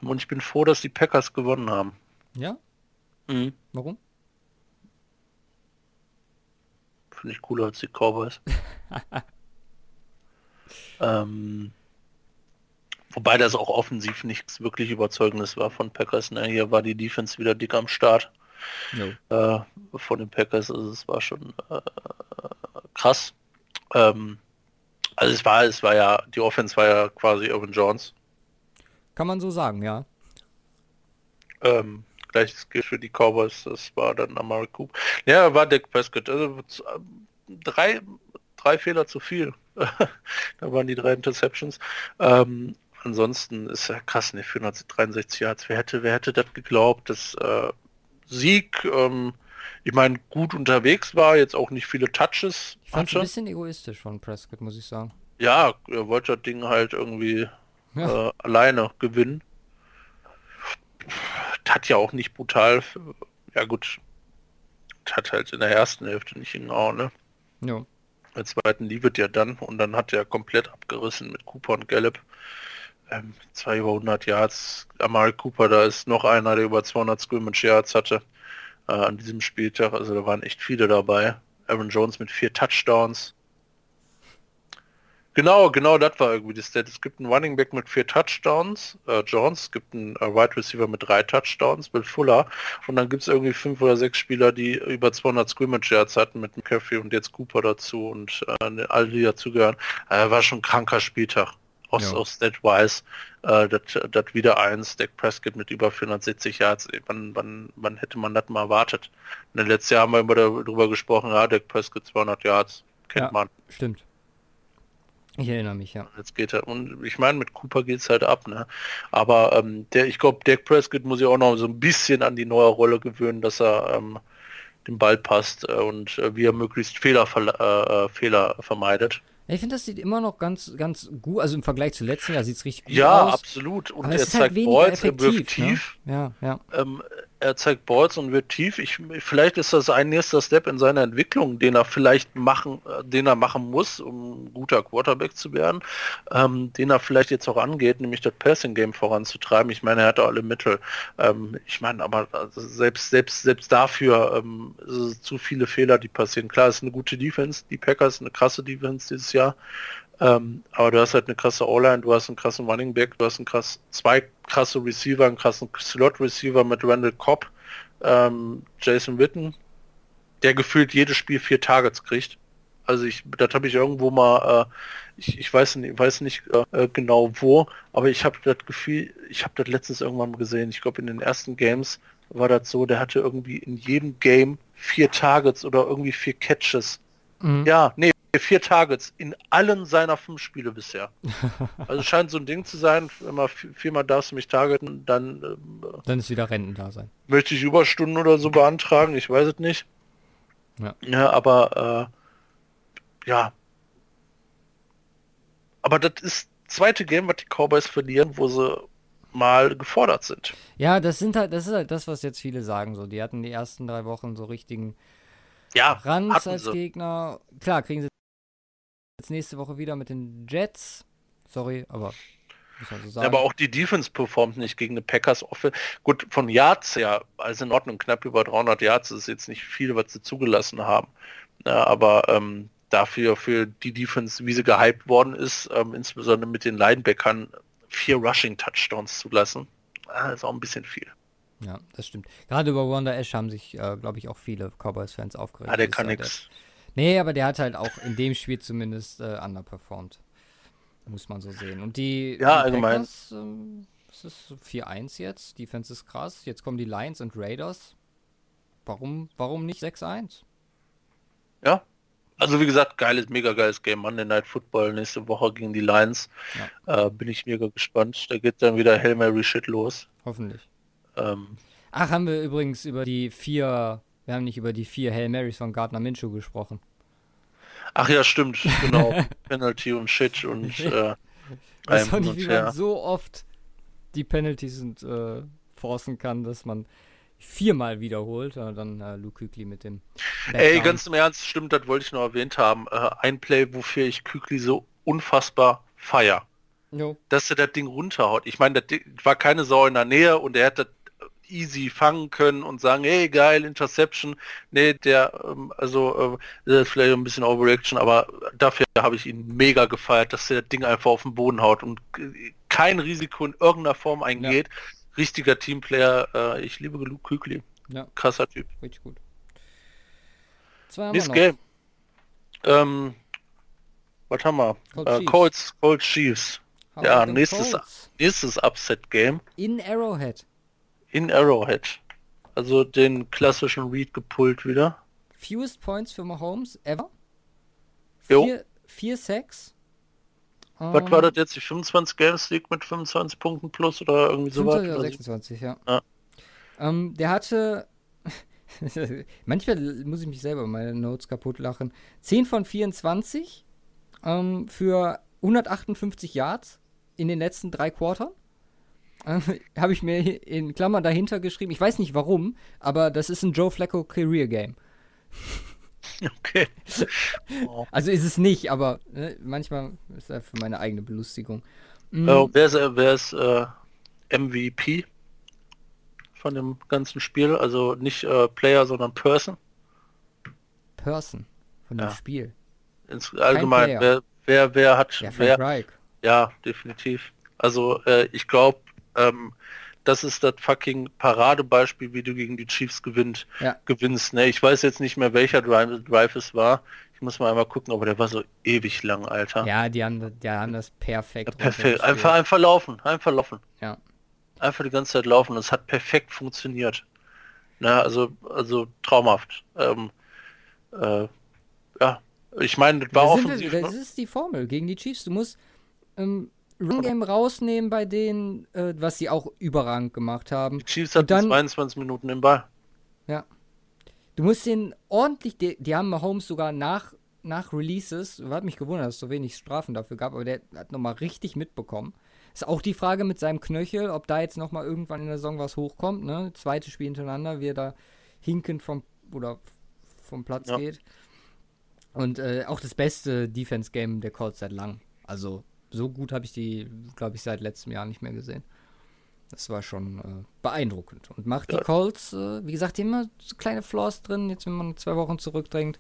Und ich bin froh, dass die Packers gewonnen haben. Ja? Mhm. Warum? Finde ich cooler als die Cowboys. ähm, wobei das auch offensiv nichts wirklich Überzeugendes war von Packers. Ne? Hier war die Defense wieder dick am Start. Äh, von den Packers. Also es war schon äh, krass. Ähm, also es war, es war ja, die Offense war ja quasi Irvin Jones. Kann man so sagen, ja. Ähm, gleiches gilt für die Cowboys, das war dann Amari Coop. Ja, war Dick Prescott. Also drei, drei Fehler zu viel. da waren die drei Interceptions. Ähm, ansonsten ist ja krass, ne, 463 Yards. Wer hätte, wer hätte das geglaubt, dass äh, Sieg, ähm, ich meine, gut unterwegs war, jetzt auch nicht viele Touches. Ich fand ein bisschen egoistisch von Prescott, muss ich sagen. Ja, er wollte das Ding halt irgendwie ja. äh, alleine gewinnen. Hat ja auch nicht brutal. Ja gut, hat halt in der ersten Hälfte nicht hingehauen, ne? Ja. Der zweiten liefert ja dann und dann hat er komplett abgerissen mit Cooper und Gallup. Ähm, zwei über 100 Yards. Amari Cooper, da ist noch einer, der über 200 Scrimmage Yards hatte äh, an diesem Spieltag. Also da waren echt viele dabei. Aaron Jones mit vier Touchdowns. Genau, genau, das war irgendwie das Stat. Es gibt einen Running Back mit vier Touchdowns, äh, Jones, es gibt einen äh, Wide Receiver mit drei Touchdowns, Bill Fuller, und dann gibt es irgendwie fünf oder sechs Spieler, die über 200 Scrimmage Yards hatten mit McCaffrey und jetzt Cooper dazu und äh, alle, die dazugehören. Äh, war schon ein kranker Spieltag. Aus, ja. aus Stat-wise, äh, das wieder eins, Dak Prescott mit über 470 Yards, wann, wann, wann hätte man das mal erwartet? In den letzten Jahren haben wir darüber gesprochen, ja, Dak Prescott 200 Yards, kennt ja, man. Stimmt. Ich erinnere mich, ja. Jetzt geht er, und ich meine, mit Cooper geht es halt ab, ne? Aber ähm, der, ich glaube, Dak Prescott muss ja auch noch so ein bisschen an die neue Rolle gewöhnen, dass er ähm, den Ball passt äh, und äh, wie er möglichst Fehler, äh, äh, Fehler vermeidet. Ich finde, das sieht immer noch ganz, ganz gut, also im Vergleich zu letzten Jahr sieht es richtig gut ja, aus. Ja, absolut. Und Aber er es ist zeigt halt Balls, er wirft tief. Ne? Ja, ja. Ähm, er zeigt Balls und wird tief. Ich, vielleicht ist das ein nächster Step in seiner Entwicklung, den er vielleicht machen, äh, den er machen muss, um ein guter Quarterback zu werden, ähm, den er vielleicht jetzt auch angeht, nämlich das Passing Game voranzutreiben. Ich meine, er hat alle Mittel. Ähm, ich meine, aber also selbst selbst selbst dafür ähm, zu viele Fehler, die passieren. Klar, es ist eine gute Defense. Die Packers eine krasse Defense dieses Jahr. Ähm, aber du hast halt eine krasse O-Line, du hast einen krassen Running Back, du hast einen krass, zwei krasse Receiver, einen krassen Slot-Receiver mit Randall Cobb, ähm, Jason Witten, der gefühlt jedes Spiel vier Targets kriegt. Also ich, das habe ich irgendwo mal, äh, ich, ich weiß nicht, weiß nicht äh, genau wo, aber ich habe das Gefühl, ich habe das letztens irgendwann mal gesehen. Ich glaube in den ersten Games war das so, der hatte irgendwie in jedem Game vier Targets oder irgendwie vier Catches. Mhm. Ja, nee, vier Targets in allen seiner fünf Spiele bisher. also scheint so ein Ding zu sein, immer viermal darfst du mich targeten, dann äh, dann ist wieder Renten da sein. Möchte ich Überstunden oder so beantragen, ich weiß es nicht. Ja, ja aber äh, ja. Aber das ist zweite Game, was die Cowboys verlieren, wo sie mal gefordert sind. Ja, das sind halt, das ist halt das, was jetzt viele sagen. So, die hatten die ersten drei Wochen so richtigen ja, Ranz als sie. Gegner. Klar, kriegen sie jetzt nächste Woche wieder mit den Jets. Sorry, aber muss man so sagen. Aber auch die Defense performt nicht gegen eine Packers Offe. Gut, von Yards her, also in Ordnung, knapp über 300 Yards ist jetzt nicht viel, was sie zugelassen haben. Ja, aber ähm, dafür für die Defense, wie sie gehypt worden ist, ähm, insbesondere mit den Linebackern, vier Rushing Touchdowns zulassen, äh, ist auch ein bisschen viel. Ja, das stimmt. Gerade über Wanda Ash haben sich, äh, glaube ich, auch viele Cowboys-Fans aufgeregt. Ah, der kann nichts. Nee, aber der hat halt auch in dem Spiel zumindest äh, underperformed. Muss man so sehen. Und die, ja, die allgemein. Packers, ähm, es ist 4-1 jetzt. Defense ist krass. Jetzt kommen die Lions und Raiders. Warum, warum nicht 6-1? Ja. Also wie gesagt, geiles, mega geiles Game. Monday Night Football nächste Woche gegen die Lions. Ja. Äh, bin ich mega gespannt. Da geht dann wieder Hail Mary Shit los. Hoffentlich. Ähm, Ach, haben wir übrigens über die vier wir haben nicht über die vier Hail Marys von Gardner Minshew gesprochen. Ach ja, stimmt, genau. Penalty und Shit und äh, das fand ich, wie man so oft die Penalties und, äh, forcen kann, dass man viermal wiederholt. Äh, dann äh, Luke Kükli mit dem. Backdown. Ey, ganz im Ernst, stimmt, das wollte ich noch erwähnt haben. Äh, ein Play, wofür ich Kükli so unfassbar feier. Jo. Dass er das Ding runterhaut. Ich meine, das war keine Sau in der Nähe und er hat das easy fangen können und sagen, hey geil, Interception. Nee, der, ähm, also äh, ist vielleicht ein bisschen Overreaction, aber dafür habe ich ihn mega gefeiert, dass der Ding einfach auf den Boden haut und kein Risiko in irgendeiner Form eingeht. Ja. Richtiger Teamplayer, äh, ich liebe Luke Kükli. Ja. Krasser Typ. Richtig gut. Nächstes Game. Ähm, was haben wir? Cold äh, Colts, Colts Chiefs. How ja, nächstes, nächstes Upset-Game. In Arrowhead in Arrowhead. Also den klassischen Read gepullt wieder. Fewest Points für Mahomes ever. Vier, vier Sacks. Was um, war ähm, das jetzt? Die 25 Games League mit 25 Punkten plus oder irgendwie sowas? Oder 26, ja. ja. Um, ähm, der hatte. Manchmal muss ich mich selber meine Notes kaputt lachen. 10 von 24 um, ähm, für 158 Yards in den letzten drei Quartern. habe ich mir in Klammern dahinter geschrieben. Ich weiß nicht warum, aber das ist ein Joe Flacco Career Game. Okay. Oh. Also ist es nicht, aber ne, manchmal ist er für meine eigene Belustigung. Mhm. Uh, wer ist, wer ist äh, MVP von dem ganzen Spiel? Also nicht äh, Player, sondern Person? Person von dem ja. Spiel. Ins, allgemein, wer, wer, wer hat, Ja, wer, Reich. ja, definitiv. Also äh, ich glaube, ähm, das ist das fucking Paradebeispiel, wie du gegen die Chiefs gewinnt, Ja. gewinnst. Ne? Ich weiß jetzt nicht mehr, welcher Drive, Drive es war. Ich muss mal einmal gucken, aber der war so ewig lang, Alter. Ja, die haben, die haben das perfekt. Perfekt. Einfach, einfach laufen, einfach laufen. Ja. Einfach die ganze Zeit laufen. Das hat perfekt funktioniert. Na, also, also traumhaft. Ähm, äh, ja, ich meine, das war offensiv. das ne? ist die Formel gegen die Chiefs. Du musst ähm, Run Game rausnehmen bei denen, äh, was sie auch überragend gemacht haben. Die Chiefs hatten dann- 22 Minuten im Ball. Ja. Du musst den ordentlich, die, die haben Mahomes sogar nach, nach Releases, hat mich gewundert, dass es so wenig Strafen dafür gab, aber der hat nochmal richtig mitbekommen. Ist auch die Frage mit seinem Knöchel, ob da jetzt nochmal irgendwann in der Saison was hochkommt, ne? Zweites Spiel hintereinander, wie er da hinkend vom, oder vom Platz Ja. geht. Und äh, auch das beste Defense-Game der Colts seit lang. Also, so gut habe ich die, glaube ich, seit letztem Jahr nicht mehr gesehen. Das war schon äh, beeindruckend. Und macht die Ja. Colts, äh, wie gesagt, immer so kleine Flaws drin, jetzt wenn man zwei Wochen zurückdrängt.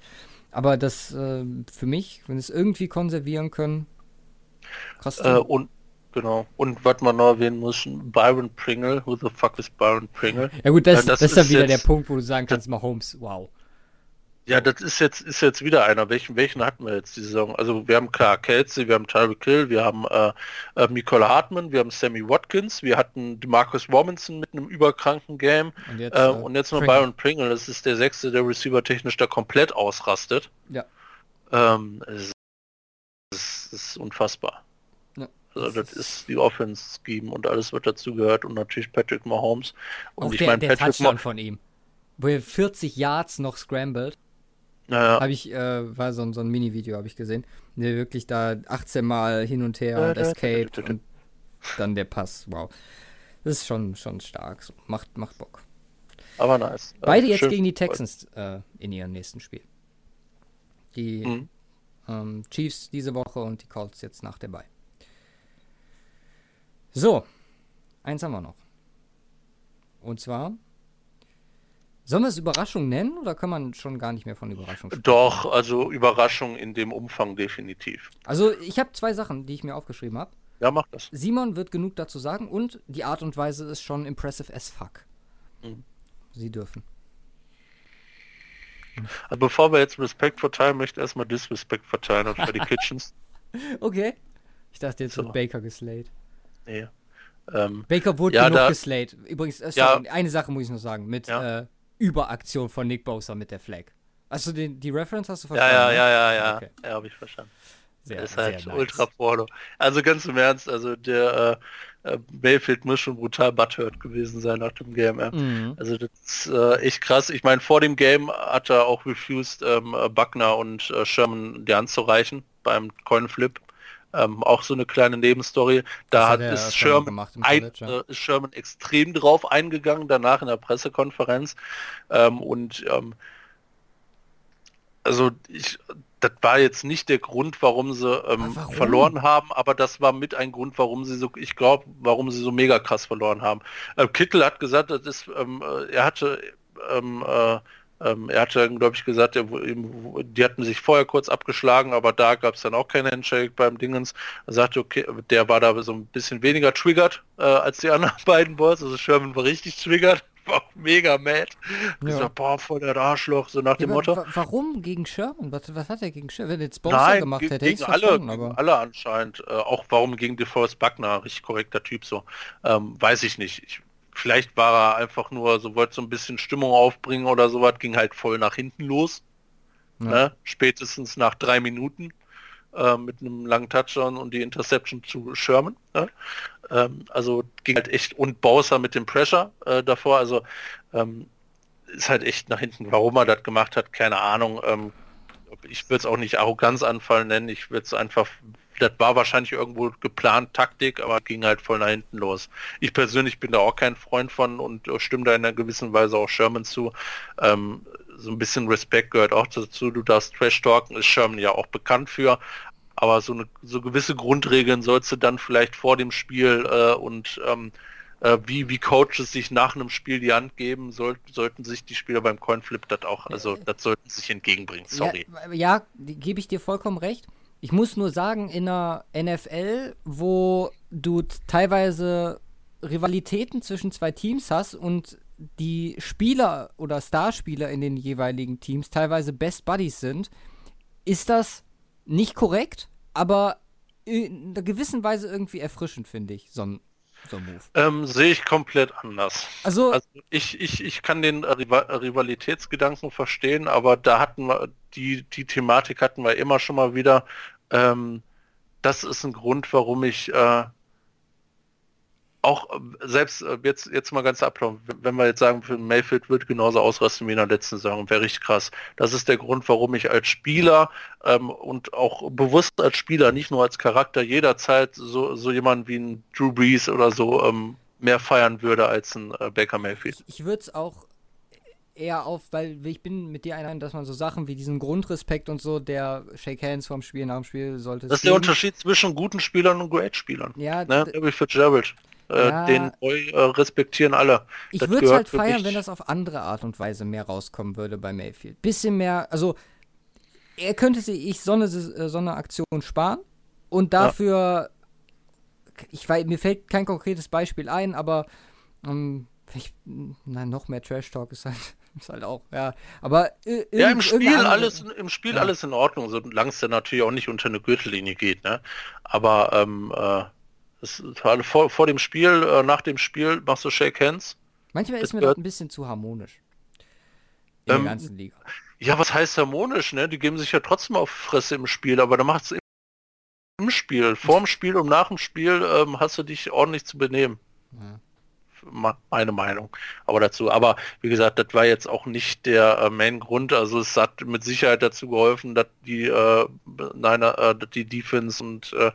Aber das äh, für mich, wenn es irgendwie konservieren können, krass. Äh, und genau. Und was man noch erwähnen muss, Byron Pringle. Who the fuck is Byron Pringle? ja gut, das, äh, das das ist dann ist wieder der Punkt, wo du sagen kannst, Mahomes, wow. Ja, das ist jetzt ist jetzt wieder einer. Welchen welchen hatten wir jetzt die Saison? Also wir haben klar Kelsey, wir haben Tyreek Hill, wir haben äh, äh, Nicole Hartman, wir haben Sammy Watkins, wir hatten Marcus Robinson mit einem überkranken Game Und jetzt, äh, äh, und jetzt noch Pringle. Byron Pringle. Das ist der sechste, der Receiver technisch da komplett ausrastet. Ja. Ähm, es ist, es ist unfassbar. Also das ist die Offense-Scheme und alles, was dazu gehört und natürlich Patrick Mahomes. Und Auch ich meine Patrick Touchdown von ihm. Wo er 40 Yards noch scrambled. Naja, Habe ich, äh, war so ein, so ein Mini-Video, habe ich gesehen. Der wirklich da 18 Mal hin und her und escaped und dann der Pass. Wow. Das ist schon, schon stark. So, macht, macht Bock. aber nice. Beide jetzt schön. gegen die Texans äh, in ihrem nächsten Spiel. Die Mhm. ähm, Chiefs diese Woche und die Colts jetzt nach der Bye. So, eins haben wir noch. Und zwar, sollen wir es Überraschung nennen oder kann man schon gar nicht mehr von Überraschung sprechen? Doch, also Überraschung in dem Umfang definitiv. Also, ich habe zwei Sachen, die ich mir aufgeschrieben habe. Ja, mach das. Simon wird genug dazu sagen und die Art und Weise ist schon impressive as fuck. Mhm. Sie dürfen. Also bevor wir jetzt Respekt verteilen, möchte ich erstmal Disrespect verteilen an Freddy Kitchens. Okay. Ich dachte, jetzt So. wird Baker geslayed. Nee. Ähm, Baker wurde Ja, genug da- geslayed. Übrigens, äh, Ja. sorry, eine Sache muss ich noch sagen. Mit Ja. äh, Überaktion von Nick Bosa mit der Flag. Also den, die Reference hast du ja, verstanden? ja, ne? ja, ja, ja. Okay. Ja, habe ich verstanden. Sehr, ist halt sehr nice. ultra porno. Also ganz im Ernst, also der äh, äh, Mayfield muss schon brutal butthurt gewesen sein nach dem Game. Ja. Mhm. Also das ist äh, echt krass. Ich meine, vor dem Game hat er auch refused, ähm, äh, Buckner und äh, Sherman die Hand zu reichen beim Coinflip. Ähm, auch so eine kleine Nebenstory. Da hat ist öfter Sherman, ein, ja. äh, ist Sherman extrem drauf eingegangen, danach in der Pressekonferenz. Ähm, und ähm, also ich, das war jetzt nicht der Grund, warum sie ähm, warum? verloren haben, aber das war mit ein Grund, warum sie so, ich glaube, warum sie so mega krass verloren haben. Äh, Kittel hat gesagt, das ist, ähm, äh, er hatte, ähm, äh, ähm, er hatte, glaube ich, gesagt, er, die hatten sich vorher kurz abgeschlagen, aber da gab es dann auch keinen Handshake beim Dingens. Er sagte, okay, der war da so ein bisschen weniger triggert äh, als die anderen beiden Boys. Also Sherman war richtig triggert, war auch mega mad. Ja. Gesagt, boah, voll der Arschloch, so nach Ja, dem Motto. wa- warum gegen Sherman? Was, was hat er gegen Sherman? Wenn er jetzt Bosa Nein, gemacht ge- hätte, hätte ich gegen alle, verstanden, gegen aber... alle anscheinend. Äh, auch warum gegen DeForest Buckner, richtig korrekter Typ so. Ähm, weiß ich nicht. Ich, vielleicht war er einfach nur, so wollte so ein bisschen Stimmung aufbringen oder sowas, ging halt voll nach hinten los. Ja. Ne? Spätestens nach drei Minuten äh, mit einem langen Touchdown und die Interception zu Sherman. Ne? Ähm, also ging halt echt und Bowser mit dem Pressure äh, davor. Also ähm, ist halt echt nach hinten. Warum er das gemacht hat, keine Ahnung. Ähm, ich würde es auch nicht Arroganzanfall nennen. Ich würde es einfach, das war wahrscheinlich irgendwo geplant Taktik, aber ging halt voll nach hinten los. Ich persönlich bin da auch kein Freund von und äh, stimme da in einer gewissen Weise auch Sherman zu. Ähm, so ein bisschen Respekt gehört auch dazu. Du darfst Trash talken, ist Sherman ja auch bekannt für. Aber so eine so gewisse Grundregeln sollst du dann vielleicht vor dem Spiel äh, und ähm, äh, wie, wie Coaches sich nach einem Spiel die Hand geben, soll, sollten sich die Spieler beim Coinflip das auch, also das sollten sich entgegenbringen, sorry. Ja, ja gebe ich dir vollkommen recht. Ich muss nur sagen, in einer NFL, wo du teilweise Rivalitäten zwischen zwei Teams hast und die Spieler oder Starspieler in den jeweiligen Teams teilweise Best Buddies sind, ist das nicht korrekt, aber in einer gewissen Weise irgendwie erfrischend, finde ich, so ein, so ein Move. Ähm, Sehe ich komplett anders. Also, Also ich, ich, ich kann den Riva- Rivalitätsgedanken verstehen, aber da hatten wir, die, die Thematik hatten wir immer schon mal wieder. Ähm, das ist ein Grund, warum ich äh, auch äh, selbst äh, jetzt, jetzt mal ganz ablauf, wenn wir jetzt sagen, für Mayfield wird genauso ausrasten wie in der letzten Saison, wäre richtig krass. Das ist der Grund, warum ich als Spieler ähm, und auch bewusst als Spieler, nicht nur als Charakter, jederzeit so, so jemanden wie ein Drew Brees oder so ähm, mehr feiern würde als ein äh, Baker Mayfield. ich würde es auch eher auf, weil ich bin mit dir einer, dass man so Sachen wie diesen Grundrespekt und so, der Shake Hands vorm Spiel, nach dem Spiel sollte Das ist der. Unterschied zwischen guten Spielern und Great-Spielern. Ja, Ne? Wie Fitzgerald. Äh, Ja. Den Boy äh, respektieren alle. Ich würde es halt feiern, wenn das auf andere Art und Weise mehr rauskommen würde bei Mayfield. Bisschen mehr, also er könnte sich so eine, äh, so eine Aktion sparen und dafür, ich weiß, mir fällt kein konkretes Beispiel ein, aber ähm, vielleicht, nein, noch mehr Trash Talk ist halt, ist halt auch, ja. Aber äh, Ja, im Spiel alles, im Spiel Ja. alles in Ordnung, solange es dann natürlich auch nicht unter eine Gürtellinie geht, ne? Aber ähm, äh, es ist halt vor, vor dem Spiel, äh, nach dem Spiel machst du Shake Hands. Manchmal ist mir das ein bisschen zu harmonisch. In Ähm, der ganzen Liga. Ja, was heißt harmonisch, ne? Die geben sich ja trotzdem auf Fresse im Spiel, aber dann macht es im Spiel. Vor dem Spiel und nach dem Spiel ähm, hast du dich ordentlich zu benehmen. Ja. Meine Meinung. Aber dazu, aber wie gesagt, das war jetzt auch nicht der äh, Main-Grund. Also es hat mit Sicherheit dazu geholfen, dass die, äh, nein, äh, die Defense und äh,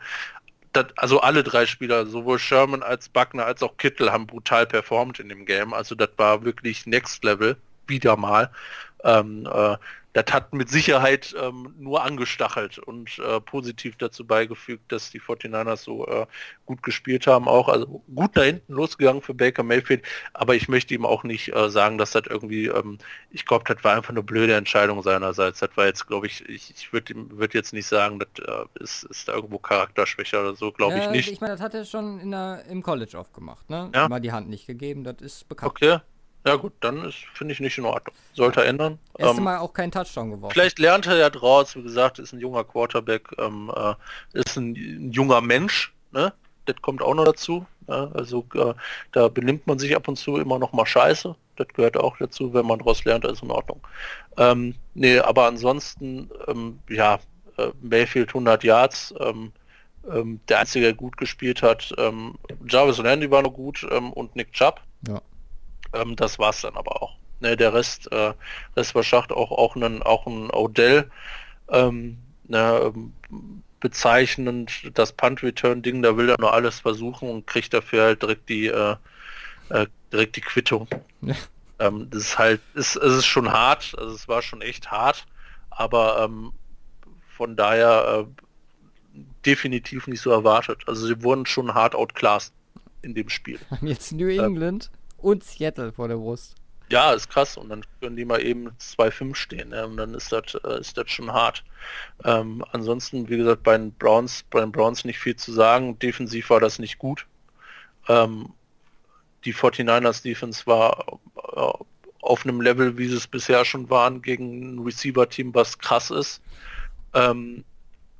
das, also alle drei Spieler, sowohl Sherman als Buckner als auch Kittel, haben brutal performt in dem Game. Also das war wirklich Next Level, wieder mal. Ähm, äh, das hat mit Sicherheit ähm, nur angestachelt und äh, positiv dazu beigefügt, dass die 49ers so äh, gut gespielt haben, auch also gut da hinten losgegangen für Baker Mayfield, aber ich möchte ihm auch nicht äh, sagen, dass das irgendwie, ähm, ich glaube, das war einfach eine blöde Entscheidung seinerseits. Das war jetzt, glaube ich, ich, ich würde würd jetzt nicht sagen, das äh, ist, ist da irgendwo Charakterschwäche oder so, glaube ich nicht. Ich meine, das hat er schon in der, im College oft gemacht, ne? Ja. Mal die Hand nicht gegeben, das ist bekannt. Okay, ja gut, dann ist finde ich nicht in Ordnung. Sollte er ändern. Erste Ähm, Mal auch keinen Touchdown geworfen. Vielleicht lernt er ja draus, wie gesagt, ist ein junger Quarterback, ähm, äh, ist ein, ein junger Mensch, ne? Das kommt auch noch dazu. Ne? Also äh, da benimmt man sich ab und zu immer noch mal scheiße. Das gehört auch dazu, wenn man daraus lernt, ist in Ordnung. Ähm, nee, aber ansonsten, ähm, ja, äh, Mayfield 100 Yards, ähm, ähm, der Einzige, der gut gespielt hat, ähm, Jarvis Landy war noch gut ähm, und Nick Chubb. Ja. Ähm, das war's dann aber auch. Ne, der Rest, äh, Rest war Schacht auch, auch ein, auch ein Odell. Ähm, ne, ähm, bezeichnend das Punt-Return-Ding, da will er nur alles versuchen und kriegt dafür halt direkt die, äh, äh, direkt die Quittung. Ja. Ähm, das ist halt, ist, es ist schon hart, also es war schon echt hart, aber ähm, von daher äh, definitiv nicht so erwartet. Also sie wurden schon hart outclassed in dem Spiel. jetzt New England und Seattle vor der Brust. Ja, ist krass. Und dann können die mal eben 2-5 stehen. Ne? Und dann ist das äh, ist das schon hart. Ähm, ansonsten, wie gesagt, bei den Browns, bei den Browns nicht viel zu sagen. Defensiv war das nicht gut. Ähm, die 49ers Defense war äh, auf einem Level, wie sie es bisher schon waren, gegen ein Receiver-Team, was krass ist. Ähm,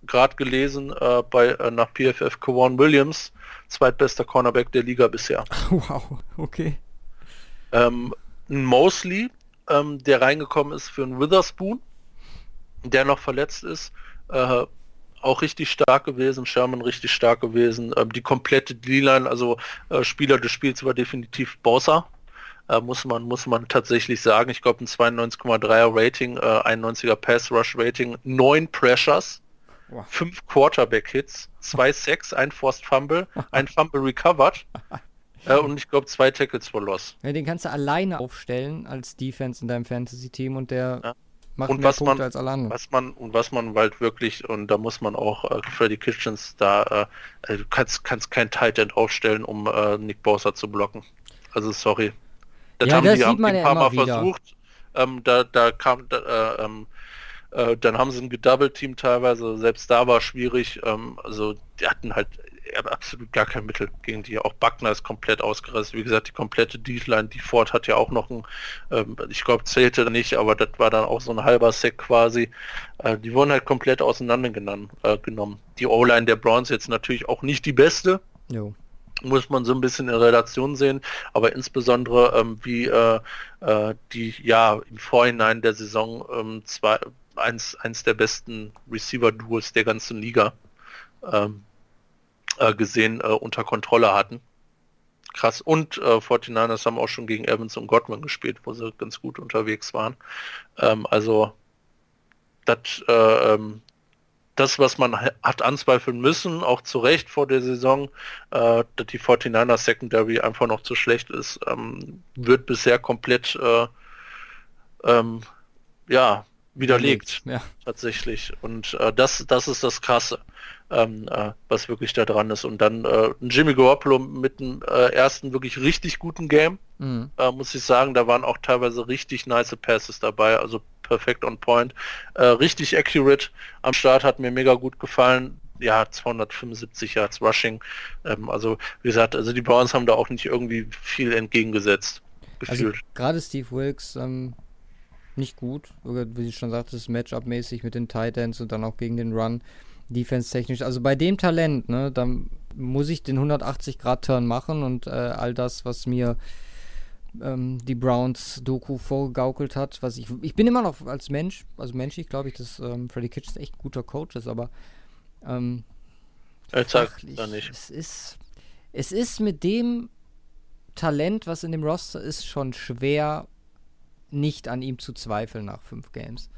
Gerade gelesen äh, bei äh, nach PFF Kawan Williams, zweitbester Cornerback der Liga bisher. Wow, okay. Ähm, ein Mosley, ähm, der reingekommen ist für einen Witherspoon, der noch verletzt ist, äh, auch richtig stark gewesen, Sherman richtig stark gewesen. Ähm, die komplette D-Line, also äh, Spieler des Spiels war definitiv Bossa. Äh, muss man muss man tatsächlich sagen. Ich glaube ein 92,3er Rating, äh, 91er Pass Rush Rating, 9 Pressures, Wow. 5 Quarterback Hits, 2 Sacks, ein Forced Fumble, ein Fumble recovered äh, und ich glaube zwei Tackles for Loss. Ja, den kannst du alleine aufstellen als Defense in deinem Fantasy-Team und der Ja. macht Und mehr was Punkte man- als alle anderen. Was man und was man halt wirklich und da muss man auch äh, Freddy Kitchens da äh, äh, du kannst kannst kein Tight End aufstellen, um äh, Nick Bosa zu blocken. Also sorry. Das Ja, haben das die haben ein paar Mal wieder. versucht. Ähm, da da kam da, äh, ähm, Äh, dann haben sie ein Gedouble-Team teilweise, selbst da war schwierig. Ähm, also die hatten halt absolut gar kein Mittel gegen die. Auch Buckner ist komplett ausgerastet. Wie gesagt, die komplette D-Line, die Ford hat ja auch noch ein, ähm, ich glaube, zählte nicht, aber das war dann auch so ein halber Sack quasi. Äh, die wurden halt komplett auseinandergenommen. Äh, genommen. Die O-Line der Browns jetzt natürlich auch nicht die beste. Jo muss man so ein bisschen in Relation sehen, aber insbesondere ähm, wie äh, äh, die ja im Vorhinein der Saison ähm, zwei, eins, eins der besten Receiver-Duos der ganzen Liga ähm, äh, gesehen äh, unter Kontrolle hatten. Krass. Und äh, 49ers haben auch schon gegen Evans und Godwin gespielt, wo sie ganz gut unterwegs waren. Ähm, also das äh, ähm, das, was man hat anzweifeln müssen, auch zu Recht vor der Saison, äh, dass die 49er Secondary einfach noch zu schlecht ist, ähm, wird bisher komplett äh, ähm, ja, widerlegt. Ja. Tatsächlich. Und äh, das, das ist das Krasse, ähm, äh, was wirklich da dran ist. Und dann äh, Jimmy Garoppolo mit dem äh, ersten wirklich richtig guten Game, mhm. muss ich sagen, da waren auch teilweise richtig nice Passes dabei. Also perfekt on point. Äh, richtig accurate am Start, hat mir mega gut gefallen. Ja, 275 Yards Rushing. Ähm, also wie gesagt, also die Browns haben da auch nicht irgendwie viel entgegengesetzt. Also gefühlt. Also, Gerade Steve Wilkes ähm, nicht gut, wie ich schon sagte, Matchup-mäßig mit den Titans und dann auch gegen den Run. Defense-technisch. Also bei dem Talent, ne, dann muss ich den 180-Grad-Turn machen und äh, all das, was mir ähm, die Browns-Doku vorgegaukelt hat. Was ich, ich bin immer noch als Mensch, also menschlich glaube ich, dass ähm, Freddy Kitchens echt ein guter Coach ist, aber ähm, fachlich, nicht. Es ist, es ist mit dem Talent, was in dem Roster ist, schon schwer, nicht an ihm zu zweifeln nach fünf Games.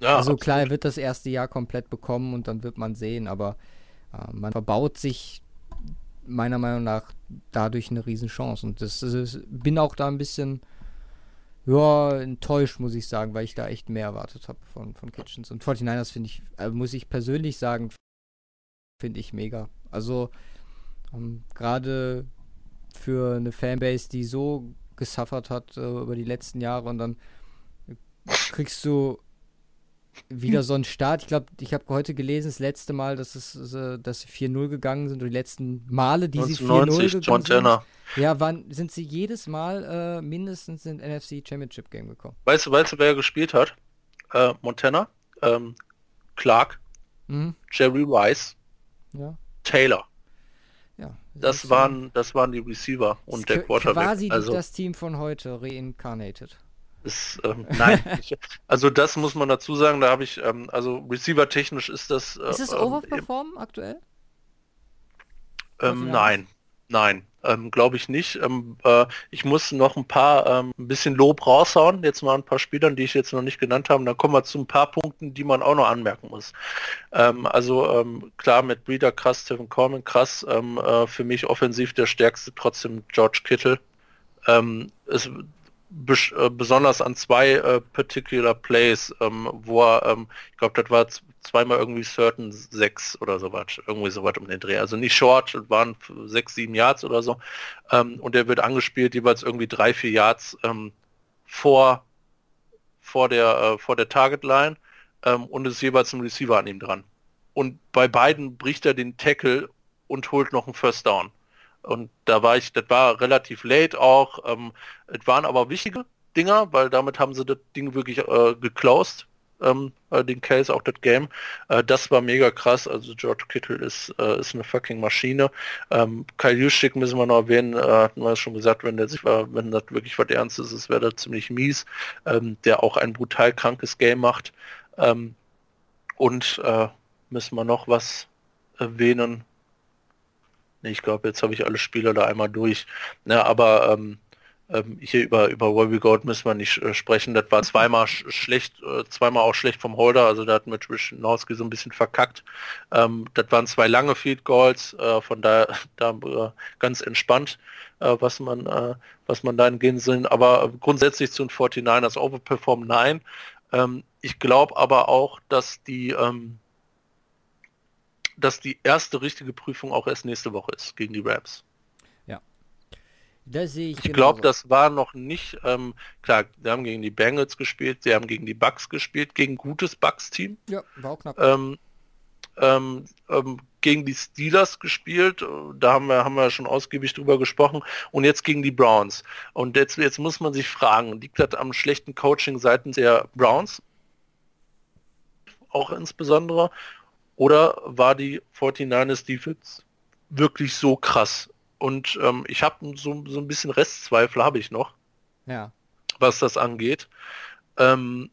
Ja, also absolut. klar, er wird das erste Jahr komplett bekommen und dann wird man sehen, aber äh, man verbaut sich meiner Meinung nach dadurch eine Riesenchance. Und das, das bin auch da ein bisschen ja, enttäuscht, muss ich sagen, weil ich da echt mehr erwartet habe von, von Kitchens. Und 49ers finde ich, äh, muss ich persönlich sagen, finde ich mega. Also ähm, gerade für eine Fanbase, die so gesuffert hat äh, über die letzten Jahre und dann kriegst du wieder so ein Start. Ich glaube, ich habe heute gelesen, das letzte Mal, dass, es, dass sie 4-0 gegangen sind, oder die letzten Male, die sie 4-0 gegangen Montana. sind. Ja, waren, sind sie jedes Mal äh, mindestens in NFC Championship Game gekommen. Weißt du, weißt du, wer gespielt hat? Äh, Montana, ähm, Clark, mhm. Jerry Rice, ja. Taylor. Ja, das, das waren, das waren die Receiver und der Quarterback. Quasi also, das Team von heute reincarnated. Ist, ähm, nein, ich, also das muss man dazu sagen, da habe ich, ähm, also Receiver-technisch ist das... Äh, ist es ähm, Overperform aktuell? Ähm, nein, nein, ähm, glaube ich nicht. Ähm, äh, ich muss noch ein paar, ähm, ein bisschen Lob raushauen, jetzt mal ein paar Spielern, die ich jetzt noch nicht genannt habe. Dann kommen wir zu ein paar Punkten, die man auch noch anmerken muss. Ähm, also ähm, klar, mit Breeder krass, Stephen Coleman krass, ähm, äh, für mich offensiv der stärkste trotzdem George Kittle. Ähm, es, äh, besonders an zwei äh, particular Plays, ähm, wo er, ähm, ich glaube, das war zweimal irgendwie Certain sechs oder so was, irgendwie so was um den Dreh. Also nicht short, waren sechs, sieben Yards oder so. Ähm, und der wird angespielt, jeweils irgendwie drei, vier Yards ähm, vor, vor der, äh, vor der Target Line ähm, und ist jeweils ein Receiver an ihm dran. Und bei beiden bricht er den Tackle und holt noch einen First Down. Und da war ich, das war relativ late auch. Ähm, es waren aber wichtige Dinger, weil damit haben sie das Ding wirklich äh, geclosed, ähm, äh, den Case, auch das Game. Äh, das war mega krass. Also George Kittle ist, äh, ist eine fucking Maschine. Ähm, Kyle Juszczyk müssen wir noch erwähnen, äh, hatten wir schon gesagt, wenn der sich war, wenn das wirklich was Ernstes ist, wäre das ziemlich mies. Ähm, der auch ein brutal krankes Game macht. Ähm, und äh, müssen wir noch was erwähnen? Ich glaube, jetzt habe ich alle Spieler da einmal durch. Ja, aber ähm, ähm, hier über über Robbie Gold müssen wir nicht äh, sprechen. Das war zweimal sch schlecht, äh, zweimal auch schlecht vom Holder. Also da hat mit Wischnowski so ein bisschen verkackt. Ähm, das waren zwei lange Field Goals. Äh, von daher da äh, ganz entspannt, äh, was man äh, was man da gehen sind. Aber grundsätzlich zu den 49ers Overperform nein. Ähm, ich glaube aber auch, dass die ähm, dass die erste richtige Prüfung auch erst nächste Woche ist gegen die Rams. Ja. Das sehe ich. Ich glaube, das war noch nicht, ähm, klar, sie haben gegen die Bengals gespielt, sie haben gegen die Bucks gespielt, gegen gutes Bucks-Team. Ja, war auch knapp. Ähm, ähm, ähm, gegen die Steelers gespielt, da haben wir, haben wir schon ausgiebig drüber gesprochen und jetzt gegen die Browns. Und jetzt, jetzt muss man sich fragen, liegt das am schlechten Coaching seitens der Browns? Auch insbesondere? Oder war die 49ers Defense wirklich so krass? Und ähm, ich habe so, so ein bisschen Restzweifel habe ich noch, ja. was das angeht. Ähm,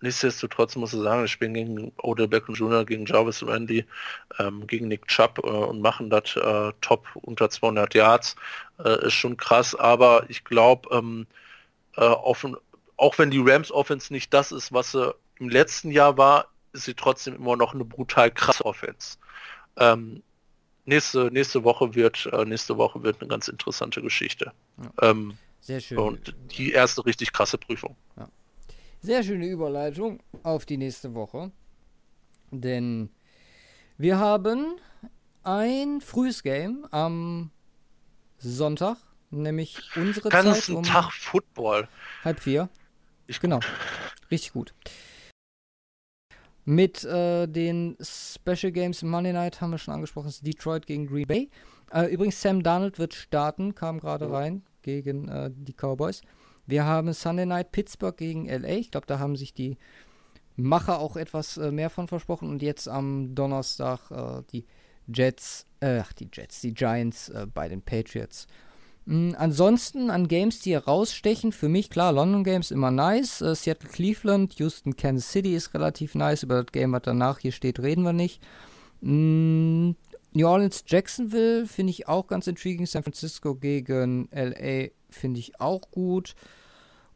nichtsdestotrotz muss ich sagen, ich spiele gegen Odell Beckham Jr., gegen Jarvis Randy, ähm, gegen Nick Chubb äh, und machen das äh, top unter 200 Yards. Äh, ist schon krass, aber ich glaube, ähm, äh, auch wenn die Rams Offense nicht das ist, was sie im letzten Jahr war, ist sie trotzdem immer noch eine brutal krasse Offense. Ähm, nächste, nächste Woche wird äh, nächste Woche wird eine ganz interessante Geschichte. Ja. Ähm, Sehr schön. und die erste richtig krasse Prüfung. Ja. Sehr schöne Überleitung auf die nächste Woche. Denn wir haben ein frühes Game am Sonntag, nämlich unsere Ganzen Zeit um Tag Football. halb vier. Ich Genau, richtig gut. Mit äh, den Special Games Monday Night haben wir schon angesprochen, das ist Detroit gegen Green Bay. Äh, übrigens, Sam Darnold wird starten, kam gerade Ja. rein gegen äh, die Cowboys. Wir haben Sunday Night Pittsburgh gegen LA. Ich glaube, da haben sich die Macher auch etwas äh, mehr von versprochen. Und jetzt am Donnerstag äh, die Jets, äh, ach, die Jets, die Giants bei den Patriots. Mm, ansonsten an Games, die herausstechen, für mich klar, London Games immer nice. Äh, Seattle Cleveland, Houston Kansas City ist relativ nice. Über das Game, was danach hier steht, reden wir nicht. Mm, New Orleans Jacksonville finde ich auch ganz intriguing. San Francisco gegen LA finde ich auch gut.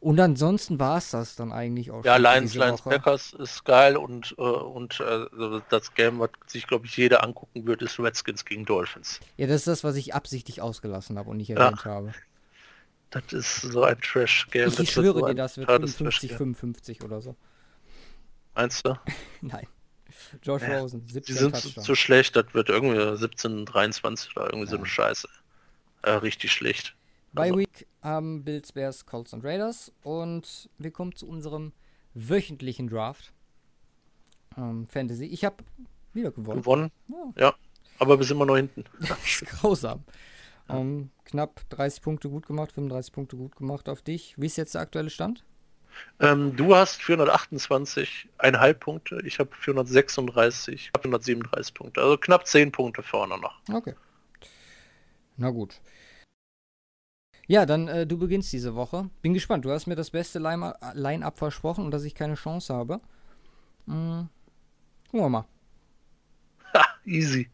Und ansonsten war es das dann eigentlich auch Ja, Lions, Lions. Packers ist geil und, äh, und äh, das Game, was sich, glaube ich, jeder angucken wird, ist Redskins gegen Dolphins. Ja, das ist das, was ich absichtlich ausgelassen habe und nicht Ja. erwähnt habe. Das ist so ein Trash-Game. Ich, ich schwöre dir, das wird totales 55, Trash-Game. 55 oder so. Meinst du? Nein. Josh Ja, Rosen, Die 17 sind zu, zu schlecht, das wird irgendwie 17, 23 oder irgendwie so Ja. eine Scheiße. Äh, richtig schlecht. Bei Also- Week haben Bills, Bears, Colts und Raiders. Und wir kommen zu unserem wöchentlichen Draft. Ähm, Fantasy. Ich habe wieder gewonnen. Gewonnen, Ja, ja. Aber wir sind immer noch hinten. grausam. Ähm, knapp 30 Punkte gut gemacht, 35 Punkte gut gemacht auf dich. Wie ist jetzt der aktuelle Stand? Ähm, du hast 428,5 Punkte, ich habe 436, ich habe 437 Punkte. Also knapp 10 Punkte vorne noch. Okay. Na gut. Ja, dann äh, du beginnst diese Woche. Bin gespannt. Du hast mir das beste Line- Line-Up versprochen und dass ich keine Chance habe. Hm. Gucken wir mal. Ha, easy.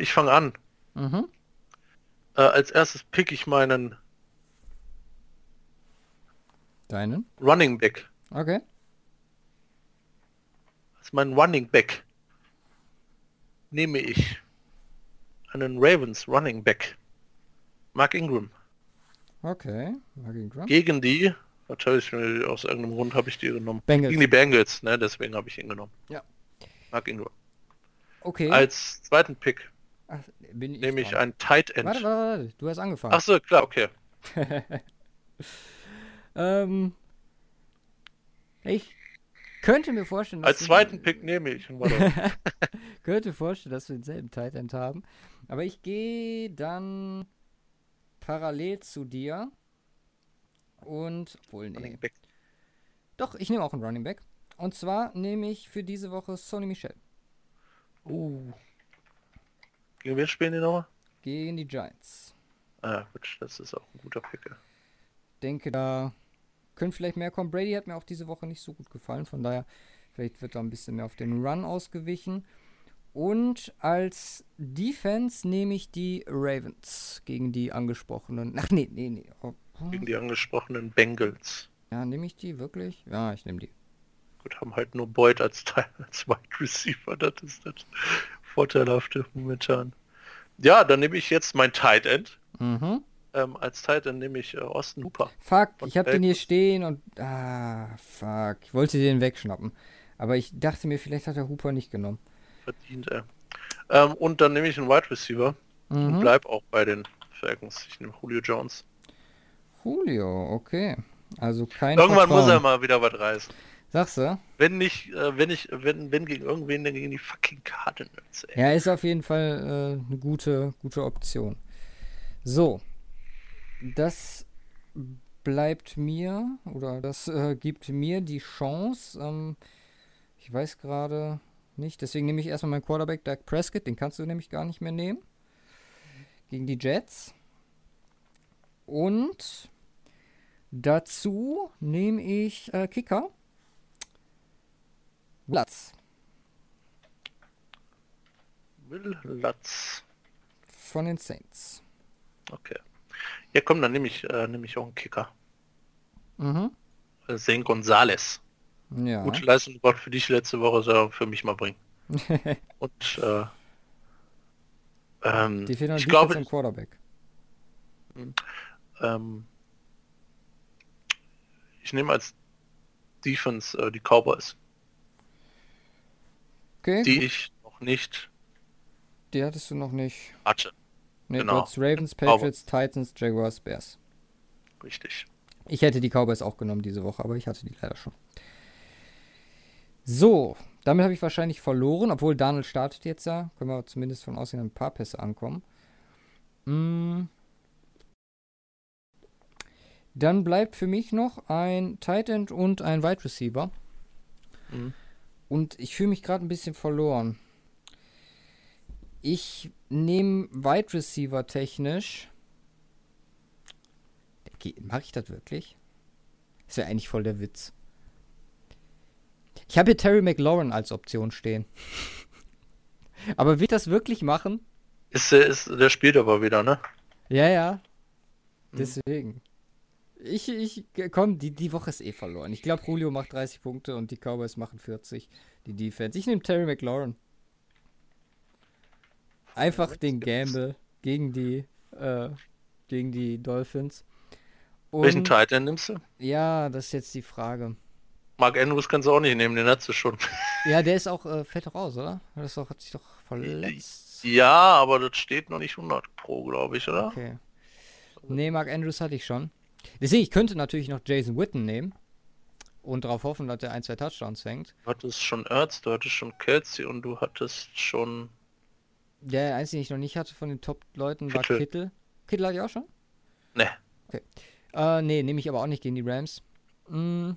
Ich fange an. Mhm. Äh, als erstes pick ich meinen Deinen? Running Back. Okay. Als meinen Running Back nehme ich einen Ravens Running Back. Mark Ingram. Okay. Gegen die, was habe ich mir, aus irgendeinem Grund habe ich die genommen. Bengals. Gegen die Bengals, ne? Deswegen habe ich ihn genommen. Ja. Mark Ingram. Okay. Als zweiten Pick Ach, bin ich nehme ich einen Tight End. Warte, warte, warte. Du hast angefangen. Ach so, klar, okay. ähm, ich könnte mir vorstellen, dass Als zweiten Pick nehme ich. Könnte vorstellen, dass wir denselben Tight End haben. Aber ich gehe dann parallel zu dir. Und, obwohl, nee. Doch, ich nehme auch einen Running Back. Und zwar nehme ich für diese Woche Sonny Michel Uh. Gegen wen spielen die nochmal? gegen die Giants. Ah, gut, das ist auch ein guter Pick. Denke, da können vielleicht mehr kommen. Brady hat mir auch diese Woche nicht so gut gefallen. Von daher, vielleicht wird da ein bisschen mehr auf den Run ausgewichen. Und als Defense nehme ich die Ravens gegen die angesprochenen. Ach nee, nee, nee. Oh, Gegen die angesprochenen Bengals. ja, nehme ich die wirklich? Ja, ich nehme die. Gut, haben halt nur Boyd als Teil als Wide Receiver. Das ist das Vorteilhafte momentan. Ja, dann nehme ich jetzt mein Tight End. Mhm. Ähm, als Tight End nehme ich äh, Austin Hooper. Fuck, ich habe den hier stehen und. Ah, fuck. Ich wollte den wegschnappen. Aber ich dachte mir, vielleicht hat der Hooper nicht genommen. Verdient er. Ähm, und dann nehme ich einen Wide Receiver und Mhm. bleib auch bei den Falcons. Ich nehme Julio Jones. Julio, okay. Also kein Irgendwann Vertrauen. muss er mal wieder was reißen. Sagst du? Wenn nicht, äh, wenn ich, wenn, wenn gegen irgendwen, dann gegen die fucking Cardinals, ey. Ja, ist auf jeden Fall äh, eine gute, gute Option. So. Das bleibt mir, oder das äh, gibt mir die Chance. Ähm, ich weiß gerade nicht, deswegen nehme ich erstmal meinen Quarterback, Dak Prescott, den kannst du nämlich gar nicht mehr nehmen. Gegen die Jets. Und dazu nehme ich äh, Kicker. Platz Will Lutz. von den Saints. Okay. Ja, komm, dann nehme ich, äh, nehme ich auch einen Kicker. Mhm. Zane Gonzalez. Ja. Gute Leistung gebracht für dich letzte Woche, soll er für mich mal bringen. Und äh, ähm, Die fehlen ich glaube, im Quarterback. ähm, ich nehme als Defense äh, die Cowboys, Okay, die gut. ich noch nicht die hattest du noch nicht. hatte. Ne, Genau. Ravens, Cowboys. Patriots, Titans, Jaguars, Bears. Richtig. Ich hätte die Cowboys auch genommen diese Woche, aber ich hatte die leider schon. So, damit habe ich wahrscheinlich verloren, obwohl Daniel startet jetzt ja. Können wir zumindest von aussehen ein paar Pässe ankommen. Mm. Dann bleibt für mich noch ein Tight End und ein Wide Receiver. Mhm. Und ich fühle mich gerade ein bisschen verloren. Ich nehme Wide Receiver technisch. Mache ich das wirklich? Das wäre eigentlich voll der Witz. Ich habe hier Terry McLaurin als Option stehen. aber wird das wirklich machen? Ist, der- ist, der spielt aber wieder, ne? Ja, ja. Mhm. Deswegen. Ich, ich, komm, die, die Woche ist eh verloren. Ich glaube, Julio macht 30 Punkte und die Cowboys machen 40. Die Defense. Ich nehme Terry McLaurin. Einfach den Gamble gegen die, äh, gegen die Dolphins. Welchen Und- Tight End nimmst du? Ja, das ist jetzt die Frage. Mark Andrews kannst du auch nicht nehmen, den hast du schon. Ja, der ist auch, äh, fällt doch raus, oder? Das doch, hat sich doch verletzt. Ja, aber das steht noch nicht 100 pro, glaube ich, oder? Okay. Nee, Mark Andrews hatte ich schon. Deswegen, ich könnte natürlich noch Jason Witten nehmen und darauf hoffen, dass er ein, zwei Touchdowns fängt. Du hattest schon Ertz, du hattest schon Kelsey und du hattest schon... Der einzige, den ich noch nicht hatte von den Top-Leuten, war Kittel. Kittel. Hatte ich auch schon? Ne, Äh, nee, nehme ich aber auch nicht gegen die Rams. Mm,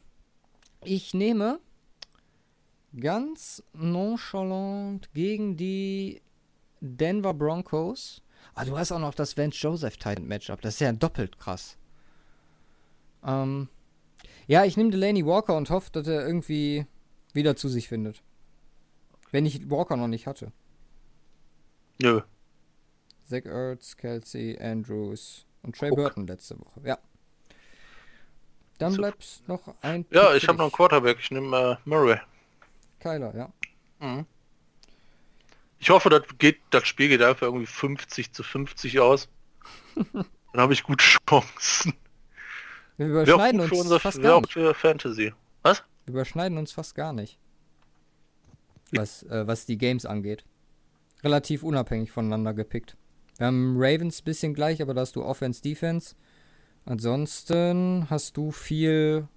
ich nehme ganz nonchalant gegen die Denver Broncos. Ah, du hast auch noch das Vance Joseph Titan Matchup. Das ist ja doppelt krass. Ähm, ja, ich nehme Delaney Walker und hoffe, dass er irgendwie wieder zu sich findet. Wenn ich Walker noch nicht hatte. nö. Zach Ertz, Kelsey, Andrews und Trey Guck. Burton letzte Woche. Ja. Dann bleibt noch ein. Ja, ich habe noch einen. Quarterback, ich nehme äh, Murray. Kyler, ja. Mhm. Ich hoffe, das, geht, das Spiel geht einfach irgendwie 50 zu 50 aus. Dann habe ich gute Chancen. Wir überschneiden uns unser, fast gar nicht. für Fantasy. Was? Wir überschneiden uns fast gar nicht. Was, äh, was die Games angeht. Relativ unabhängig voneinander gepickt. Wir haben Ravens bisschen gleich, aber da hast du Offense, Defense. Ansonsten hast du viel,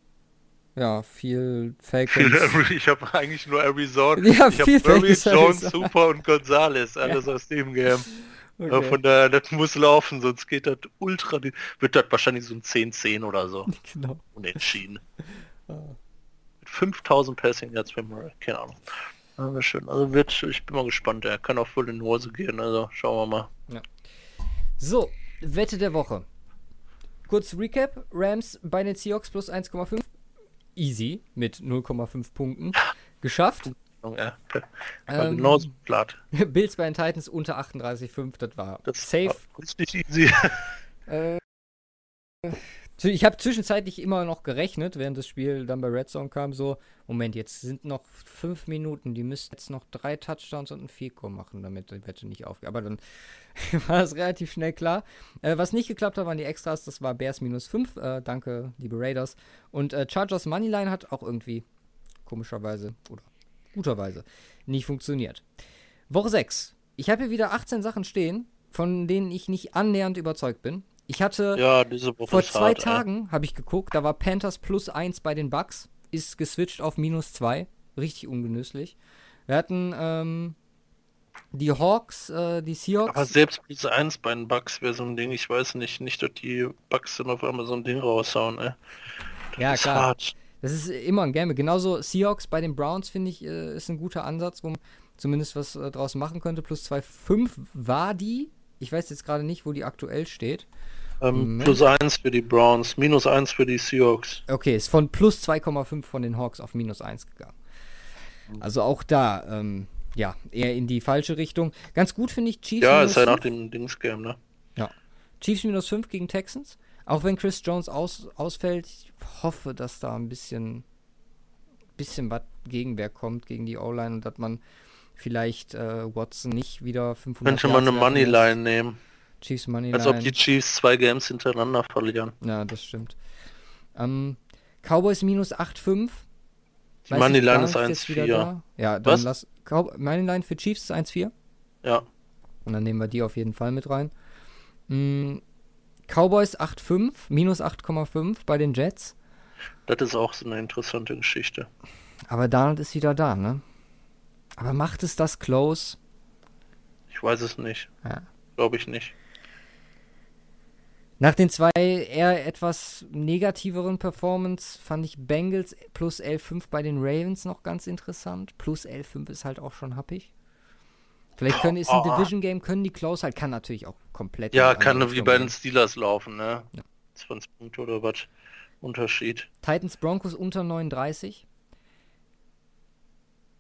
ja, viel Falcons. Ich habe eigentlich nur Arizona. Ja, ich viel Falcons, Jones, Arizona. Super und Gonzales. Alles aus dem Game. Ja, Okay. von daher, das muss laufen, sonst geht das ultra... Wird das wahrscheinlich so ein 10-10 oder so. Genau. Unentschieden. Ah. Mit 5000 Passing Yards für Murray. Keine Ahnung. Aber schön. Also wird, ich bin mal gespannt. Er kann auch voll in die Hose gehen. Also schauen wir mal. So, Wette der Woche. Kurz Recap: Rams bei den Seahawks plus 1,5. Easy mit 0,5 Punkten. Geschafft. Ja, per- Ähm, genauso platt. Bills bei den Titans unter 38,5. Das war Das safe. war richtig easy. Äh, ich habe zwischenzeitlich immer noch gerechnet, während das Spiel dann bei Red Zone kam, so, Moment, jetzt sind noch fünf Minuten, die müssten jetzt noch drei Touchdowns und ein Fico machen, damit die Wette nicht aufgeht. Aber dann war das relativ schnell klar. Äh, was nicht geklappt hat, waren die Extras, das war Bears minus 5, äh, danke, liebe Raiders. Und äh, Chargers Moneyline hat auch irgendwie, komischerweise, oder guterweise, nicht funktioniert. Woche 6. Ich habe hier wieder 18 Sachen stehen, von denen ich nicht annähernd überzeugt bin. Ich hatte Ja, vor zwei hart. Tagen, habe ich geguckt, da war Panthers plus 1 bei den Bucks, ist geswitcht auf minus 2. Richtig ungenüsslich. Wir hatten ähm, die Hawks, äh, die Seahawks. Aber selbst plus 1 bei den Bucks wäre so ein Ding, ich weiß nicht, nicht, dass die Bucks dann auf einmal so ein Ding raushauen, ey. ja, ist klar. hart. Das ist immer ein Gamble. Genauso Seahawks bei den Browns, finde ich, äh, ist ein guter Ansatz, wo man zumindest was äh, draus machen könnte. Plus 2,5 war die. Ich weiß jetzt gerade nicht, wo die aktuell steht. Ähm, plus 1 für die Browns, minus 1 für die Seahawks. Okay, ist von plus 2,5 von den Hawks auf minus 1 gegangen. Also auch da, ähm, ja, eher in die falsche Richtung. Ganz gut finde ich Chiefs Ja, ist ja nach 5. dem Dingsgame, ne? Chiefs minus 5 gegen Texans. Auch wenn Chris Jones aus, ausfällt, ich hoffe, dass da ein bisschen, bisschen was Gegenwehr kommt gegen die O-Line und dass man vielleicht äh, Watson nicht wieder 500 Könnte man eine. Moneyline nehmen. Chiefs Moneyline. Als ob die Chiefs zwei Games hintereinander verlieren. Ja, das stimmt. Ähm, Cowboys minus 8,5. Die Moneyline ist nicht, jetzt wieder 1,4. da. Ja, dann Was? lass. Cow Moneyline für Chiefs ist 1,4. Ja. Und dann nehmen wir die auf jeden Fall mit rein. Mm, Cowboys 8,5, minus 8,5 bei den Jets. Das ist auch so eine interessante Geschichte. Aber Donald ist wieder da, ne? Aber macht es das close? Ich weiß es nicht. Ja. Glaube ich nicht. Nach den zwei eher etwas negativeren Performance fand ich Bengals plus L5 bei den Ravens noch ganz interessant. Plus L5 ist halt auch schon happig. Vielleicht können, ist ein Oh. Division Game, können die close halt, kann natürlich auch komplett. Ja, kann wie bei den Steelers laufen, ne? Ja. 20 Punkte oder was? Unterschied. Titans Broncos unter 39.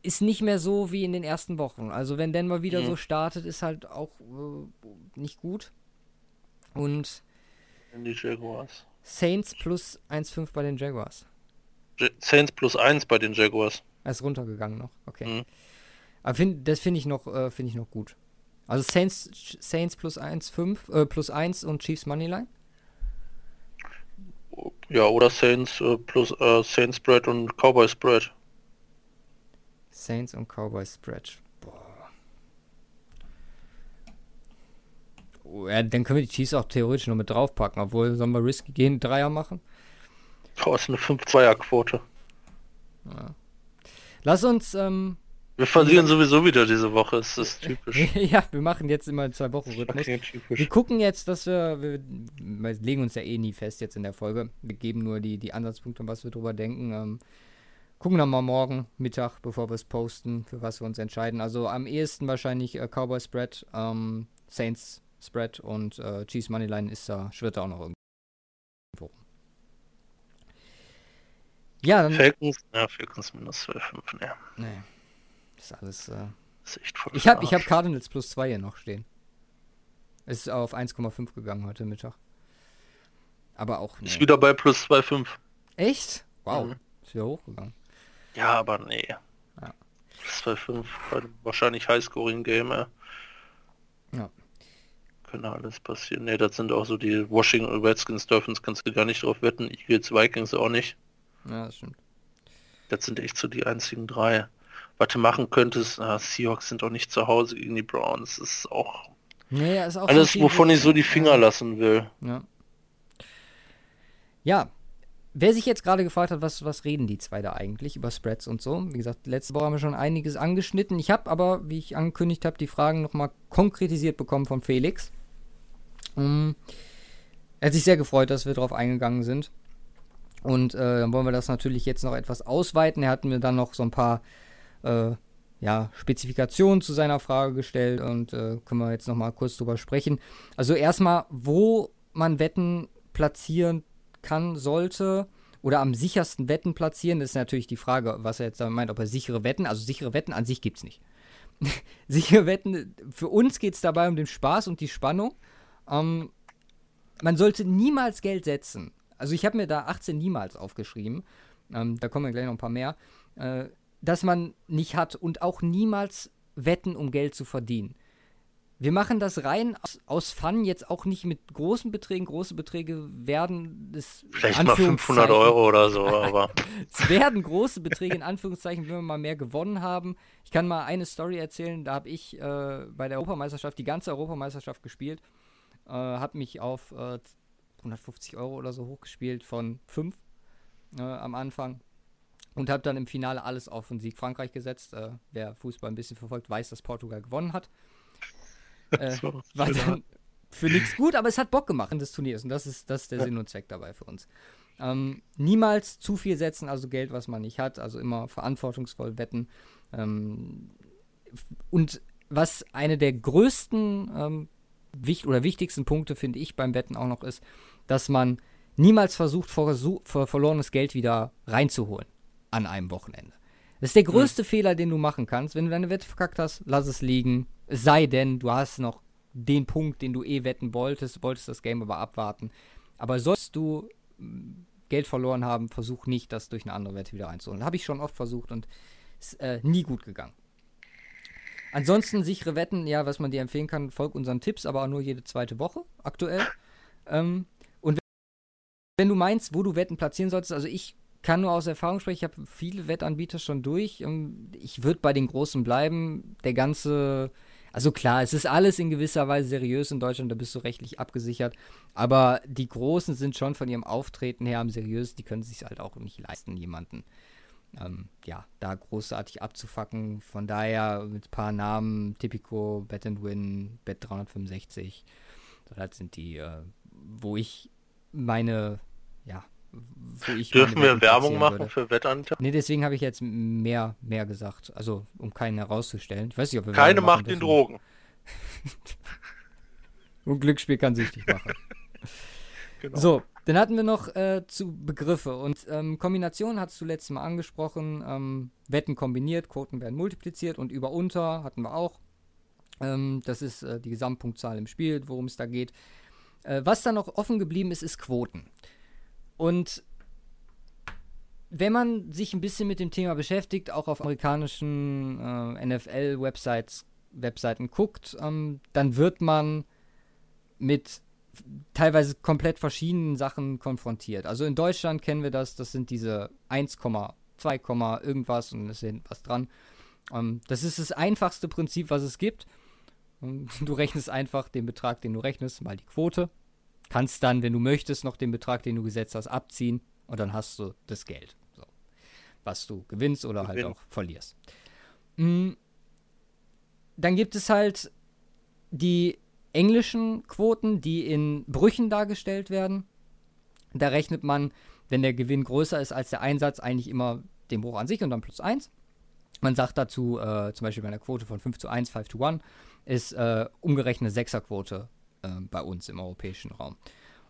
Ist nicht mehr so wie in den ersten Wochen. Also wenn Denver wieder Mhm. so startet, ist halt auch äh, nicht gut. Und In die Jaguars. Saints plus 1,5 bei den Jaguars. Ja- Saints plus 1 bei den Jaguars. Er ist runtergegangen noch. Okay. Mhm. Aber find, das finde ich noch, äh, finde ich noch gut. Also Saints, Saints plus 1,5, äh, plus 1 und Chiefs Moneyline. Ja, oder Saints äh, plus äh, Saints Spread und Cowboy Spread. Saints und Cowboys Spread. Boah. Oh, ja, dann können wir die Chiefs auch theoretisch noch mit draufpacken. Obwohl, sollen wir risky gehen, Dreier machen? Oh, ist eine 5-2er-Quote. Lass uns, ähm, Wir verlieren sowieso wieder diese Woche. Es ist typisch. ja, wir machen jetzt immer einen Zwei-Wochen-Rhythmus. Okay, Wir gucken jetzt, dass wir, wir, wir legen uns ja eh nie fest jetzt in der Folge. Wir geben nur die, die Ansatzpunkte, was wir drüber denken. Ähm, gucken dann mal morgen Mittag, bevor wir es posten, für was wir uns entscheiden. Also am ehesten wahrscheinlich äh, Cowboy Spread, ähm, Saints Spread und äh, Chiefs Moneyline ist da, schwirrt da auch noch irgendwo. Ja, dann. Falcons, ja, Falcons minus 12,5, ne. Nee, ist alles. Äh, Das ist echt voll ich habe hab. Cardinals plus 2 hier noch stehen. Ist auf 1,5 gegangen heute Mittag. Aber auch. Ist nee. wieder bei plus 2,5. Echt? Wow. Mhm. Ist wieder hochgegangen. Ja, aber nee. Ja. Plus 2,5 bei einem wahrscheinlich Highscoring-Game. Ja. Könnte alles passieren. Ne, das sind auch so die Washington Redskins, Dolphins kannst du gar nicht drauf wetten. Eagles, Vikings auch nicht. Ja, das stimmt. Das sind echt so die einzigen drei. Was du machen könntest, ah, Seahawks sind auch nicht zu Hause gegen die Browns. Das ist auch Nee, ja, ist auch alles, viel wovon ich so die. Finger lassen will. Ja. Ja. Wer sich jetzt gerade gefragt hat, was, was reden die zwei da eigentlich über Spreads und so? Wie gesagt, letzte Woche haben wir schon einiges angeschnitten. Ich habe aber, wie ich angekündigt habe, die Fragen nochmal konkretisiert bekommen von Felix. Mm. Er hat sich sehr gefreut, dass wir darauf eingegangen sind. Und äh, dann wollen wir das natürlich jetzt noch etwas ausweiten. Er hat mir dann noch so ein paar äh, ja, Spezifikationen zu seiner Frage gestellt und äh, können wir jetzt noch mal kurz drüber sprechen. Also erstmal, wo man Wetten platzieren kann, sollte oder am sichersten Wetten platzieren, das ist natürlich die Frage, was er jetzt damit meint, ob er sichere Wetten, also sichere Wetten an sich gibt es nicht. sichere Wetten, für uns geht es dabei um den Spaß und die Spannung. Ähm, man sollte niemals Geld setzen. Also ich habe mir da 18 niemals aufgeschrieben. Ähm, da kommen wir gleich noch ein paar mehr. Äh, dass man nicht hat und auch niemals wetten, um Geld zu verdienen. Wir machen das rein aus, aus Fun, jetzt auch nicht mit großen Beträgen. Große Beträge werden es. Vielleicht mal 500 Euro oder so, aber. es werden große Beträge, in Anführungszeichen, wenn wir mal mehr gewonnen haben. Ich kann mal eine Story erzählen. Da habe ich äh, bei der Europameisterschaft die ganze Europameisterschaft gespielt. Äh, habe mich auf äh, 150 Euro oder so hochgespielt von 5 äh, am Anfang. Und habe dann im Finale alles auf den Sieg Frankreich gesetzt. Äh, wer Fußball ein bisschen verfolgt, weiß, dass Portugal gewonnen hat. Äh, war dann für nichts gut, aber es hat Bock gemacht in des Turniers. Und das ist, das ist der ja. Sinn und Zweck dabei für uns. Ähm, niemals zu viel setzen, also Geld, was man nicht hat. Also immer verantwortungsvoll wetten. Ähm, und was eine der größten ähm, wichtig oder wichtigsten Punkte, finde ich, beim Wetten auch noch ist, dass man niemals versucht, vor, vor verlorenes Geld wieder reinzuholen an einem Wochenende. Das ist der größte mhm. Fehler, den du machen kannst. Wenn du deine Wette verkackt hast, lass es liegen. Es sei denn, du hast noch den Punkt, den du eh wetten wolltest, wolltest das Game aber abwarten. Aber sollst du mm, Geld verloren haben, versuch nicht, das durch eine andere Wette wieder reinzuholen. Habe ich schon oft versucht und ist äh, nie gut gegangen. Ansonsten sichere Wetten, ja, was man dir empfehlen kann, folg unseren Tipps, aber auch nur jede zweite Woche aktuell. Ähm, und wenn du meinst, wo du Wetten platzieren solltest, also ich kann nur aus Erfahrung sprechen, ich habe viele Wettanbieter schon durch. Ich würde bei den Großen bleiben. Der ganze, also klar, es ist alles in gewisser Weise seriös in Deutschland, da bist du rechtlich abgesichert. Aber die Großen sind schon von ihrem Auftreten her am seriös, die können sich halt auch nicht leisten, jemanden, ähm, ja, da großartig abzufacken. Von daher mit ein paar Namen, Tipico, Bet and Win, Bet 365, das sind die, äh, wo ich meine, ja, Dürfen wir Werbung machen würde. für Wettanbieter? Nee, deswegen habe ich jetzt mehr, mehr gesagt. Also, um keinen herauszustellen. Ich weiß nicht, ob wir Keine macht den Drogen. Und Glücksspiel kann süchtig machen. genau. So, dann hatten wir noch äh, zu Begriffe und ähm, Kombinationen hast du letztes Mal angesprochen. Ähm, Wetten kombiniert, Quoten werden multipliziert und über unter hatten wir auch. Ähm, das ist äh, die Gesamtpunktzahl im Spiel, worum es da geht. Äh, was da noch offen geblieben ist, ist Quoten. Und wenn man sich ein bisschen mit dem Thema beschäftigt, auch auf amerikanischen äh, NFL-Websites Webseiten guckt, ähm, dann wird man mit teilweise komplett verschiedenen Sachen konfrontiert. Also in Deutschland kennen wir das, das sind diese 1,2, irgendwas und es ist was dran. Ähm, das ist das einfachste Prinzip, was es gibt. Du rechnest einfach den Betrag, den du rechnest, mal die Quote. Kannst dann, wenn du möchtest, noch den Betrag, den du gesetzt hast, abziehen und dann hast du das Geld. So. Was du gewinnst oder halt Gewinn. halt auch verlierst. Mhm. Dann gibt es halt die englischen Quoten, die in Brüchen dargestellt werden. Da rechnet man, wenn der Gewinn größer ist als der Einsatz, eigentlich immer den Bruch an sich und dann plus 1. Man sagt dazu, äh, zum Beispiel bei einer Quote von 5 zu 1, 5 zu 1, ist äh, umgerechnet 6er-Quote äh, bei uns im europäischen Raum.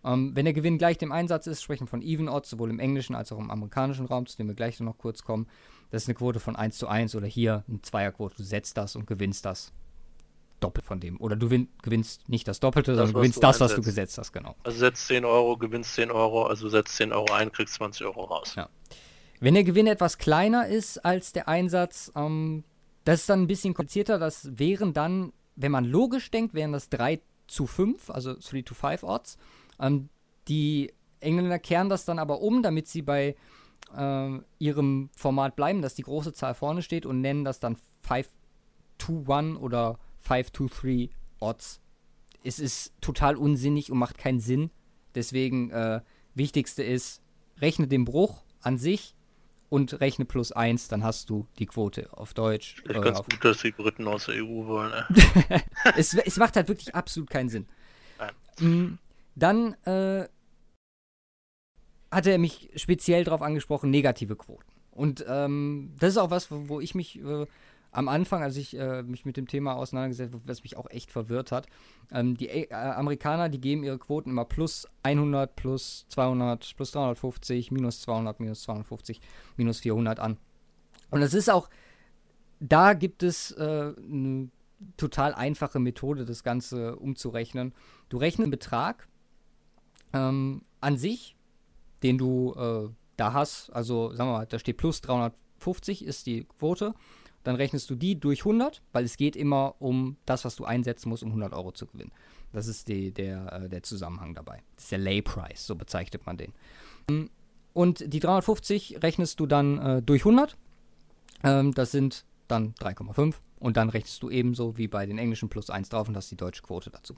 Ähm, wenn der Gewinn gleich dem Einsatz ist, sprechen wir von Even Odds, sowohl im englischen als auch im amerikanischen Raum, zu dem wir gleich noch kurz kommen. Das ist eine Quote von 1 zu 1 oder hier eine Zweierquote. Du setzt das und gewinnst das doppelt von dem. Oder du gewinnst nicht das Doppelte, das, sondern gewinnst das, was du gesetzt hast, genau. Also setzt 10 Euro, gewinnst 10 Euro, also setzt 10 Euro ein, kriegst 20 Euro raus. Ja. Wenn der Gewinn etwas kleiner ist als der Einsatz, ähm, das ist dann ein bisschen komplizierter. Das wären dann, wenn man logisch denkt, wären das drei zu 5, also 3 to 5 Odds. Ähm, die Engländer kehren das dann aber um, damit sie bei äh, ihrem Format bleiben, dass die große Zahl vorne steht und nennen das dann 5 to 1 oder 5 to 3 Odds. Es ist total unsinnig und macht keinen Sinn. Deswegen, äh, wichtigste ist, rechne den Bruch an sich und rechne plus 1, dann hast du die Quote auf Deutsch. Ich äh, ganz gut, dass die Briten aus der EU wollen. Es, es macht halt wirklich absolut keinen Sinn. Mhm. Dann äh, hatte er mich speziell darauf angesprochen, negative Quoten. Und ähm, das ist auch was, wo, wo ich mich äh, am Anfang, als ich äh, mich mit dem Thema auseinandergesetzt habe, was mich auch echt verwirrt hat. Ähm, die äh, Amerikaner, die geben ihre Quoten immer plus 100, plus 200, plus 350, minus 200, minus 250, minus 400 an. Und es ist auch, da gibt es äh, eine total einfache Methode, das Ganze umzurechnen. Du rechnest einen Betrag ähm, an sich, den du äh, da hast, also sagen wir mal, da steht plus 350 ist die Quote dann rechnest du die durch 100, weil es geht immer um das, was du einsetzen musst, um 100 Euro zu gewinnen. Das ist die, der, äh, der Zusammenhang dabei. Das ist der Lay Price, so bezeichnet man den. Und die 350 rechnest du dann äh, durch 100. Ähm, das sind dann 3,5. Und dann rechnest du ebenso wie bei den englischen plus 1 drauf und hast die deutsche Quote dazu.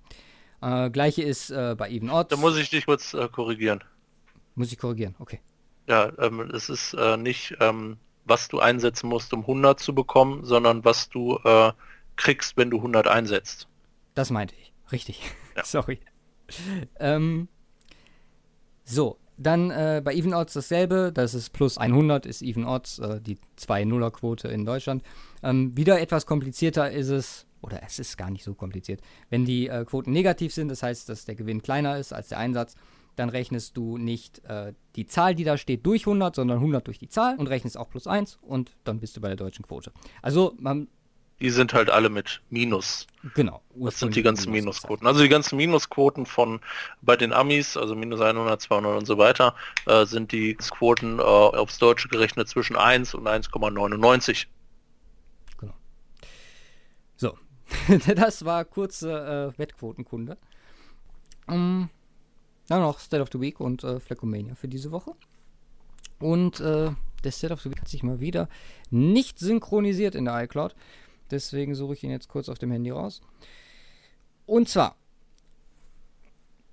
Äh, gleiche ist äh, bei Even Odds. Da muss ich dich kurz äh, korrigieren. Muss ich korrigieren, okay. Ja, ähm, es ist äh, nicht, ähm, was du einsetzen musst, um 100 zu bekommen, sondern was du äh, kriegst, wenn du 100 einsetzt. Das meinte ich. Richtig. Ja. Sorry. Ähm, so, dann äh, bei Even Odds dasselbe. Das ist plus 100 ist Even Odds, äh, die 2-0er-Quote in Deutschland. Ähm, wieder etwas komplizierter ist es, oder es ist gar nicht so kompliziert. Wenn die äh, Quoten negativ sind, das heißt, dass der Gewinn kleiner ist als der Einsatz, dann rechnest du nicht äh, die Zahl, die da steht, durch 100, sondern 100 durch die Zahl und rechnest auch plus 1 und dann bist du bei der deutschen Quote. Also man die sind halt alle mit Minus. Genau. Das sind die ganzen Minusquoten. Also die ganzen Minusquoten von bei den Amis, also minus 100, 200 und so weiter, äh, sind die Quoten äh, aufs Deutsche gerechnet zwischen 1 und 1,99. Genau. So, das war kurze äh, Wettquotenkunde. Um, dann noch State of the Week und äh, Fleckomania für diese Woche. Und äh, der State of the Week hat sich mal wieder nicht synchronisiert in der iCloud. Deswegen suche ich ihn jetzt kurz auf dem Handy raus. Und zwar,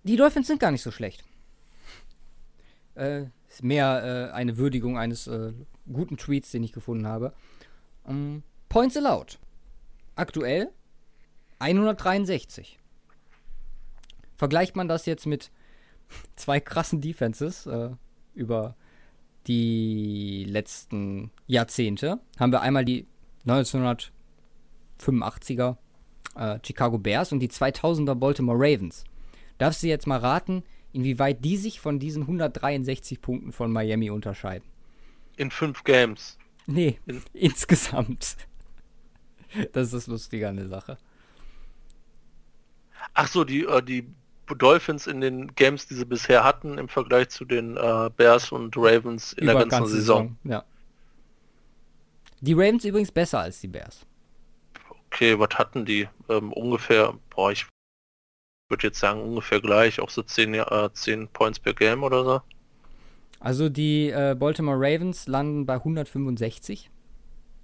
die Dolphins sind gar nicht so schlecht. Äh, ist mehr äh, eine Würdigung eines äh, guten Tweets, den ich gefunden habe. Ähm, Points allowed. Aktuell 163. Vergleicht man das jetzt mit zwei krassen Defenses äh, über die letzten Jahrzehnte, haben wir einmal die 1900 85er äh, Chicago Bears und die 2000er Baltimore Ravens. Darfst du jetzt mal raten, inwieweit die sich von diesen 163 Punkten von Miami unterscheiden? In fünf Games. Nee, In insgesamt. Das ist das Lustige an der Sache. Ach so, die, äh, die Dolphins in den Games, die sie bisher hatten, im Vergleich zu den äh, Bears und Ravens in Über der ganzen Saison. Saison. Ja. Die Ravens übrigens besser als die Bears. Okay, was hatten die? Ähm, ungefähr, boah, ich würde jetzt sagen ungefähr gleich, auch so 10, äh, 10 Points per Game oder so. Also die äh, Baltimore Ravens landen bei 165.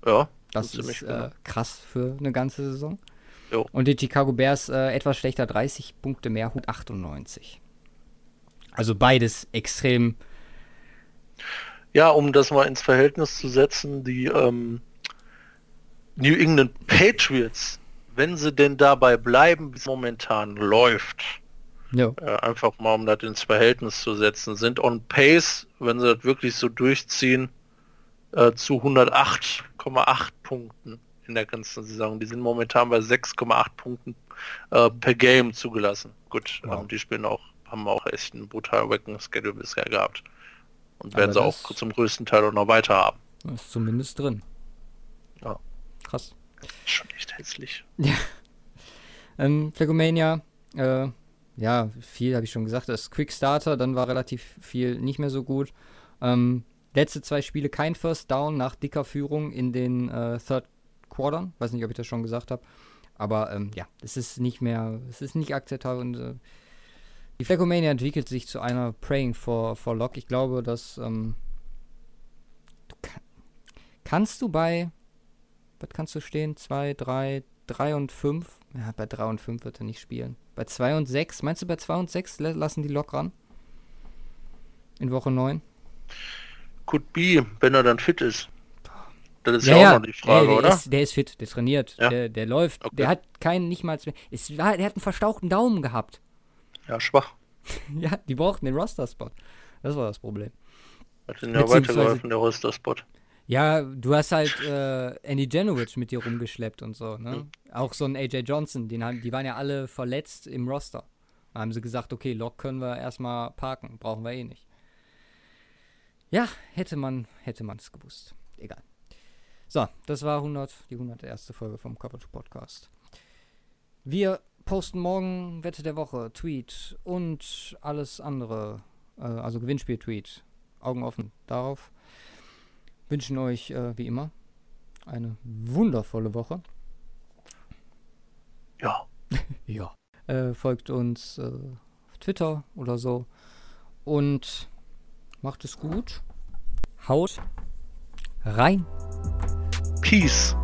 Ja. Das ist äh, krass für eine ganze Saison. Jo. Und die Chicago Bears äh, etwas schlechter, 30 Punkte mehr, 198. Also beides extrem. Ja, um das mal ins Verhältnis zu setzen, die ähm, New England Patriots, wenn sie denn dabei bleiben, wie es momentan läuft, ja. äh, einfach mal um das ins Verhältnis zu setzen, sind on pace, wenn sie das wirklich so durchziehen, äh, zu 108,8 Punkten in der ganzen Saison. Die sind momentan bei 6,8 Punkten äh, per Game zugelassen. Gut, wow. ähm, die spielen auch, haben auch echt einen brutal wacken Schedule bisher gehabt. Und werden sie auch zum größten Teil auch noch weiter haben. Ist zumindest drin. Ja krass. Schon echt hässlich. Ja. Ähm, Flagomania, äh, ja, viel habe ich schon gesagt. Das Quick Starter, dann war relativ viel nicht mehr so gut. Ähm, letzte zwei Spiele kein First Down nach dicker Führung in den äh, Third Quartern. Weiß nicht, ob ich das schon gesagt habe. Aber ähm, ja, es ist nicht mehr, es ist nicht akzeptabel und äh, die Flagomania entwickelt sich zu einer Praying for, for Lock. Ich glaube, dass ähm, kann, kannst du bei was kannst du stehen? 2, 3, 3 und 5. Ja, bei 3 und 5 wird er nicht spielen. Bei 2 und 6, meinst du bei 2 und 6 lassen die Lok ran? In Woche 9? Could be, wenn er dann fit ist. Das ist ja, ja auch noch die Frage, der, der oder? Ist, der ist fit, der trainiert, ja. der, der läuft. Okay. Der hat keinen, nicht mal, es war, der hat einen verstauchten Daumen gehabt. Ja, schwach. ja, die brauchten den Roster-Spot. Das war das Problem. Hat ihnen ja weitergeholfen, der Roster-Spot. Ja, du hast halt äh, Andy Janowicz mit dir rumgeschleppt und so, ne? Mhm. Auch so ein AJ Johnson, den haben, die waren ja alle verletzt im Roster. Da haben sie gesagt, okay, Lock können wir erstmal parken, brauchen wir eh nicht. Ja, hätte man, hätte man es gewusst. Egal. So, das war 100, die 101. Folge vom Coverage Podcast. Wir posten morgen Wette der Woche, Tweet und alles andere, äh, also Gewinnspiel-Tweet. Augen offen darauf wünschen euch äh, wie immer eine wundervolle Woche. Ja. ja. Äh, folgt uns äh, auf Twitter oder so. Und macht es gut. Haut rein. Peace.